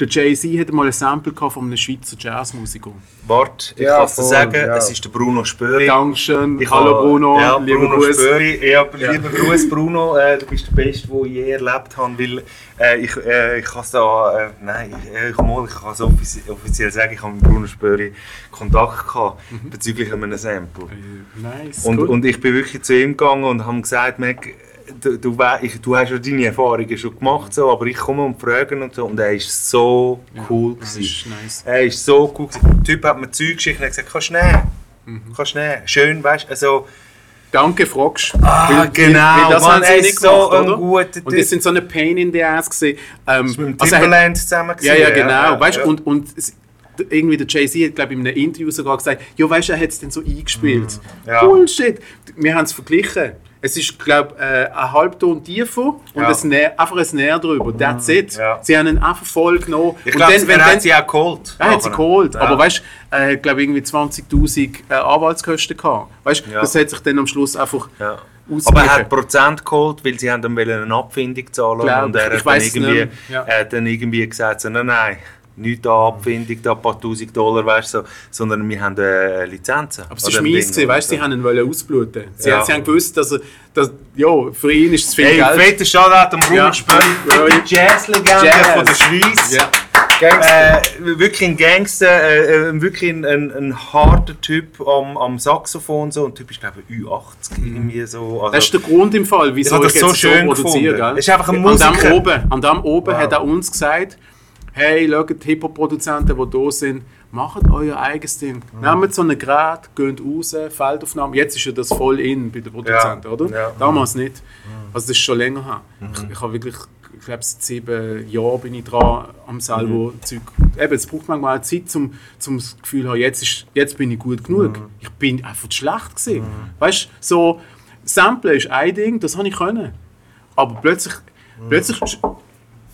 der Jay-Z hat mal ein Sample von einem Schweizer Jazzmusiker. Warte, ich Ja, kann es dir voll, sagen, ja. es ist der Bruno Spöri. Dankeschön, Ich hallo Bruno, ja, lieber Bruno Gruß. Spöri. Ja, lieber Gruß Bruno, äh, du bist der Beste, den ich je erlebt habe, weil äh, ich, äh, ich kann es da, äh, nein, ich, äh, ich, mal, ich kann es offizie offiziell sagen, ich habe mit Bruno Spöri Kontakt gehabt bezüglich einem Sample. Äh, Nice, Und, gut. und ich bin wirklich zu ihm gegangen und habe gesagt, Mac, du, du, ich, du hast ja deine Erfahrungen schon gemacht, so, aber ich komme und frage und so. Und er ist so cool. das gewesen. ist nice. Er ist so cool. gewesen. Der Typ hat mir Zeug geschickt und hat gesagt, kannst du nehmen? Mhm. Kannst du nehmen? Schön, weißt du? Also, Danke, fragst ah, Weil- genau, weil das Mann, haben sie er nicht so gemacht, ein oder? guter. Und das sind so eine Pain in the Ass gesehen. Ähm, ist mit dem also er hat- zusammen Ja, ja, gewesen, genau. weißt, ja. Und, und es- irgendwie der Jay-Z hat, glaube ich, in einem Interview sogar gesagt, ja, weißt du, er hat es dann so eingespielt. Mhm. Ja. Bullshit. Wir haben es verglichen. Es ist, glaube ich, äh, ein Halbton tiefer und Ja. ein Näher, einfach ein Näher drüber. That's it. Ja. Sie haben ihn einfach voll genommen. Ich Und glaube, dann- er dann- hat sie auch geholt. er hat sie geholt, Ja. aber weißt du, er hat glaube irgendwie 20.000 äh, Anwaltskosten gehabt. Weißt du, das hat sich dann am Schluss einfach Ja. Aber er hat Prozent geholt, weil sie haben wollen eine Abfindung zahlen Glaub und er ich. hat Ich dann, irgendwie. Ja. hat dann irgendwie gesagt, so, nein, nein, nicht da Abfindung, da ein paar tausend Dollar, weißt so, sondern wir haben äh, Lizenzen. Aber es ein mies, Ding, weißt sie haben ihn ausbluten. Sie, Ja. sie haben gewusst, dass er, dass, ja, für ihn ist es viel Hey, Geld. fetter Shoutout am Bruno Ja. Ja. die Jazz-Legende Jazz. von der Schweiz. Ja. Äh, wirklich ein Gangster, äh, äh, wirklich ein, ein, ein harter Typ am, am Saxophon so. Und Typ ist glaube ich Ü80 irgendwie so. Also, Das ist der Grund im Fall, wieso Ich ich, das so schön produziere. gefunden. Gell? Ist einfach ein An Musiker. dem oben, an dem oben Wow. hat er uns gesagt, hey, schaut, die Hip-Hop-Produzenten, die da sind, macht euer eigenes Ding. Nehmt so ein Gerät, geht raus, Feldaufnahme. Jetzt ist ja das voll in bei den Produzenten, Ja. oder? Ja. Damals nicht. Also das ist schon länger her. Ich, ich habe wirklich, ich glaube seit sieben Jahren bin ich dran am selber Zeug. Eben, es braucht manchmal auch Zeit, zum, zum das Gefühl zu haben, jetzt, ist, jetzt bin ich gut genug. Ich bin einfach schlecht gewesen. Weißt du, so Sample ist ein Ding, das habe ich können. Aber plötzlich, plötzlich st-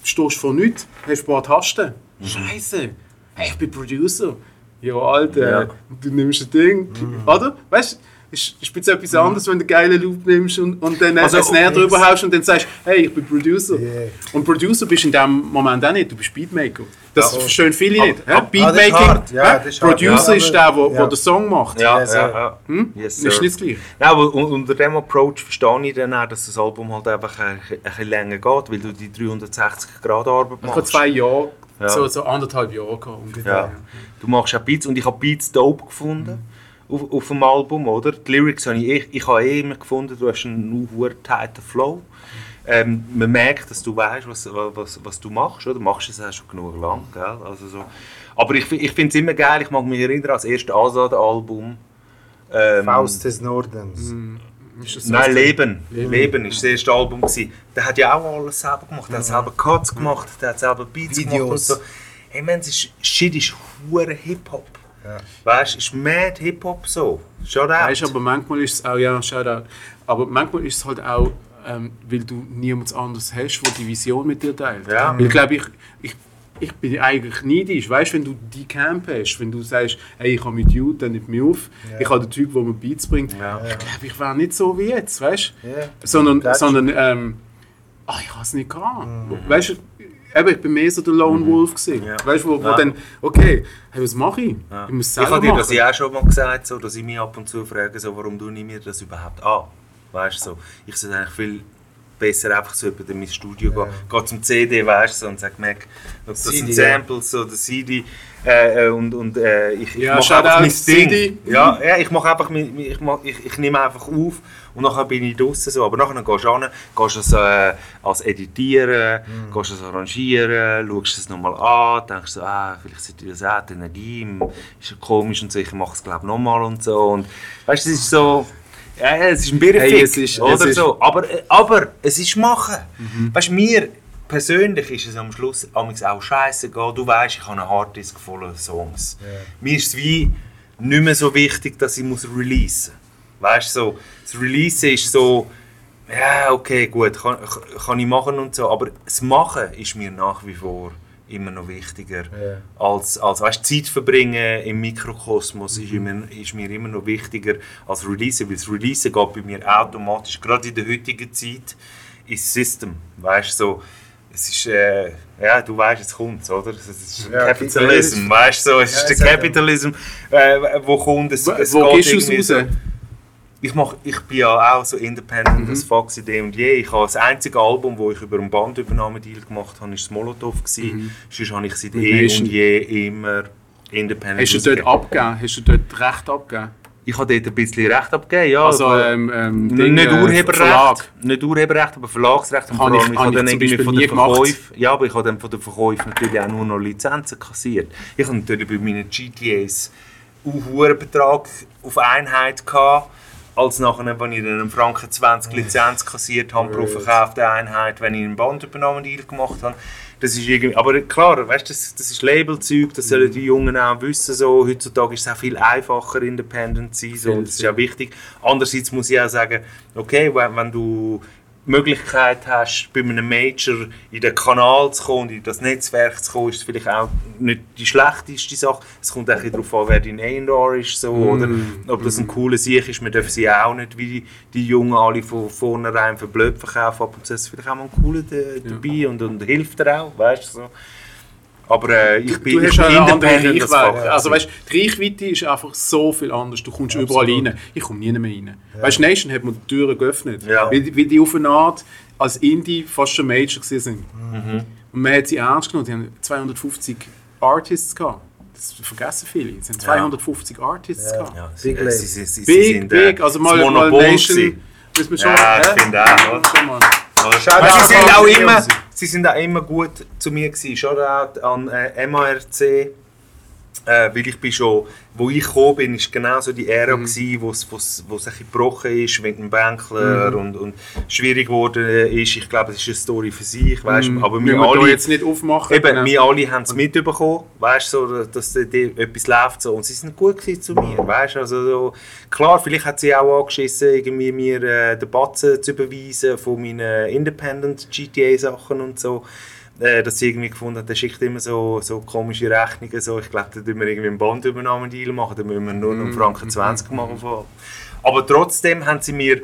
stehst vor nichts, hast ein paar Tasten. Scheiße, hey, ich bin Producer. Ja, Alter, Ja. du nimmst ein Ding, oder? Weißt du, ist, ist jetzt etwas anderes, wenn du einen geilen Loop nimmst und, und dann Also, ein Snare drüber haust und dann sagst, hey, ich bin Producer. Yeah. Und Producer bist du in dem Moment auch nicht, du bist Beatmaker. Das Ja. verstehen viele Aber- nicht. hä? aber- ah, ist Beatmaking, hart. Ja, hä? das ist. Producer Ja, ist der, der, ja. den Song macht. Ja, Yes, ja, ja. Hm? Yes, ist nicht das Gleiche. Nein, aber un- unter dem Approach verstehe ich dann auch, dass das Album halt einfach ein, ein bisschen länger geht, weil du die 360 Grad Arbeit Ich machst. zwei Jahre, Ja. so, so anderthalb Jahre ungefähr. Ja. Du machst auch Beats und ich habe Beats dope gefunden auf, auf dem Album, oder? Die Lyrics habe ich, ich, ich habe eh immer gefunden, du hast einen hohen tighten Flow. Ähm, man merkt, dass du weißt, was, was, was du machst, oder? Du machst es auch schon genug lang, gell? Also so. Aber ich, ich finde es immer geil, ich mag mich erinnern an das erste Azad-Album. Ähm, Faust des Nordens. Ist das so? Nein, Leben. Leben ist das erste Album. Gewesen. Der hat ja auch alles selber gemacht. Der hat selber Cuts gemacht, der hat selber Beats gemacht und Videos. so. Hey man, das ist, Shit ist hure Hip-Hop. Ja. Weißt du, ist mad Hip-Hop so. Schon Weißt du, out. aber manchmal ist es auch, ja, Shoutout, aber manchmal ist es halt auch, ähm, weil du niemand anderes hast, der die Vision mit dir teilt. Ja. Weil ich glaube, ich, ich, bin eigentlich neidisch, weißt du, wenn du die Camp hast, wenn du sagst, hey, ich habe mit you, dann nicht mehr auf, Ja. ich habe den Typ, der mir Beats bringt, Ja. ich glaube, ich wäre nicht so wie jetzt, weißt du? Ja. Sondern, sondern ähm, ah, ich habe es nicht gehabt. Weißt du, eben, ich bin mehr so der Lone Wolf gewesen. Ja. Weißt du, wo, wo Ja. dann, okay, hey, was mache ich? Ja. Ich muss es Ich selber habe dir das ja auch schon mal gesagt, so, dass ich mich ab und zu frage, so, warum du nicht mir das überhaupt an. Weißt du, so, ich sollte eigentlich viel besser einfach so in mein Studio Ja. gehen, gehe zum CD, weißt du, und sage, Mac, das CD, sind ja. Samples oder CD äh, äh, und, und äh, ich, ich Ja, mache einfach mein Ding. CD. Ja, ja, ich mache einfach, mein- ich, mach, ich, ich nehme einfach auf und nachher bin ich draußen so, aber nachher gehst du hin, gehst es äh, als Editieren, Mhm. gehst es arrangieren, schaust es nochmal an, denkst so, ah, vielleicht sollte ich das auch, die Energie ist ja komisch und so, ich mache es glaube nochmal und so und weißt du, es ist so, ja, es ist ein Birrenfick, Hey, es ist- oder es ist- Mhm. so, aber, äh, aber es ist machen. Weißt du, mir persönlich ist es am Schluss auch scheißegal, du weißt, ich habe einen Harddisk voller Songs. Ja. Mir ist es wie nicht mehr so wichtig, dass ich muss releasen muss. Weißt du, so, das Releasen ist so, ja, okay, gut, kann, kann ich machen und so, aber das Machen ist mir nach wie vor immer noch wichtiger Ja. als, als weißt, Zeit verbringen im Mikrokosmos ist, immer, ist mir immer noch wichtiger als Releasen, weil das Releasen geht bei mir automatisch, gerade in der heutigen Zeit, ins System, weißt so, es ist, äh, ja, du weißt, jetzt kommt's, oder? Es ist Ja, Capitalism, weißt so, es Ja, ist der. Capitalism, äh, wo kommt, es, Wo, es wo geht gehst du es raus? Ich, mach, ich bin ja auch so independent Mhm. as fuck seit eh und je. Ich habe das einzige Album, das ich über einen Bandübernahmedeal gemacht habe, ist das Molotov. Mhm. Sonst habe ich seit eh und je immer independent Hast du dort abgegeben? Hast du dort Recht abgegeben? Ich habe dort ein bisschen Recht abgegeben, ja. Also, ähm, ähm, Ding, nicht Urheberrecht, Verlag. nicht Urheberrecht, aber Verlagsrecht. Und vor ich- ich habe dann irgendwie von den. Verkäufen, ja, aber ich habe dann von den Verkäufen natürlich auch nur noch Lizenzen kassiert. Ich habe natürlich bei meinen GTAs einen hohen Betrag auf Einheit gehabt, als nachher, wenn ich dann einen Franken 20 Lizenz kassiert habe pro verkaufte Einheit, wenn ich einen Bandübernahmedeal gemacht habe. Das ist irgendwie, aber klar, weißt, das, das ist Labelzeug, das sollen die Jungen auch wissen. So. Heutzutage ist es auch viel einfacher, independent zu sein. So. Das ist auch wichtig. Andererseits muss ich auch sagen, okay, wenn, wenn du Möglichkeit hast, bei einem Major in den Kanal zu kommen, in das Netzwerk zu kommen, ist vielleicht auch nicht die schlechteste Sache. Es kommt auch darauf an, wer dein A&R ist, so, oder ob das ein cooler Sieg ist. Wir dürfen sie auch nicht wie die, Jungen alle von vornherein für blöd verkaufen. Ab und zu ist vielleicht auch mal ein cooler da- dabei und, und hilft dir auch, weißt du. So. Aber äh, ich bin, du ich hast bin independent. Reichweite. Also weißt, die Reichweite ist einfach so viel anders. Du kommst überall rein. Ich komme nie mehr rein. Weißt, Nation hat mir die Türen geöffnet. Ja. Weil, weil die auf eine Art als Indie fast schon Major gewesen sind. Mhm. Und man hat sie ernst genommen. Die haben 250 Artists gehabt. Das vergessen viele. Es sind 250 Artists gehabt. Ja, Big Label. sie, sie, sie, Big, sind, äh, big. Also mal, das mal Nation. Müssen wir schon, Ja, ich finde auch? Schon mal. Weißt, sie, sind auch immer. Sie sind auch immer gut zu mir gewesen. Shoutout an äh, MARC. Äh, weil ich bin schon, wo ich gekommen bin, ist genau so die Ära Mhm. gewesen, wo es wo es wo es ein bisschen gebrochen ist mit dem Bänkler Mhm. und, und schwierig geworden ist. Ich glaube, es ist eine Story für sich, weißt, Mhm. aber wir alle, jetzt nicht aufmachen. Eben, Genau. wir alle haben es mitbekommen, weißt, so, dass da etwas läuft so. und sie sind gut zu mir, weißt, also so, klar, vielleicht hat sie auch angeschissen, irgendwie mir äh, den Batzen zu überweisen von meinen Independent GTA Sachen und so, äh, dass sie irgendwie gefunden hat, der schickt immer so, so komische Rechnungen, so, ich glaube, da müssen wir irgendwie einen Bandübernahmedeal machen, da müssen wir nur noch einen Franken 20 machen. Aber trotzdem haben sie mir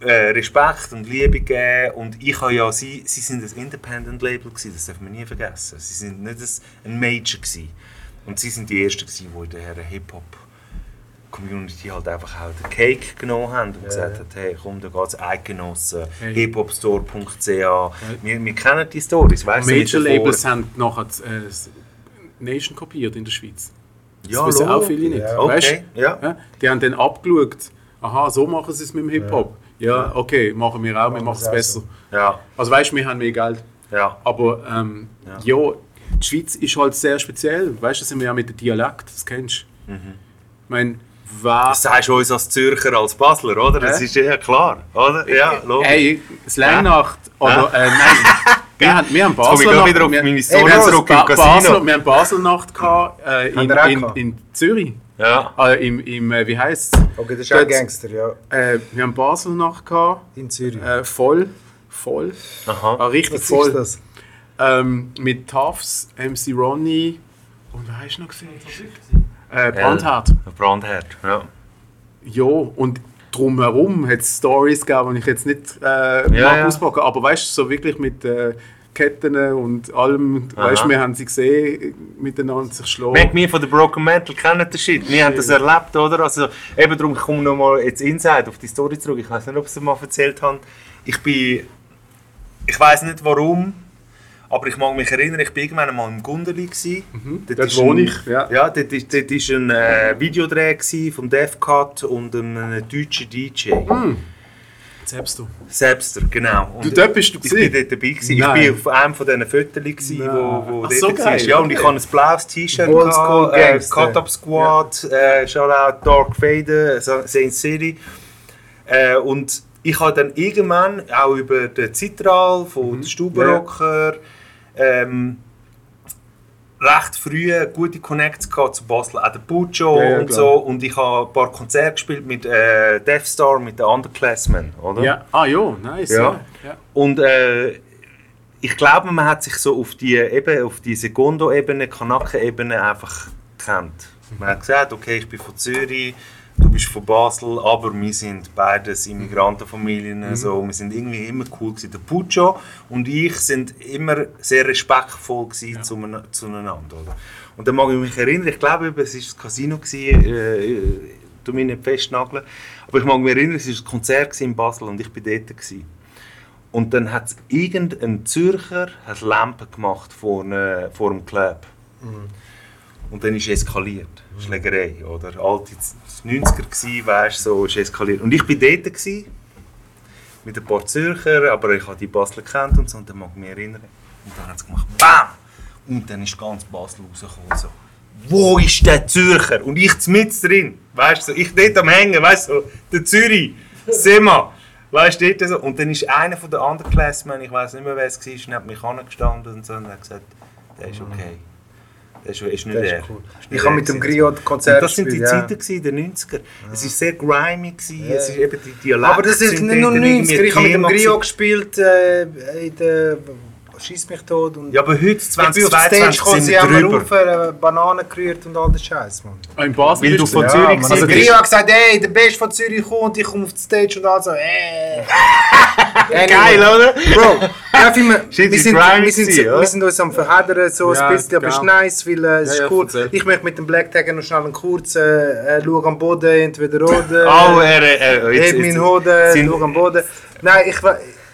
äh, Respekt und Liebe gegeben und ich habe ja, sie, sie sind ein Independent Label gewesen, das darf man nie vergessen. Sie sind nicht ein, ein Major gewesen. Und sie sind die Ersten gewesen, die in der Hip-Hop Community halt einfach auch den Cake genommen haben und gesagt haben, hey komm, da geht's Eidgenossen, Hey. hiphopstore.ch, wir, wir kennen die Stories, weißt du? Major Labels haben nachher äh, Nation kopiert in der Schweiz. Das Ja, wissen auch viele nicht. Ja. Okay, ja. ja, die haben dann abgeschaut, aha, so machen sie es mit dem Hip-Hop. Ja. okay, machen wir auch, wir machen es besser. Ja, Also weißt du, wir haben mehr Geld. ja. Aber ähm, ja. die Schweiz ist halt sehr speziell. Weißt du, das sind wir ja mit dem Dialekt, das kennst du. Ich meine, wer. Das sagst du uns als Zürcher, als Basler, oder? Das ist ja klar, oder? Ja, logisch. Hey, Slangnacht oder äh, nein. Wir haben, wir haben Basler gerade wieder auf wir, meine wir, Story haben zurück Ba-. Basler, wir haben Baselnacht gehabt, äh, in, wir in, in Zürich. Ja. Äh, im, im, äh, wie heisst es? Okay, das ist auch Dort- Gangster, ja. Äh, wir haben Baselnacht gehabt, In Zürich. äh, voll, voll, Aha. ah, richtig Was voll. ist das? Ähm, mit Tafs, MC Ronny und wer hast du noch gesehen? Äh, Brandhart. Brandherd, ja. Ja, und drumherum hat es Stories gegeben, die ich jetzt nicht äh, mag ja. auspacken aber weißt du, so wirklich mit äh, Ketten und allem, weißt Aha. wir haben sie gesehen, miteinander sich schlagen. Merkt mir von der Broken Metal kennen den Shit. Wir haben das erlebt, oder? Also, eben darum ich komme nochmal jetzt Inside auf die Story zurück. Ich weiß nicht, ob sie mal erzählt haben. Ich bin. Ich weiß nicht warum, aber ich mag mich erinnern, ich war irgendwann mal im Gundeli. Mhm. Dort wohne ich, ja. Ja, dort war dort ist ein äh, Videodreh vom Death Cut und einem deutschen DJ. Selbst du. Selbster, genau. Und Du, dort bist du ich bin gewesen? dort dabei gewesen. Ich bin auf einem von diesen Fotos gewesen, Nein. wo, wo Ach, dort so war. geil, Ja, und ich okay. habe ein blaues T-Shirt äh, Gangster. Cut Up Squad, äh, Shoutout Dark Vader, Sa- Saint City. Äh, und ich habe dann irgendwann auch über den Zitral von Mhm. den Stubenrocker ähm, recht früh gute Connects gehabt zu Basel, auch der Puccio Ja, ja, und klar. so. Und ich habe ein paar Konzerte gespielt mit äh, Death Star, mit den Underclassmen, oder? Ja. Ah ja, nice. Ja. Ja. Und äh, ich glaube, man hat sich so auf die, eben auf die Segundo-Ebene, Kanaken-Ebene einfach gekannt. Man hat gesagt, okay, ich bin von Zürich, du bist von Basel, aber wir sind beides Immigrantenfamilien, so, wir sind irgendwie immer cool gewesen. Der Puccio und ich sind immer sehr respektvoll gewesen zueinander, oder? Und dann mag ich mich erinnern, ich glaube, es war das Casino, gewesen, äh, du mich nicht festnageln, aber ich mag mich erinnern, es war ein Konzert in Basel und ich war dort. Gewesen. Und dann hat irgendein Zürcher hat Lampen gemacht vor, ne, vor dem Club. Und dann ist es eskaliert. Schlägerei, oder? Alte 90er gsi, weißt so, ist eskaliert. Und ich war dort gsi, mit ein paar Zürcher, aber ich habe die Basler kennt und so, und dann mag ich mich erinnern. Und dann hat es gemacht, BAM! Und dann ist ganz Basel rausgekommen, so. Wo ist der Zürcher? Und ich mit drin, weißt du, so, ich dort am Hängen, weißt du, so, der Zürich, Sema. Weißt du, so. Und dann ist einer von den anderen Classmen, ich weiß nicht mehr, wer es war, neben mich angestanden und so, und hat gesagt, der ist okay. Ist, ist nicht Das ist er. cool. Ist Ich nicht habe er mit dem. Griot Konzert das sind die ja. Zeiten gewesen, der 90er. Es war sehr grimy, gewesen, Ja. es ist eben die Dialekte. Aber das ist sind nicht nur dort irgendwie 90er. Ich habe mit dem Griot gespielt äh, in der Schieß mich tot. Und Ja, aber heute, ich bin auf die Stage 2022, gekommen, sind sie wir drüber. auf äh, Bananen gerührt und all den Scheiß, Mann. Ah, in Basel Weil du von Ja, Zürich Mann. gewesen Also. Griot hat gesagt, ey, der Beste von Zürich kommt, ich komme auf die Stage und all so, äh. Geil, oder? Bro, ja, wir, wir, sind, wir, sind, wir sind uns am Verheddern, so Ja, ein bisschen, aber es ist genau. nice, weil äh, es Ja, ist ja, cool. Ich möchte mit dem Black Tagger noch schnell einen kurzen, äh, schau am Boden, entweder oder. Oh, er, er, Heb jetzt, meinen jetzt, Hoden, sind- schau am Boden.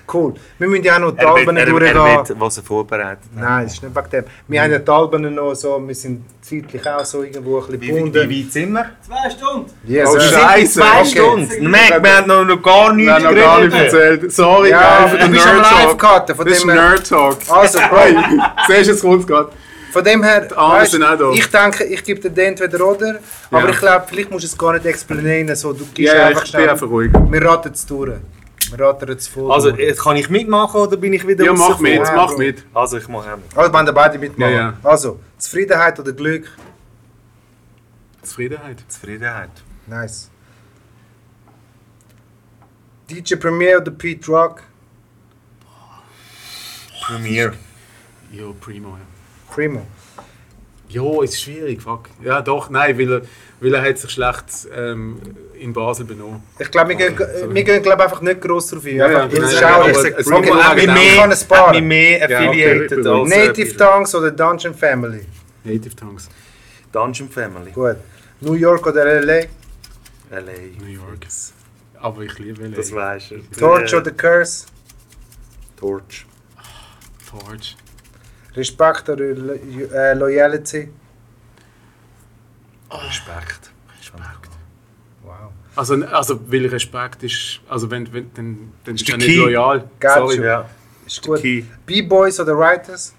Nein, Cool. Wir müssen ja auch noch die er, Alben er, er durchgehen. will, was er vorbereitet hat. Nein, das ist nicht wegen dem. Wir haben ja die Alben noch so, wir sind zeitlich auch so irgendwo ein bisschen Wie, wie, gebunden. wie weit sind wir? Zwei Stunden. Yes, Oh. Scheiße. Zwei Okay. Stunden. Mac, wir haben noch, noch gar nichts Wir haben noch gar nicht erzählt. Sorry, Ja, für du bist am Nerd Talk. Live-Karten, von Das ist dem her- Nerd Talk. Also, Hey, siehst du, jetzt kommt gerade. Von dem her, weißt, ich denke, ich gebe dir den entweder oder, aber Ja. ich glaube, vielleicht musst du es gar nicht explainieren, so, du gibst Ja, einfach ich bin schnell. einfach ruhig. Wir raten es durch. Wir raten es voll Also, äh, kann ich mitmachen oder bin ich wieder Ja, mach mit, Ja, mach mit. Also, ich mache auch mit. Also, wenn beide mitmachen. Ja, ja. Also, Zufriedenheit oder Glück? Zufriedenheit. Zufriedenheit. Nice. DJ Premier oder Pete Rock? Premiere. Jo, primo, ja. Primo. Jo, ist schwierig, fuck. Ja, doch, nein, weil er, weil er hat sich schlecht ähm, in Basel benommen. Ich glaube, wir gehen, Okay, wir gehen glaub, einfach nicht gross drauf ein. Ja, ja, es nein, schau- aber ich es- es okay, muss man ich genau- kann es Hat mich mehr Ja, okay, affiliated bitte. als... Native Tongues oder Dungeon Family? Native Tongues. Dungeon Family. Gut. New York oder LA? L.A. New York. Aber ich liebe LA. Das weisst du. Torch oder Curse? Torch. Torch. Respekt oder Lo äh, Loyalty? Respekt. Wow. Also, also, weil Respekt ist, also wenn, wenn dann, dann bist du ja nicht Key. loyal. Got Sorry. you. Ja. Ist gut. B-Boys oder Writers?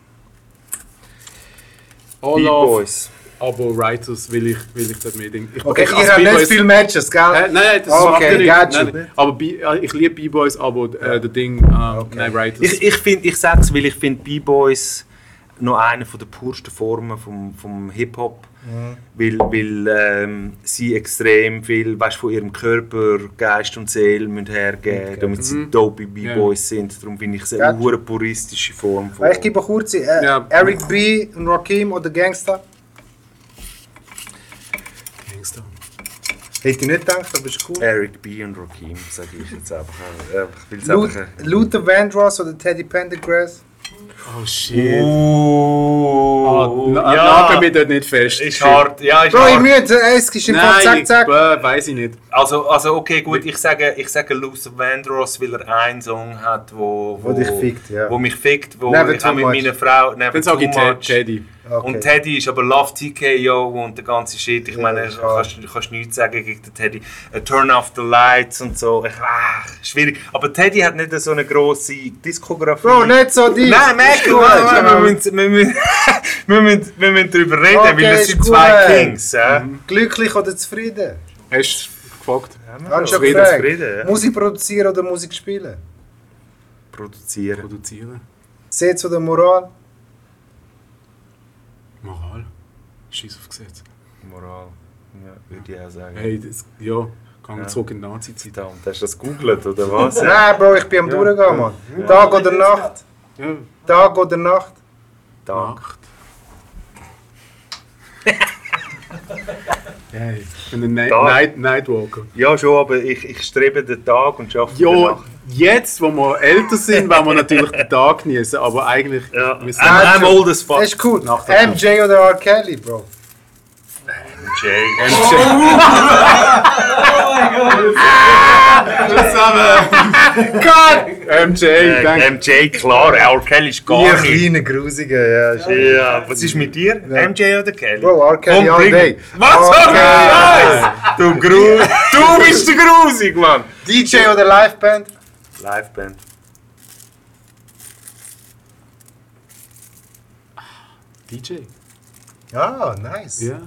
B-Boys. aber Writers will ich, will ich dort mehr Ding. Ich, Okay, ich- ihr habt nicht B-Boys- viele Matches, gell? Hä? Nein, nein, das Okay, macht ja nicht. Nein, nein. Aber B, äh, ich liebe B-Boys, aber äh, der Ding, äh, nein, Writers. Ich, ich, find, ich sag's, weil ich finde B-Boys noch eine von der pursten Formen vom, vom Hip-Hop. Weil, weil ähm, sie extrem viel weißt, von ihrem Körper, Geist und Seele müssen hergeben damit sie Mhm. dope B-Boys sind. Darum finde ich es eine hure puristische Form von... Ich gebe kurz äh, Ja. Eric B. und Rakim oder Gangsta. Gangster. Hätte ich nicht gedacht, aber ist cool. Eric B. und Rakim, sage ich jetzt. Äh, Ich einfach... Luther Vandross oder Teddy Pendergrass? Oh shit. Oh, Ah, Nagel mich dort nicht fest. Ist hart, ja, ist Bro, ich hart. müde, es ist im Fall Nein, zack, ich, zack. äh, weiß ich nicht. Also, also okay, gut, ich sage, ich sage Luther Vandross, weil er einen Song hat, wo, Wo dich fickt, ja. wo mich fickt, wo Never ich mit meiner Frau Never Dann sage ich. Teddy. Okay. Und Teddy ist aber Love TKO und der ganze Shit. Ich Ja, meine, du kannst, du kannst nichts sagen gegen den Teddy. Turn off the lights und so. Ich, ah, schwierig. Aber Teddy hat nicht so eine grosse Diskografie. Bro, nicht so deep. Nein, merk Ist du, gut, wir, ja. müssen, wir, müssen, wir, müssen, wir müssen darüber reden, Okay, weil es sind gut. zwei Kings. Ja? Glücklich oder zufrieden? Hast du gefragt? Schon Zufrieden, zufrieden, ja. Musik produzieren oder Musik spielen? Produzieren. Produzieren? Gesetz oder Moral? Moral? Scheiß auf Gesetz. Moral. Ja, würde ich auch sagen. Hey, das, ja, gehen wir Ja. zurück in die Nazi-Zeit. Verdammt, hast du das gegoogelt oder was? Nein, Bro, ich bin am Durchgehen, Mann. Tag oder Nacht? Ja, Tag oder Nacht? Dank. Nacht. Hey, ich bin ein. Night Nightwalker. Ja, schon, aber ich, ich strebe den Tag und schaffe die Ja, Nacht. Jetzt, wo wir älter sind, wollen wir natürlich den Tag genießen, aber eigentlich... Ja. wir I'm, sind- I'm old as fuck. Das ist cool. Nach der MJ oder R. Kelly, Bro? Jay. MJ, Äh, danke. MJ, klar, R. Kelly ist Ihr gar nicht. kleine Grusige, ja. ist- Ja, was ist mit dir? MJ oder Kelly? Bro, R. Kelly all day. Was? R. Okay. Du, Gru du bist der Grusig, Mann! DJ oder Liveband? Liveband. DJ. Ah, nice. Ja.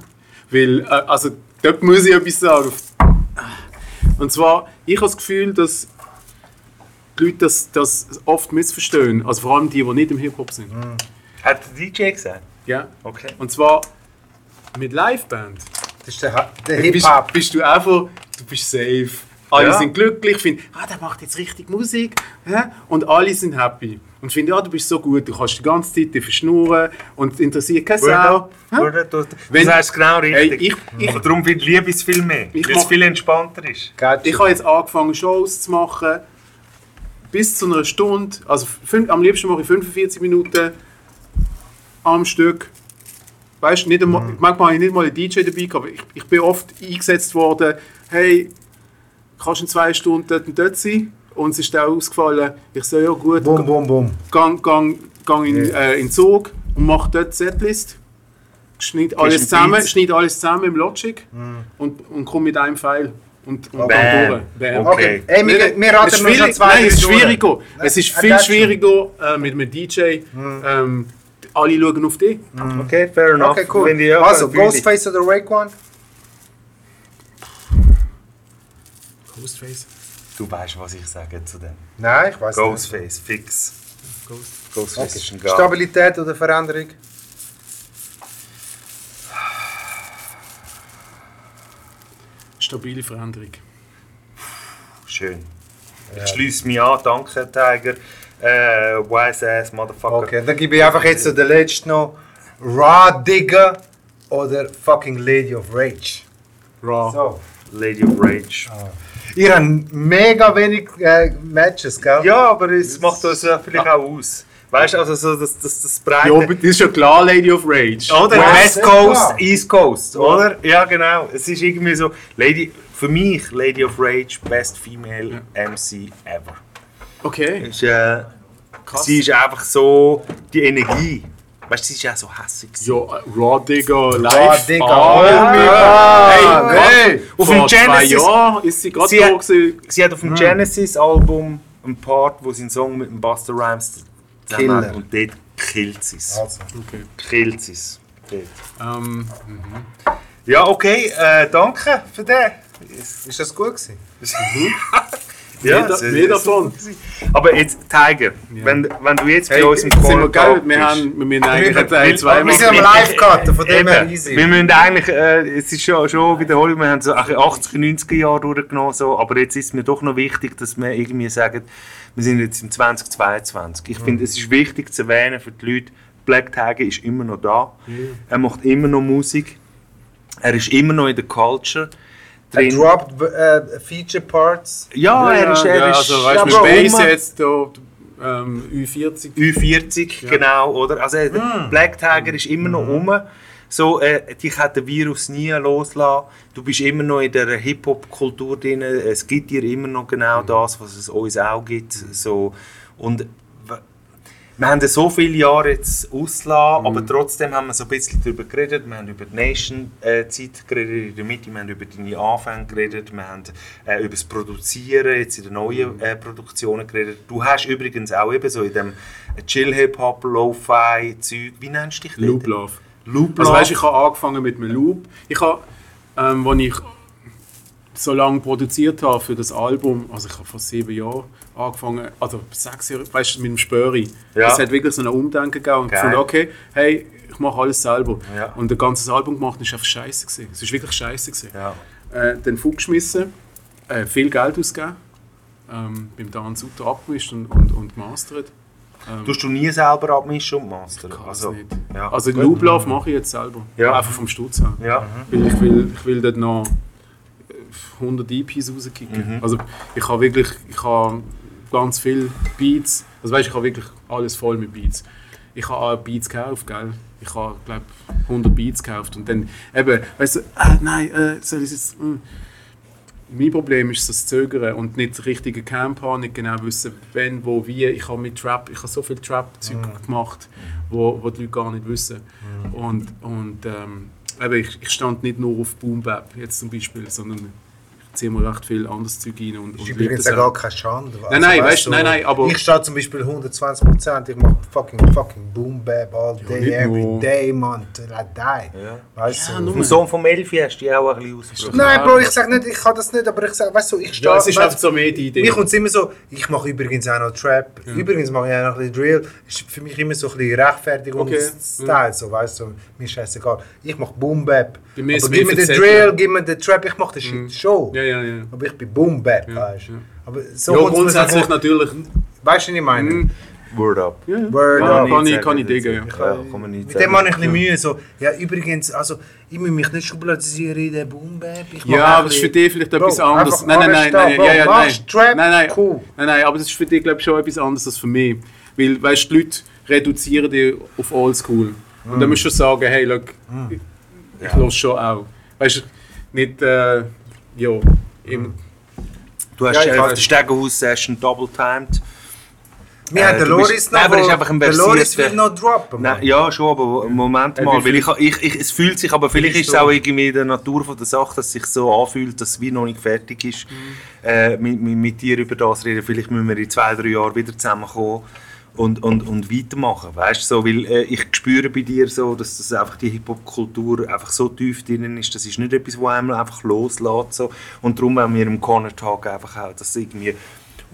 Weil, äh, also, dort muss ich etwas sagen. Und zwar, ich habe das Gefühl, dass die Leute das, das oft missverstehen. Also vor allem die, die nicht im Hip-Hop sind. Hat der DJ gesagt? Ja. Okay. Und zwar mit Liveband. Das ist der, der bist, Hip-Hop. bist du einfach, du bist safe. Alle Ja. sind glücklich, finden, ah, der macht jetzt richtig Musik. hä? Und alle sind happy. Und finden, ah, du bist so gut, du kannst die ganze Zeit dich verschnurren und interessiert keine Sau. Bruder, du, Wenn- sagst genau richtig. ich- ich- Und darum finde ich Liebe es viel mehr. Ich Weil es viel entspannter ist. Ich habe jetzt angefangen, Shows zu machen, bis zu einer Stunde. Also fün- am liebsten mache ich 45 Minuten am Stück. Weißt du, nicht einmal, manchmal habe ich nicht mal einen DJ dabei, gehabt, aber ich, ich bin oft eingesetzt worden, hey, kannst du in zwei Stunden dort und dort sein? Und es ist dann ausgefallen, ich so, ja gut, Bum, bum, bum. gang, gang, gang in, äh, in den Zug und mach dort die Setlist. Schneid alles zusammen, schneid alles zusammen im Logic und, und komm mit einem Pfeil. Und, und Bam. Bam. Okay. Okay. Ey, wir, wir Es raten ist noch schon zwei Nein, es ist schwieriger. Es ist viel schwieriger äh, mit einem DJ. Ähm, alle schauen auf dich. Okay, fair enough. Okay, cool. Also. Ghostface oder Raekwon? Ghostface. Du weißt, was ich sage zu dem. Nein, ich weiß nicht. Ghostface, fix. Ghost. Ghostface ist ein Okay. Gast. Stabilität oder Veränderung? Stabile Veränderung. Schön. Ich schließe mich an, danke Tiger. Äh, wise ass Motherfucker. Okay, dann gebe ich einfach jetzt so den letzten noch. Raw Digger oder fucking Lady of Rage? Raw. So. Lady of Rage. Ihr habt mega wenig äh, Matches, gell? Ja, aber es macht uns ja vielleicht auch aus. Weißt du, also so das, das, das Breite. Ja, aber das ist ja klar, Lady of Rage. Oder Ja, West Coast. East Coast, oder? Ja, genau. Es ist irgendwie so. Lady, für mich, Lady of Rage, Best Female MC ever. Okay. Ist, äh, sie ist einfach so. Die Energie. Weißt du, sie ist auch so hässlich. gewesen. Ja, äh, Raw Digger live. Raw Digger, oh Hey. Auf vor dem Genesis- Jahren ist sie gerade Sie da. Sie hat auf dem Genesis-Album einen Part, wo sie einen Song mit dem Buster Rhymes hat. Und dort killt sie es. Also. Okay. Killt sie es. Ähm, Ja, okay, äh, danke für den. Ist das gut gewesen? Ja, Mehr- ist- mehr davon. Aber jetzt, Tiger, wenn, wenn du jetzt bei hey, uns im wir Call wir, bist- haben, wir müssen eigentlich Wir- wir- zwei Wir sind am Live-Cutten, von dem her easy. wir müssen eigentlich, äh, es ist schon, schon wiederholt, wir haben so ein bisschen 80er, 90er Jahre durchgenommen, so, aber jetzt ist mir doch noch wichtig, dass wir irgendwie sagen, wir sind jetzt im 2022. Ich finde, es ist wichtig zu erwähnen für die Leute, Black Tiger ist immer noch da, er macht immer noch Musik, er ist immer noch in der Culture Er drin. droppt äh, Feature Parts. Ja, er ist, er ja, ist also, weißt ja, du, Space jetzt da, ähm, Ü40. Ü40, genau, oder? Also der Black Tiger ist immer noch rum. So, äh, dich hat der Virus nie losgelassen. Du bist immer noch in der Hip-Hop-Kultur drin. Es gibt dir immer noch genau das, was es uns auch gibt. So, und wir haben so viele Jahre jetzt ausgelassen, aber trotzdem haben wir so ein bisschen darüber geredet. Wir haben über die Nation-Zeit geredet in der Mitte, wir haben über deine Anfänge geredet, wir haben äh, über das Produzieren, jetzt in den neuen äh, Produktionen geredet. Du hast übrigens auch eben so in dem Chill-Hip-Hop, Lo-Fi-Zeug, wie nennst du dich? Loop Love. Loop Also Love. weißt, ich habe angefangen mit einem Loop. Ich habe, ähm, ich so lange produziert habe für das Album, also ich habe vor sieben Jahren angefangen, also sechs Jahre, weißt du, mit dem Spöri. Ja. Es hat wirklich so ein Umdenken gegeben und Geil. gefunden, okay, hey, ich mache alles selber. Ja. Und ein ganzes Album gemacht war einfach scheiße. Gewesen. Es war wirklich scheiße. Gewesen. Ja. Äh, dann vorgeschmissen, äh, viel Geld ausgegeben, ähm, beim Dan Sutter abgemischt und, und, und gemastert. Ähm, Tust du nie selber abmischen und mastern? kann Also, nicht. ja. Also den Love mache ich jetzt selber. Ja. Einfach vom Stutz her. ja. Weil ich will, ich will dort noch 100 EPs rauskicken. Mhm. Also ich habe wirklich, ich habe ganz viele Beats. Also weißt, ich habe wirklich alles voll mit Beats. Ich habe auch Beats gekauft, gell? Ich habe, glaube 100 Beats gekauft und dann eben, weißt du, ah, nein, äh, soll ich jetzt... mm. Mein Problem ist das Zögern und nicht das richtige Camp haben, nicht genau wissen, wenn, wo, wie. Ich habe mit Trap, ich habe so viel Trap-Zeug gemacht, wo, wo die Leute gar nicht wissen. Und, und ähm, eben, ich, ich stand nicht nur auf Boom Bap jetzt zum Beispiel, sondern ich ziehe mir recht viel anderes Zeug rein. Und, Das und ist liebe übrigens das auch gar keine Schande. Also, Nein, nein, weißt du, nein, nein, aber- Ich stehe zum Beispiel 120%, ich mache fucking, fucking Boom Bap all day, nicht every nur. day, man, till I die. Ja. Weißt Ja, du? Vom Sohn vom Elfi hast du dich auch ein bisschen ausgeprobiert. Nein, Bro, ich sag nicht, ich kann das nicht, aber ich sag, weißt du, ich stehe. Ja, es ist einfach so mehr die Idee. Mir kommt es immer so, ich mache übrigens auch noch Trap, übrigens mache ich auch noch ein bisschen Drill. ist für mich immer so ein bisschen Rechtfertigungsstyle, so, weißt du, mir ist scheißegal. Ich mache Boom Bap. Ist aber gib mir den. Drill, gib mir den Trap, ich mache den Shit schon. Ja, ja, ja. Aber ich bin Boom Bap, Ja, weißt du. ja. Aber so Ja, grundsätzlich natürlich. Weißt du, was ich meine? Mm, Word up. ja, ja. Word ja, up. kann ich, kann ich sagen, diggen, ja. Ja, kann man nicht Mit dem habe ich ein bisschen Ja. Mühe. So, ja, übrigens, also, ich muss mich nicht schubladisieren in den Boom Bap. Ich mache Ja, aber das ist für dich vielleicht Bro, etwas anderes. Nein, nein, nein, nein, da, ja, ja, Bro, nein. Trap, nein, nein, cool. nein, nein, aber das ist für dich, glaube ich, schon etwas anderes als für mich. Weil, weißt du, die Leute reduzieren dich auf Oldschool. Und Mm. dann musst du schon sagen, hey, look, ich, ich höre schon auch. Weißt du, nicht, äh, ja, im, Du hast Ja, weiß. die Stegenhaus-Session double-timed. Wir Äh, haben den Loris noch. Nein, einfach ein der Loris will noch droppen. Nein, ja, schon, aber Moment Äh, mal, weil ich, ich, ich, es fühlt sich, aber vielleicht ist es auch irgendwie in der Natur von der Sache, dass es sich so anfühlt, dass es wie noch nicht fertig ist, äh, mit, mit, mit dir über das reden. Vielleicht müssen wir in zwei, drei Jahren wieder zusammenkommen und, und, und weitermachen, weißt so, weil äh, ich spüre bei dir so, dass das einfach die Hip-Hop-Kultur einfach so tief drin ist, das ist nicht etwas, wo einem einfach loslässt, so. und darum wollen wir im Corner Talk einfach auch das irgendwie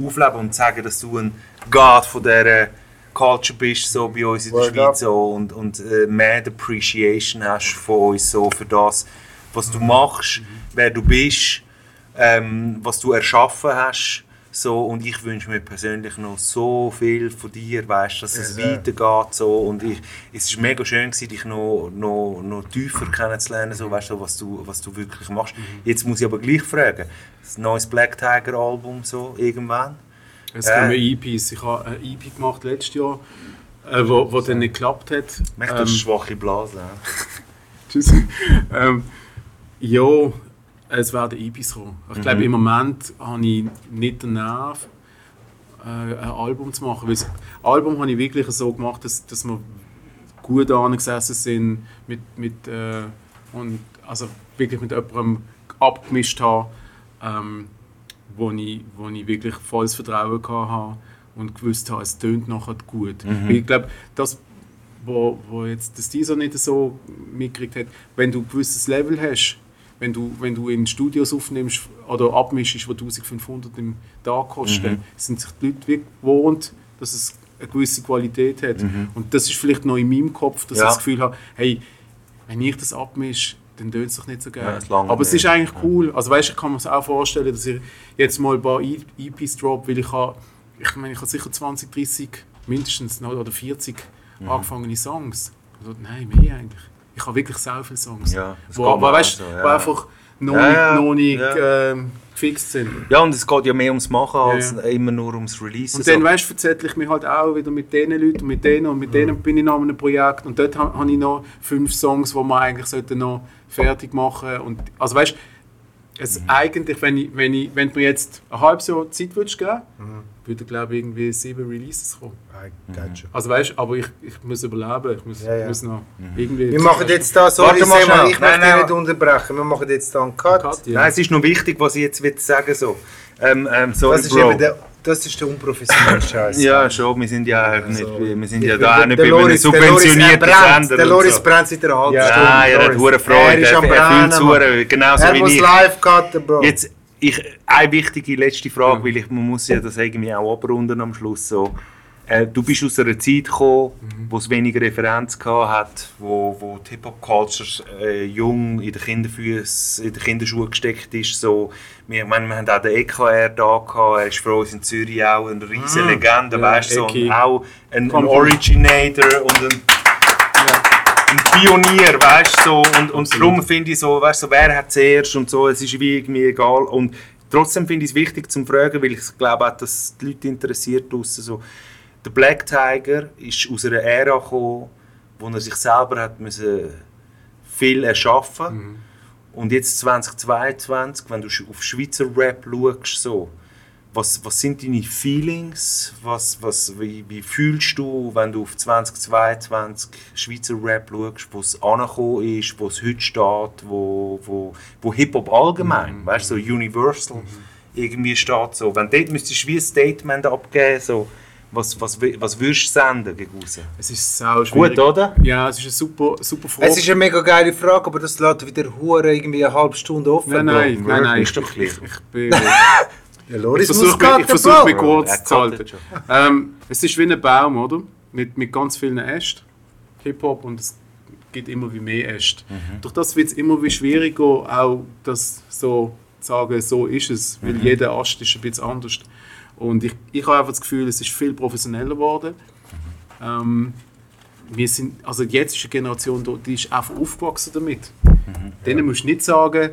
aufleben und sagen, dass du ein God von dieser Culture bist, so bei uns in der Word Schweiz up. so, und, und äh, mad Appreciation hast von uns so für das, was du machst, wer du bist, ähm, was du erschaffen hast. So, und ich wünsche mir persönlich noch so viel von dir, weißt, dass es Ja, weitergeht. So, und ich, es war mega schön, gewesen, dich noch, noch, noch tiefer kennenzulernen, so, weißt, was, du, was du wirklich machst. Jetzt muss ich aber gleich fragen, das neues Black Tiger Album so irgendwann? es Äh. kommen EPs. Ich habe eine EP gemacht letztes Jahr, äh, wo, wo dann nicht geklappt hat. Du Ähm, schwache Blase? Tschüss. ähm, ja, es werden EPs kommen. Ich glaube, im Moment habe ich nicht den Nerv, äh, ein Album zu machen. Weil das Album habe ich wirklich so gemacht, dass, dass wir gut angesessen sind mit, mit, äh, und also wirklich mit jemandem abgemischt haben, ähm, wo, ich, wo ich wirklich volles Vertrauen hatte und gewusst habe, es tönt nachher gut. Weil Ich glaube, das wo, wo jetzt das dieser nicht so mitgekriegt hat, wenn du ein gewisses Level hast, wenn du, wenn du in Studios aufnimmst oder abmischst, die 1500 im Tag kosten, sind sich die Leute wirklich gewohnt, dass es eine gewisse Qualität hat. Und das ist vielleicht noch in meinem Kopf, dass Ja. ich das Gefühl habe, hey, wenn ich das abmische, dann tönt es doch nicht so geil. Ja, Aber es nicht. ist eigentlich cool. Also weißt, ich kann mir das auch vorstellen, dass ich jetzt mal ein paar E- EPs drop, weil ich habe, ich meine, ich habe sicher 20, 30, mindestens oder 40 Mhm. angefangene Songs. Also, nein, mehr eigentlich. Ich habe wirklich sehr viele Songs, Ja, wo, wo, weißt, so, wo ja. einfach noch nicht, ja, noch nicht ja. ähm, gefixt sind. Ja, und es geht ja mehr ums Machen als immer nur ums Releasen. Und dann, so. weißt du, verzettle ich mich halt auch wieder mit diesen Leuten und mit denen und mit denen bin ich noch an einem Projekt und dort ha- habe ich noch fünf Songs, die man eigentlich sollte noch fertig machen und also weißt du, es eigentlich, wenn, ich, wenn, ich, wenn du mir jetzt ein halbes Jahr Zeit würdest geben, würde glaube ich irgendwie sieben Releases kommen. I gotcha. Also weißt du, aber ich, ich muss überleben, ich muss, Ja, ja. muss noch irgendwie... Wir machen jetzt da, sorry, Warte mal ich Nein, möchte nein, nicht unterbrechen. Wir machen jetzt da einen Cut. Cut, ja. Nein, es ist noch wichtig, was ich jetzt will sagen so. Ähm, ähm, sorry, Das ist Bro. eben der, das ist der unprofessionelle Scheiß. ja, schon, wir sind ja auch nicht, Also, wir sind ja da auch nicht der bei einem der subventionierten er. Sender. Der Loris so. brennt seit einer halben Ja, Stunde. ja, er hat hure Freude, Er ist am er fühlt zu, genauso Er wie muss ich. live cutten, Bro. Jetzt, ich, eine wichtige letzte Frage, weil ich, man muss ja das irgendwie auch abrunden am Schluss so. Äh, du bist aus einer Zeit gekommen, wo es wenig Referenz gehabt hat, wo, wo die Hip-Hop-Culture äh, jung in den Kinderfüßen, in den Kinderschuhen gesteckt ist. So, wir, ich meine, wir haben auch den EKR da gehabt, er ist für uns in Zürich auch eine riesige Legende, Ja, weißt du, so, auch ein, ein Originator und ein ein Pionier, weißt du, so, und, und darum finde ich so, weißt so, wer hat zuerst und so, es ist wie irgendwie egal. Und trotzdem finde ich es wichtig zum Fragen, weil ich glaube auch, dass die Leute interessiert draussen, so, der Black Tiger ist aus einer Ära gekommen, wo er sich selber hat müssen viel erschaffen. Und jetzt 2022, wenn du auf Schweizer Rap schaust, so, was, was sind deine Feelings? Was, was, wie, wie fühlst du, wenn du auf 2022 Schweizer Rap schaust, wo es angekommen ist, wo es heute steht, wo, wo, wo Hip-Hop allgemein, weißt du, so Universal irgendwie steht so. Wenn dort müsstest du wie ein Statement abgeben, so, was, was, was würdest du senden gegen raus? Es ist sau schwierig. Gut, oder? Ja, es ist eine super, super Frage. Es ist eine mega geile Frage, aber das lässt wieder hure irgendwie eine halbe Stunde offen. nein, nein, nein, nein, Ist ich, doch ich, ich, bin, Ja, ich Loris muss versuche mich, ich versuch kurz zu halten. Ähm, es ist wie ein Baum, oder? Mit, mit ganz vielen Ästen. Hip-Hop und es gibt immer wie mehr Äste. Durch das wird es immer wie schwieriger, auch das so zu sagen, so ist es, weil jeder Ast ist ein bisschen anders. Und ich, ich habe einfach das Gefühl, es ist viel professioneller geworden. Ähm, wir sind, also jetzt ist eine Generation, die ist einfach aufgewachsen damit. Denen musst du nicht sagen,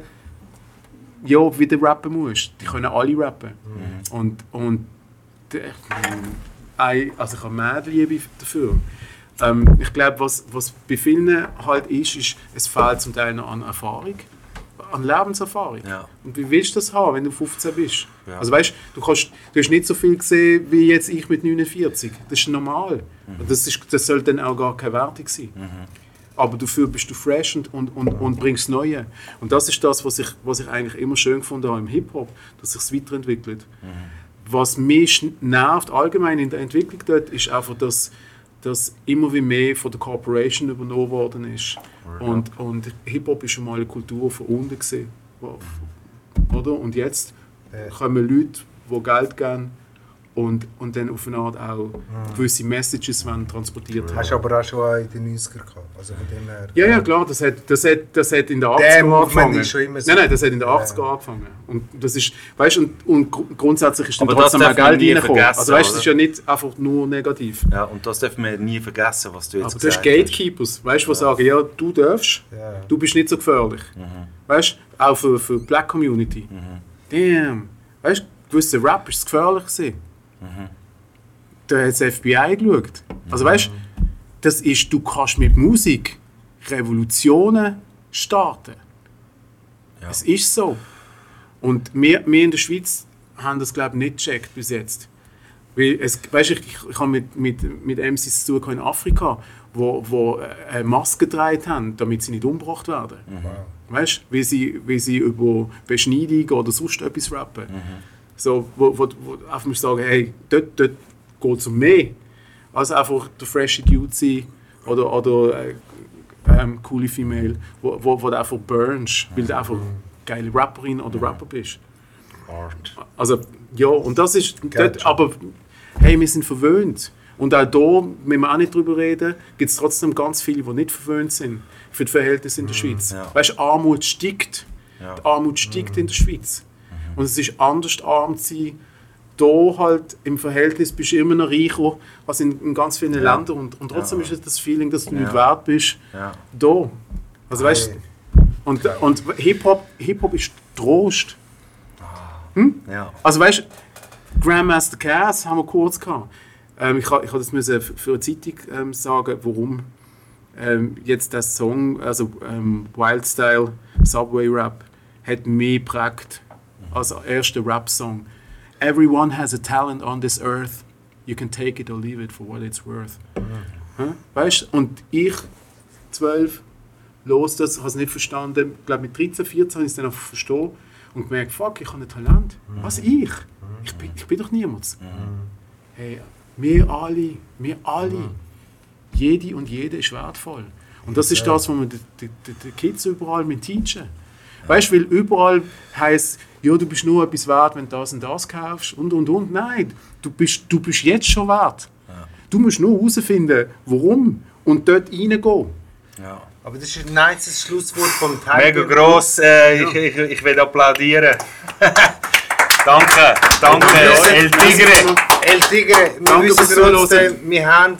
ja, wie du rappen musst. Die können alle rappen. Und, und der- ein- also ich habe mehr Liebe dafür. Ähm, ich glaube, was, was bei vielen halt ist, ist, es fehlt zum Teil noch an Erfahrung, an Lebenserfahrung. Ja. Und wie willst du das haben, wenn du 15 bist? Ja. Also weißt du, kannst, du hast nicht so viel gesehen wie jetzt ich mit 49. Das ist normal. Und das, ist, das soll dann auch gar keine Wertung sein. Aber dafür bist du fresh und, und, und, und bringst Neue. Und das ist das, was ich, was ich eigentlich immer schön gefunden habe im Hip-Hop, dass sich es weiterentwickelt. Was mich nervt allgemein in der Entwicklung dort, ist einfach, dass, dass immer wie mehr von der Corporation übernommen worden ist. Und, und Hip-Hop ist schon mal eine Kultur von unten gesehen. Oder? Und jetzt Ja. kommen Leute, die Geld geben und, und dann auf eine Art auch gewisse Messages wollen transportiert haben. Hast du aber auch schon in den 90er gehabt. Also von dem her. Ja, ja, klar, das hat, das hat, das hat in den Der 80er Movement angefangen. ist schon immer so. Nein, nein, das hat in den Ja. 80er angefangen. Und das ist, weißt und, und gru- grundsätzlich ist dann Aber das trotzdem auch darf man Geld nie reingekommen. vergessen, Also weißt, es ist ja nicht einfach nur negativ. Ja, und das dürfen wir nie vergessen, was du jetzt Aber du hast gesagt Gatekeepers, weißt du, die sagen, ja, du darfst, Ja. du bist nicht so gefährlich. Weißt du, auch für, für die Black Community. Damn. Weißt du, gewisse Rap ist gefährlich Da hat das FBI geschaut. Also weißt du, das ist, du kannst mit Musik Revolutionen starten. Ja. Es ist so. Und wir, wir in der Schweiz haben das, glaube ich, nicht gecheckt bis jetzt. Weil es, weißt, ich, ich, ich habe mit, mit, mit MCs zu in Afrika, wo, wo äh, eine Maske getragen haben, damit sie nicht umgebracht werden. Weißt du, wie sie, wie sie über Beschneidung oder sonst etwas rappen. So, wo, wo, wo einfach musst sagen, hey, dort, dort geht es um mehr. Als einfach der freshe Dude sein oder, oder äh, ähm, coole Female, wo, wo, wo du einfach burnst, weil du einfach geile Rapperin oder Rapper bist. Art. Also, ja, und das ist dort, aber hey, wir sind verwöhnt. Und auch da, wenn wir auch nicht drüber reden, gibt es trotzdem ganz viele, die nicht verwöhnt sind für die Verhältnisse in der Schweiz. ja. Weißt du, Armut steigt. Ja. Die Armut steigt in der Schweiz. Und es ist anders, arm zu sein. Da halt im Verhältnis bist du immer noch reicher als in, in ganz vielen Ja. Ländern. Und, und trotzdem Ja. ist es das Feeling, dass du Ja. nicht wert bist. Ja. Da. Also weißt Hey. und, und Hip-Hop Hip -Hop ist Trost. Ja. Also weißt du, Grandmaster Cass haben wir kurz gehabt. Ähm, ich habe ich das müssen für eine Zeitung ähm, sagen, warum ähm, jetzt der Song, also ähm, Wildstyle Subway Rap, hat mehr geprägt als der erste Rap-Song. Everyone has a talent on this earth. You can take it or leave it for what it's worth. Hä? Weißt du? Und ich, 12, los das, habe es nicht verstanden. Ich glaube, mit 13, 14 habe ich es dann auch verstanden und gemerkt, fuck, ich habe ein Talent. Was, ich? Ich bin, ich bin doch niemand. Hey, wir alle, wir alle, jede und jede ist wertvoll. Und das ist das, was wir den Kids überall mit teachen. Weißt du, weil überall heißt, ja, du bist nur etwas wert, wenn du das und das kaufst und und und. Nein, du bist, du bist jetzt schon wert. Du musst nur herausfinden, warum und dort reingehen. Ja. Aber das ist ein nices Schlusswort vom Tiger. Mega gross, äh, ich, ich, ich will applaudieren. danke, danke, El Tigre. El Tigre, wir Danke wissen trotzdem, wir haben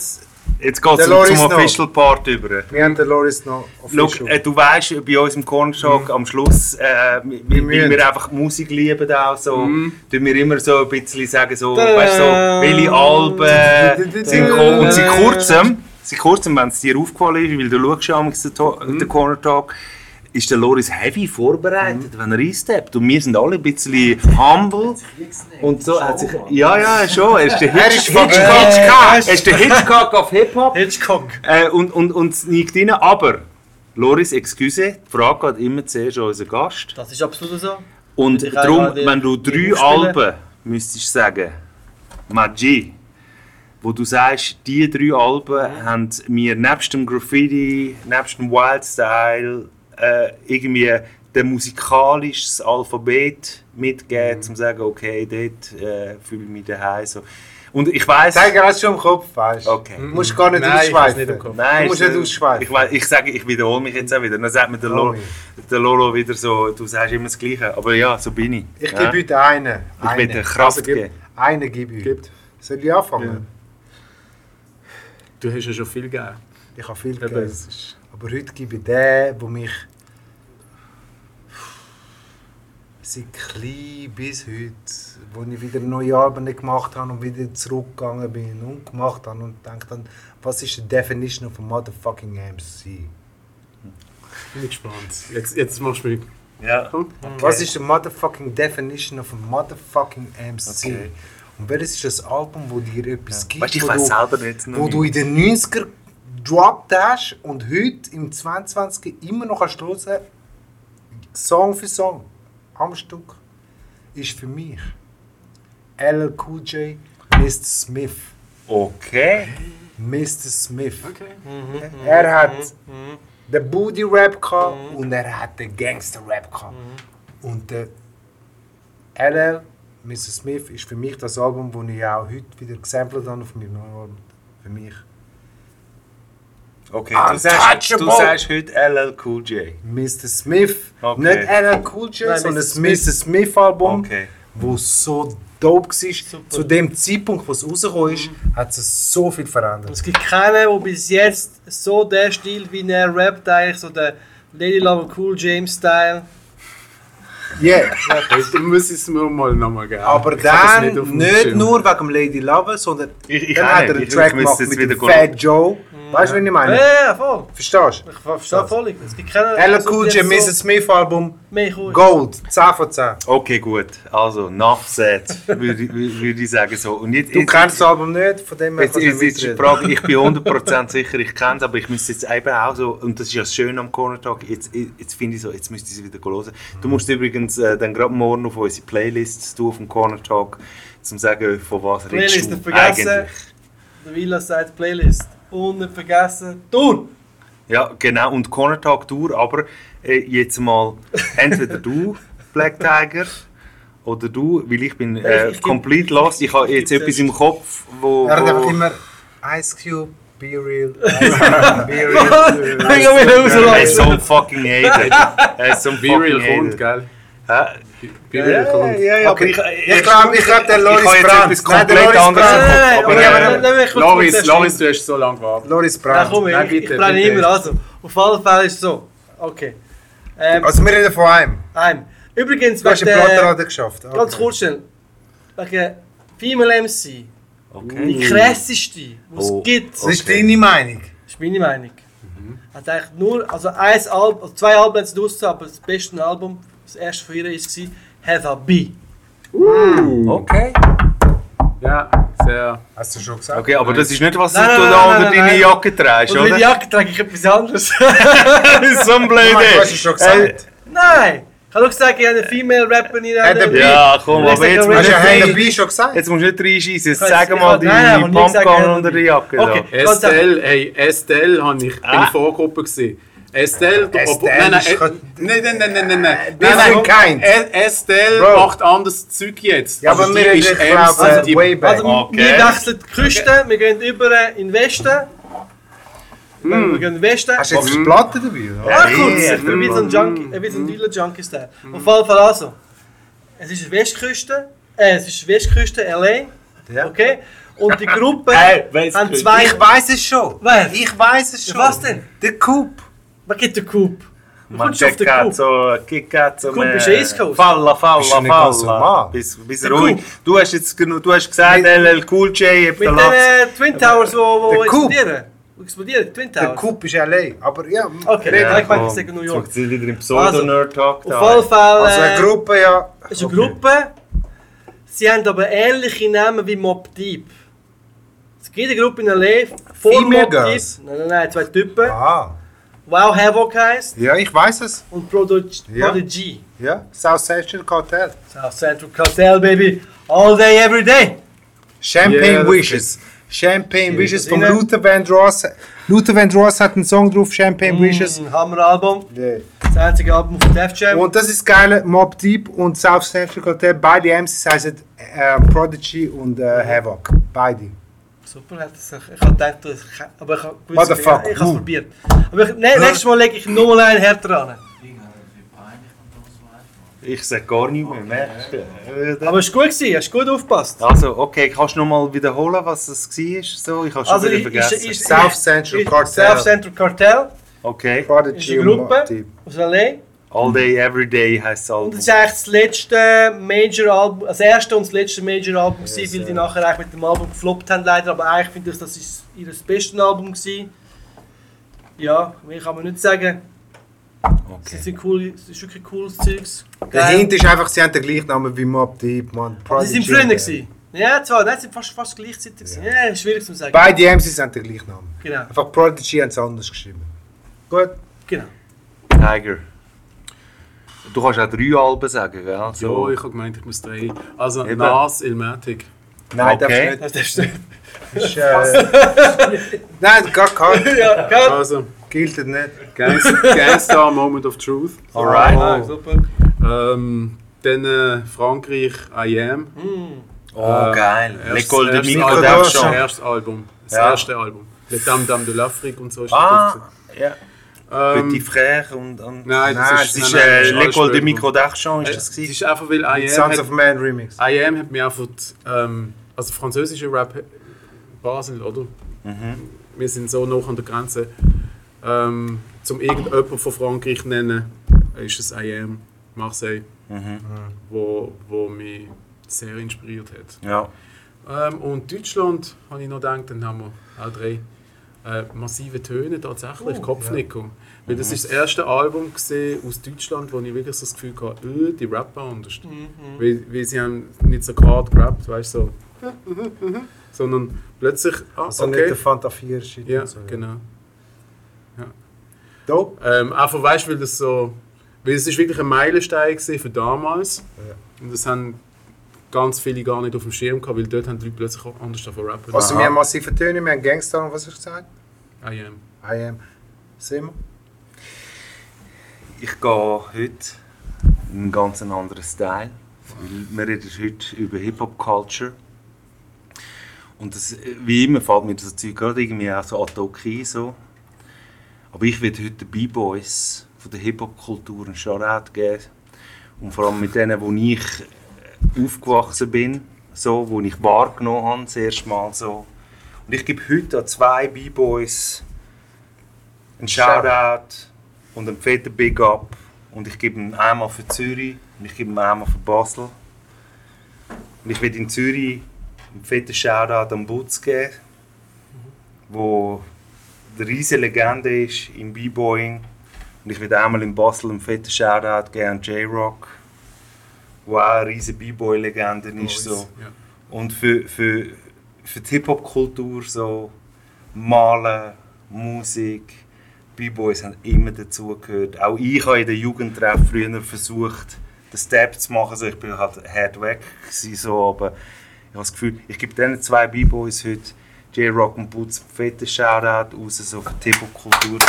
Jetzt geht es zum Loris noch. Official Part über. wir haben den Loris noch official. äh, du weißt, bei uns im Corner Shock am Schluss, äh, weil müssen. weil wir einfach Musik lieben auch so, tun wir immer so ein bisschen sagen, so, weißt, so welche Alben sind gekommen. Und seit kurzem, seit kurzem, wenn es dir aufgefallen ist, weil du schaust ja To- den Corner Talk, ist der Loris heavy vorbereitet, wenn er einsteppt. Und wir sind alle ein bisschen humble. Und so hat sich, ja, ja, schon. Er ist der Er Hitchcock. Er ist der Hitchcock auf Hip-Hop. Hitchcock. Äh, und, und, und es liegt rein, aber Loris, excuse, die Frage geht immer zuerst an unseren Gast. Das ist absolut so. Und darum, wenn du drei. Alben müsstest sagen, Maggi, wo du sagst, die drei Alben haben mir nebst dem Graffiti, nebst dem Wildstyle äh, irgendwie der musikalisches Alphabet mitgegeben, um zu sagen, okay, dort äh, fühle ich mich daheim. So. Und ich weiß Tiger hast schon im Kopf, weißt du? Okay. Du musst gar nicht Nein, ich hab's nicht im ausschweifen. Kopf. Nein, Du musst nicht äh, ausschweifen. Ich, weiss, ich sage, ich wiederhole mich jetzt auch wieder. Dann sagt mir der, Lolo, der Lolo wieder so, du sagst immer das Gleiche. Aber ja, so bin ich. Ich ja? gebe heute einen. Ich will dir Einen. Kraft Also geben. Einen gebe ich. Soll ich anfangen? Du hast ja schon viel gegeben. Ich habe viel Eben, gegeben. Aber heute gebe ich den, der mich seit klein bis heute, wo ich wieder neue Alben gemacht habe und wieder zurückgegangen bin und gemacht habe und gedacht habe, was ist die Definition of a motherfucking MC? Bin ich gespannt. Jetzt, jetzt machst du mich. Ja. Was ist die motherfucking Definition of a motherfucking MC? Okay. Und welches ist das Album, wo dir etwas gibt, Weißt du, ich wo, weiß du, selber nicht. noch wo du in den 90er gedroppt hast und heute im 22 immer noch kannst hören, Song für Song, am Stück, ist für mich LL Cool J, Mr. Smith. Okay. Mr. Smith. Okay. Er hat den Booty Rap gehabt und er hat den Gangster Rap gehabt. Und der LL, Mr. Smith, ist für mich das Album, das ich auch heute wieder gesampelt habe auf meinem neuen Album. Für mich. Okay, du sagst, du sagst heute LL Cool J. Mr. Smith. Okay. Nicht LL Cool J, Nein, sondern Mr. das Smith. Mr. Smith Album, Okay. wo so dope war. Zu dem Zeitpunkt, wo es rausgekommen ist, hat es so viel verändert. Es gibt keinen, der bis jetzt so der Stil, wie er rappt, eigentlich so der Lady Lover Cool James Style. Yeah. Jetzt muss ich es mir mal nochmal geben. Aber Ich dann nicht, Schirm. nur wegen Lady Lover, sondern Ich- ich dann auch hat nicht. er einen Ich- Track gemacht jetzt mit Fat Joe. Weißt du, was ich Ja, meine? ja, voll. Verstehst Ich verstehe völlig. Es gibt keinen. du? LL so- Cool J, so Mr. Smith Album, mehr cool ist. Gold, 10 von 10. Okay, gut. Also, said, würde ich- würde ich sagen. So. Und jetzt, Du jetzt, kennst das Album nicht, von dem her Jetzt, du jetzt, jetzt ist die. Frage, ich bin 100% sicher, ich kenne es, aber ich müsste jetzt eben auch so, und das ist ja das Schöne am Corner Talk, jetzt, jetzt finde ich so, jetzt müsste ich es wieder hören. Du musst übrigens äh, dann gerade morgen auf unsere Playlist tun, auf dem Corner Talk, um zu sagen, von was Playlist redest nicht du vergessen. eigentlich. Der Villa Side Playlist. Und nicht vergessen, Tour! Ja, genau, und Corner Talk Tour, aber äh, jetzt mal entweder du, Black Tiger, oder du, weil ich bin äh, Ich- ich- complete lost, ich habe jetzt ich- etwas im Kopf, wo... Er hat einfach immer Ice Cube, Be Real, Ice Cube, Be Real. Rauslassen. er ist so ein fucking Hater. Er ist so ein Be fucking Real Hater. Kommt. ja, ja, Okay. aber ich, Ich glaube, ich glaub, der Loris ich Brandt. etwas Nein, komplett Loris anderes im Brandt. Kopf, Nein, aber, äh, ich Loris, Loris, du hast so lange gewartet. Loris Ja, Brandt. komm, Nein, ich, bitte, ich plane bitte. immer. Also, auf alle Fälle ist es so. Okay. Ähm, Also wir reden von einem. einem. Übrigens, Du hast einen Plattenladen geschafft. Okay. Ganz kurz schnell. Wegen Female MC. Die okay. krasseste, die es Oh. gibt. Das ist deine Meinung. Das ist meine Meinung. Hat eigentlich nur, also ein Album, also zwei Alben hat sie draussen, aber das beste Album, das erste von ihr war Heather B. Okay. Ja, sehr. Hast du schon gesagt? okay, aber das ist nicht, was Nein, du nein, da nein, unter deine. Jacke trägst, oder? der Jacke trage ich etwas anderes. so ein blöde. Du hast es schon gesagt. Nein! Ich habe gesagt, ich habe eine Female Rapperin. Heather B. Ja, komm, aber jetzt ja, musst du. Heather B schon gesagt? Jetzt musst du nicht reinschießen, jetzt sag mal deine Pumpgun unter der Jacke. Okay. Estelle, hey, Estelle ich, bin Ah. ich Vorgruppe gewesen. Estelle, Estelle nein, nein, äh, nein, nein, nein, nein, nein, nein. different Nein, kind. nein, E- Estelle Bro. macht anderes Zeug jetzt. Ja, aber Also wir ist glaube, die- way back. Also, Okay. wir wechseln die Küste, wir gehen über in den Westen. Wir gehen in den Westen. Hast du jetzt die Platte dabei? oder? Ah, kurz, Ja, ich bin wie so ein Junkie, äh, wie so ein Dealer-Junkie Style. Auf jeden Fall also. Es ist Westküste, äh, es ist Westküste, LA, Ja. okay? Und die Gruppe Hey, haben zwei... Ich weiß es schon. Wer? Ich weiß es schon. Was denn? Der Coop. Der Coop. so, kickt grad so. Coop äh, ist East Coast. Falla, falla, falla. Bis, bis Der ruhig. Du hast jetzt genug, du hast gesagt, Mit- LL Cool J, hebt Mit den äh, Twin Towers, wo, wo Der explodieren. Wo explodieren, die Twin Der Towers. Coop ist L.A. Aber ja, Okay, ja, ich meine, ich sage New York. Jetzt sind wieder im Pseudo-Nerd-Talk Auf jeden Fall... Also eine Gruppe, ja. Es ist eine. Gruppe. Sie haben aber ähnliche Namen wie Mob Deep. Es gibt eine Gruppe in LA vor Mob Deep. Nein, nein, nein, zwei Typen. Ah. Wow Havoc heisst Ja, ich weiß es. und Prodigy. Ja. Prodigy. Ja, South Central Cartel. South Central Cartel, baby. All day, every day. Champagne das Wishes. Champagne Wishes von. Luther Vandross. Luther Vandross hat einen Song drauf, Champagne Wishes. Ein Hammer-Album. Yeah. Das einzige Album von Def Jam. Und das ist geil, Mob Deep und South Central Cartel. Beide MCs heißen äh, Prodigy und äh, Havoc. Beide. Super, hat das, ich habe gedacht, das- ich- aber ich habe What the fuck? ich, ich habe es probiert. Aber ich, ne, nächstes Mal lege ich nochmal einen härter an. Ich sag gar nichts mehr, merkst du? Aber es war gut, gewesen, hast gut aufgepasst. Also, okay, kannst du noch mal wiederholen, was es war? So, ich habe schon Also, wieder ich- ich- vergessen. ich- South Central Cartel. South Central Cartel okay. ist eine Gruppe aus LA. All Day, Every Day heisst das Und Album. das ist eigentlich das letzte Major-Album, das erste und das letzte Major-Album, yes, weil die nachher eigentlich mit dem Album gefloppt haben leider, aber eigentlich finde ich, das ist ihr bestes Album gewesen. Ja, mehr kann man nicht sagen. Okay. Es sind cool, es ist wirklich cooles Zeugs. Der. Hint ist einfach, sie haben den gleichen Namen wie Mob Deep, man. Sie sind Freunde und- gewesen. Ja, zwar, nein, sie sind fast, fast gleichzeitig. Ja, ist schwierig zu sagen. Beide MCs haben den gleichen Namen. Genau, Einfach Prodigy haben es anders geschrieben. Gut. genau. Tiger. Du kannst auch drei Alben sagen, gell? Ja, So. ich habe gemeint, ich muss drei. Also Eben. Nas, Ilmatic. Nein, Okay. das Das ist äh, Nein, gar kein. Ja. Also, Gilt nicht. Gangsta, Gangsta Moment of Truth. Alright. Ah, super. Ähm, dann äh, Frankreich, I Am. Oh, Äh, geil. de erstes Micro. Das erste Album. Das Ja. erste Album. Le Dame Dame de l'Afrique und so ist Ah, das ja. Drauf. Petit ähm, Frère und... und Nein, Nein, das das ist, ist nein, nein, äh, das ist alles L'école de. Micro d'Argent, ist Äh, das Es gewesen? ist einfach, weil I Am, Sons of Man Remix. I Am hat mir einfach, ähm, also französische Rap Basel, oder? Mhm. Wir sind so noch an der Grenze. Ähm, zum irgendjemand von Frankreich zu nennen, ist es I Am, Marseille, Mhm. wo, wo mich sehr inspiriert hat. Ja. Ähm, und Deutschland, habe ich noch gedacht, dann haben wir auch drei äh, massive Töne tatsächlich, Kopfnicker. Weil das ist das erste Album gesehen aus Deutschland, wo ich wirklich so das Gefühl hatte, öh, die rappen anders. Weil, weil sie haben nicht so gerade gerappt, weißt du, so. sondern plötzlich, ah, Also nicht der okay. Fanta 4 Shit. Ja, so. genau. Dope. Ähm, einfach weißt, weil das so, weil es ist wirklich ein Meilenstein für damals. Ja. Und das haben ganz viele gar nicht auf dem Schirm gehabt, weil dort haben die Leute plötzlich auch anders davon rappen. Also wir haben massive Töne, wir haben Gangster und was hast du gesagt? I am. I am. Sehen wir? Ich gehe heute in einen ganz anderen Style. Wir reden heute über Hip-Hop-Culture. Und das, wie immer fällt mir das Zeug gerade irgendwie auch so ad hoc ein. So. Aber ich werde heute den B-Boys von der Hip-Hop-Kultur einen Shoutout geben. Und vor allem mit denen, wo ich äh, aufgewachsen bin, so, wo ich wahrgenommen habe, das erste Mal so. Und ich gebe heute an zwei B-Boys einen Shoutout und einen fetten Big Up. Und ich gebe ihn einmal für Zürich und ich gebe ihn einmal für Basel. Und ich will in Zürich einen fetten Shoutout an Butz geben, wo eine riesige Legende ist im B-Boying. Und ich will einmal in Basel einen fetten Shoutout geben an J-Rock, wo auch eine riesige B-Boy-Legende ist. So. Ja. Und für, für, für die Hip-Hop-Kultur so Malen, Musik, B-Boys haben immer dazugehört. Auch ich habe in der Jugendtreff früher versucht, den Step zu machen. Also ich bin halt hart weg, gewesen, so, aber ich habe das Gefühl, ich gebe diesen zwei B-Boys heute, J-Rock und Boots, fetten Shoutout raus so für die Hip-Hop-Kultur.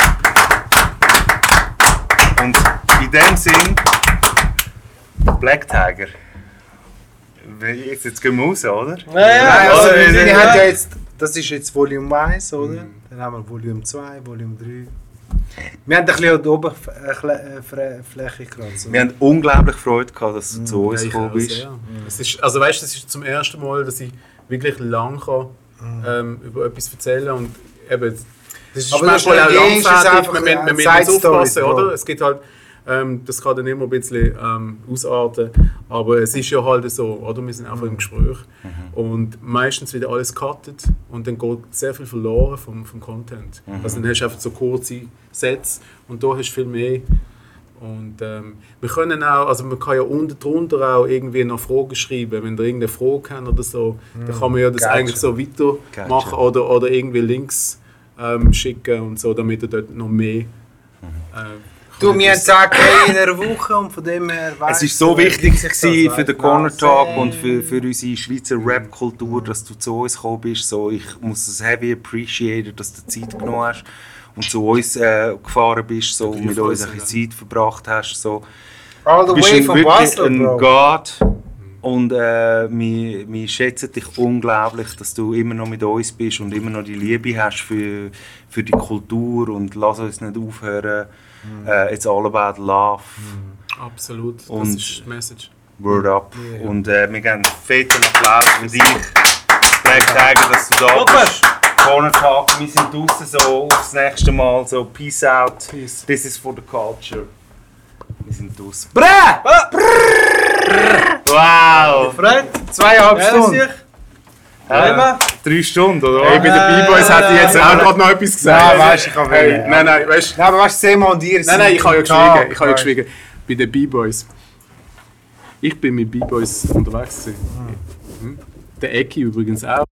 Und in dem Sinn, Black Tiger. Jetzt, jetzt gehen wir raus, oder? Ja, ja, Nein, also, wir, wir haben ja jetzt, das ist jetzt Volume 1, oder? Dann haben wir Volume 2, Volume 3. Wir haben ein bisschen an der Oberfläche gekratzt. Wir haben unglaublich Freude gehabt, dass du zu Ja, uns ich gekommen bist. sehr. Es ist, also weißt, du, das ist zum ersten Mal, dass ich wirklich lang kann, ähm, über etwas erzählen und eben, das ist Aber das manchmal ist auch es einfach man, man, man muss aufpassen, oder? Es gibt halt, ähm, das kann dann immer ein bisschen ähm, ausarten, aber es ist ja halt so, oder? Wir sind einfach im Gespräch. Und meistens wird alles gecuttet und dann geht sehr viel verloren vom, vom Content. Also dann hast du einfach so kurze Sets und da hast du viel mehr. Und ähm, wir können auch, also man kann ja unten drunter auch irgendwie noch Fragen schreiben, wenn ihr irgendeine Frage habt oder so, dann kann man ja das Gotcha. eigentlich so weitermachen Gotcha. oder, oder irgendwie Links ähm, schicken und so, damit ihr dort noch mehr... Äh, Du, wir haben das- 10k in einer Woche und von dem her Es ist so du, wichtig gewesen für den Corner Talk Nein. und für, für unsere Schweizer Rap-Kultur, dass du zu uns gekommen bist. So, ich muss es heavy appreciaten, dass du Zeit genommen hast und zu uns äh, gefahren bist so, und mit uns ein bisschen Zeit verbracht hast. So. All Du the bist way from wirklich Basel, ein Bro. God und äh, wir, wir schätzen dich unglaublich, dass du immer noch mit uns bist und immer noch die Liebe hast für, für die Kultur und lass uns nicht aufhören. Äh, it's all about love. Absolut, das Und- ist die Message. Word up. Und äh, wir geben fetten Applaus für dich. Black Tiger, dass du da bist. Corner Talk, wir sind draußen so aufs nächste Mal. So, peace out. Peace. This is for the culture. Wir sind draußen. Wow! Fred, Zweieinhalb ja, Stunden. Äh, Immer. drei Stunden, oder? Hey, bei den B-Boys hätte ich jetzt auch gerade noch etwas gesagt. Nein, weißt du, ich kann hey, wählen. Nein, nein, weißt du. Nein, aber weißt du, Sema und ihr Nein, nein, ich habe ja geschwiegen. Ich habe ja geschwiegen. Bei den B-Boys. Ich bin mit B-Boys unterwegs. gewesen. Hm? Der Ecki übrigens auch.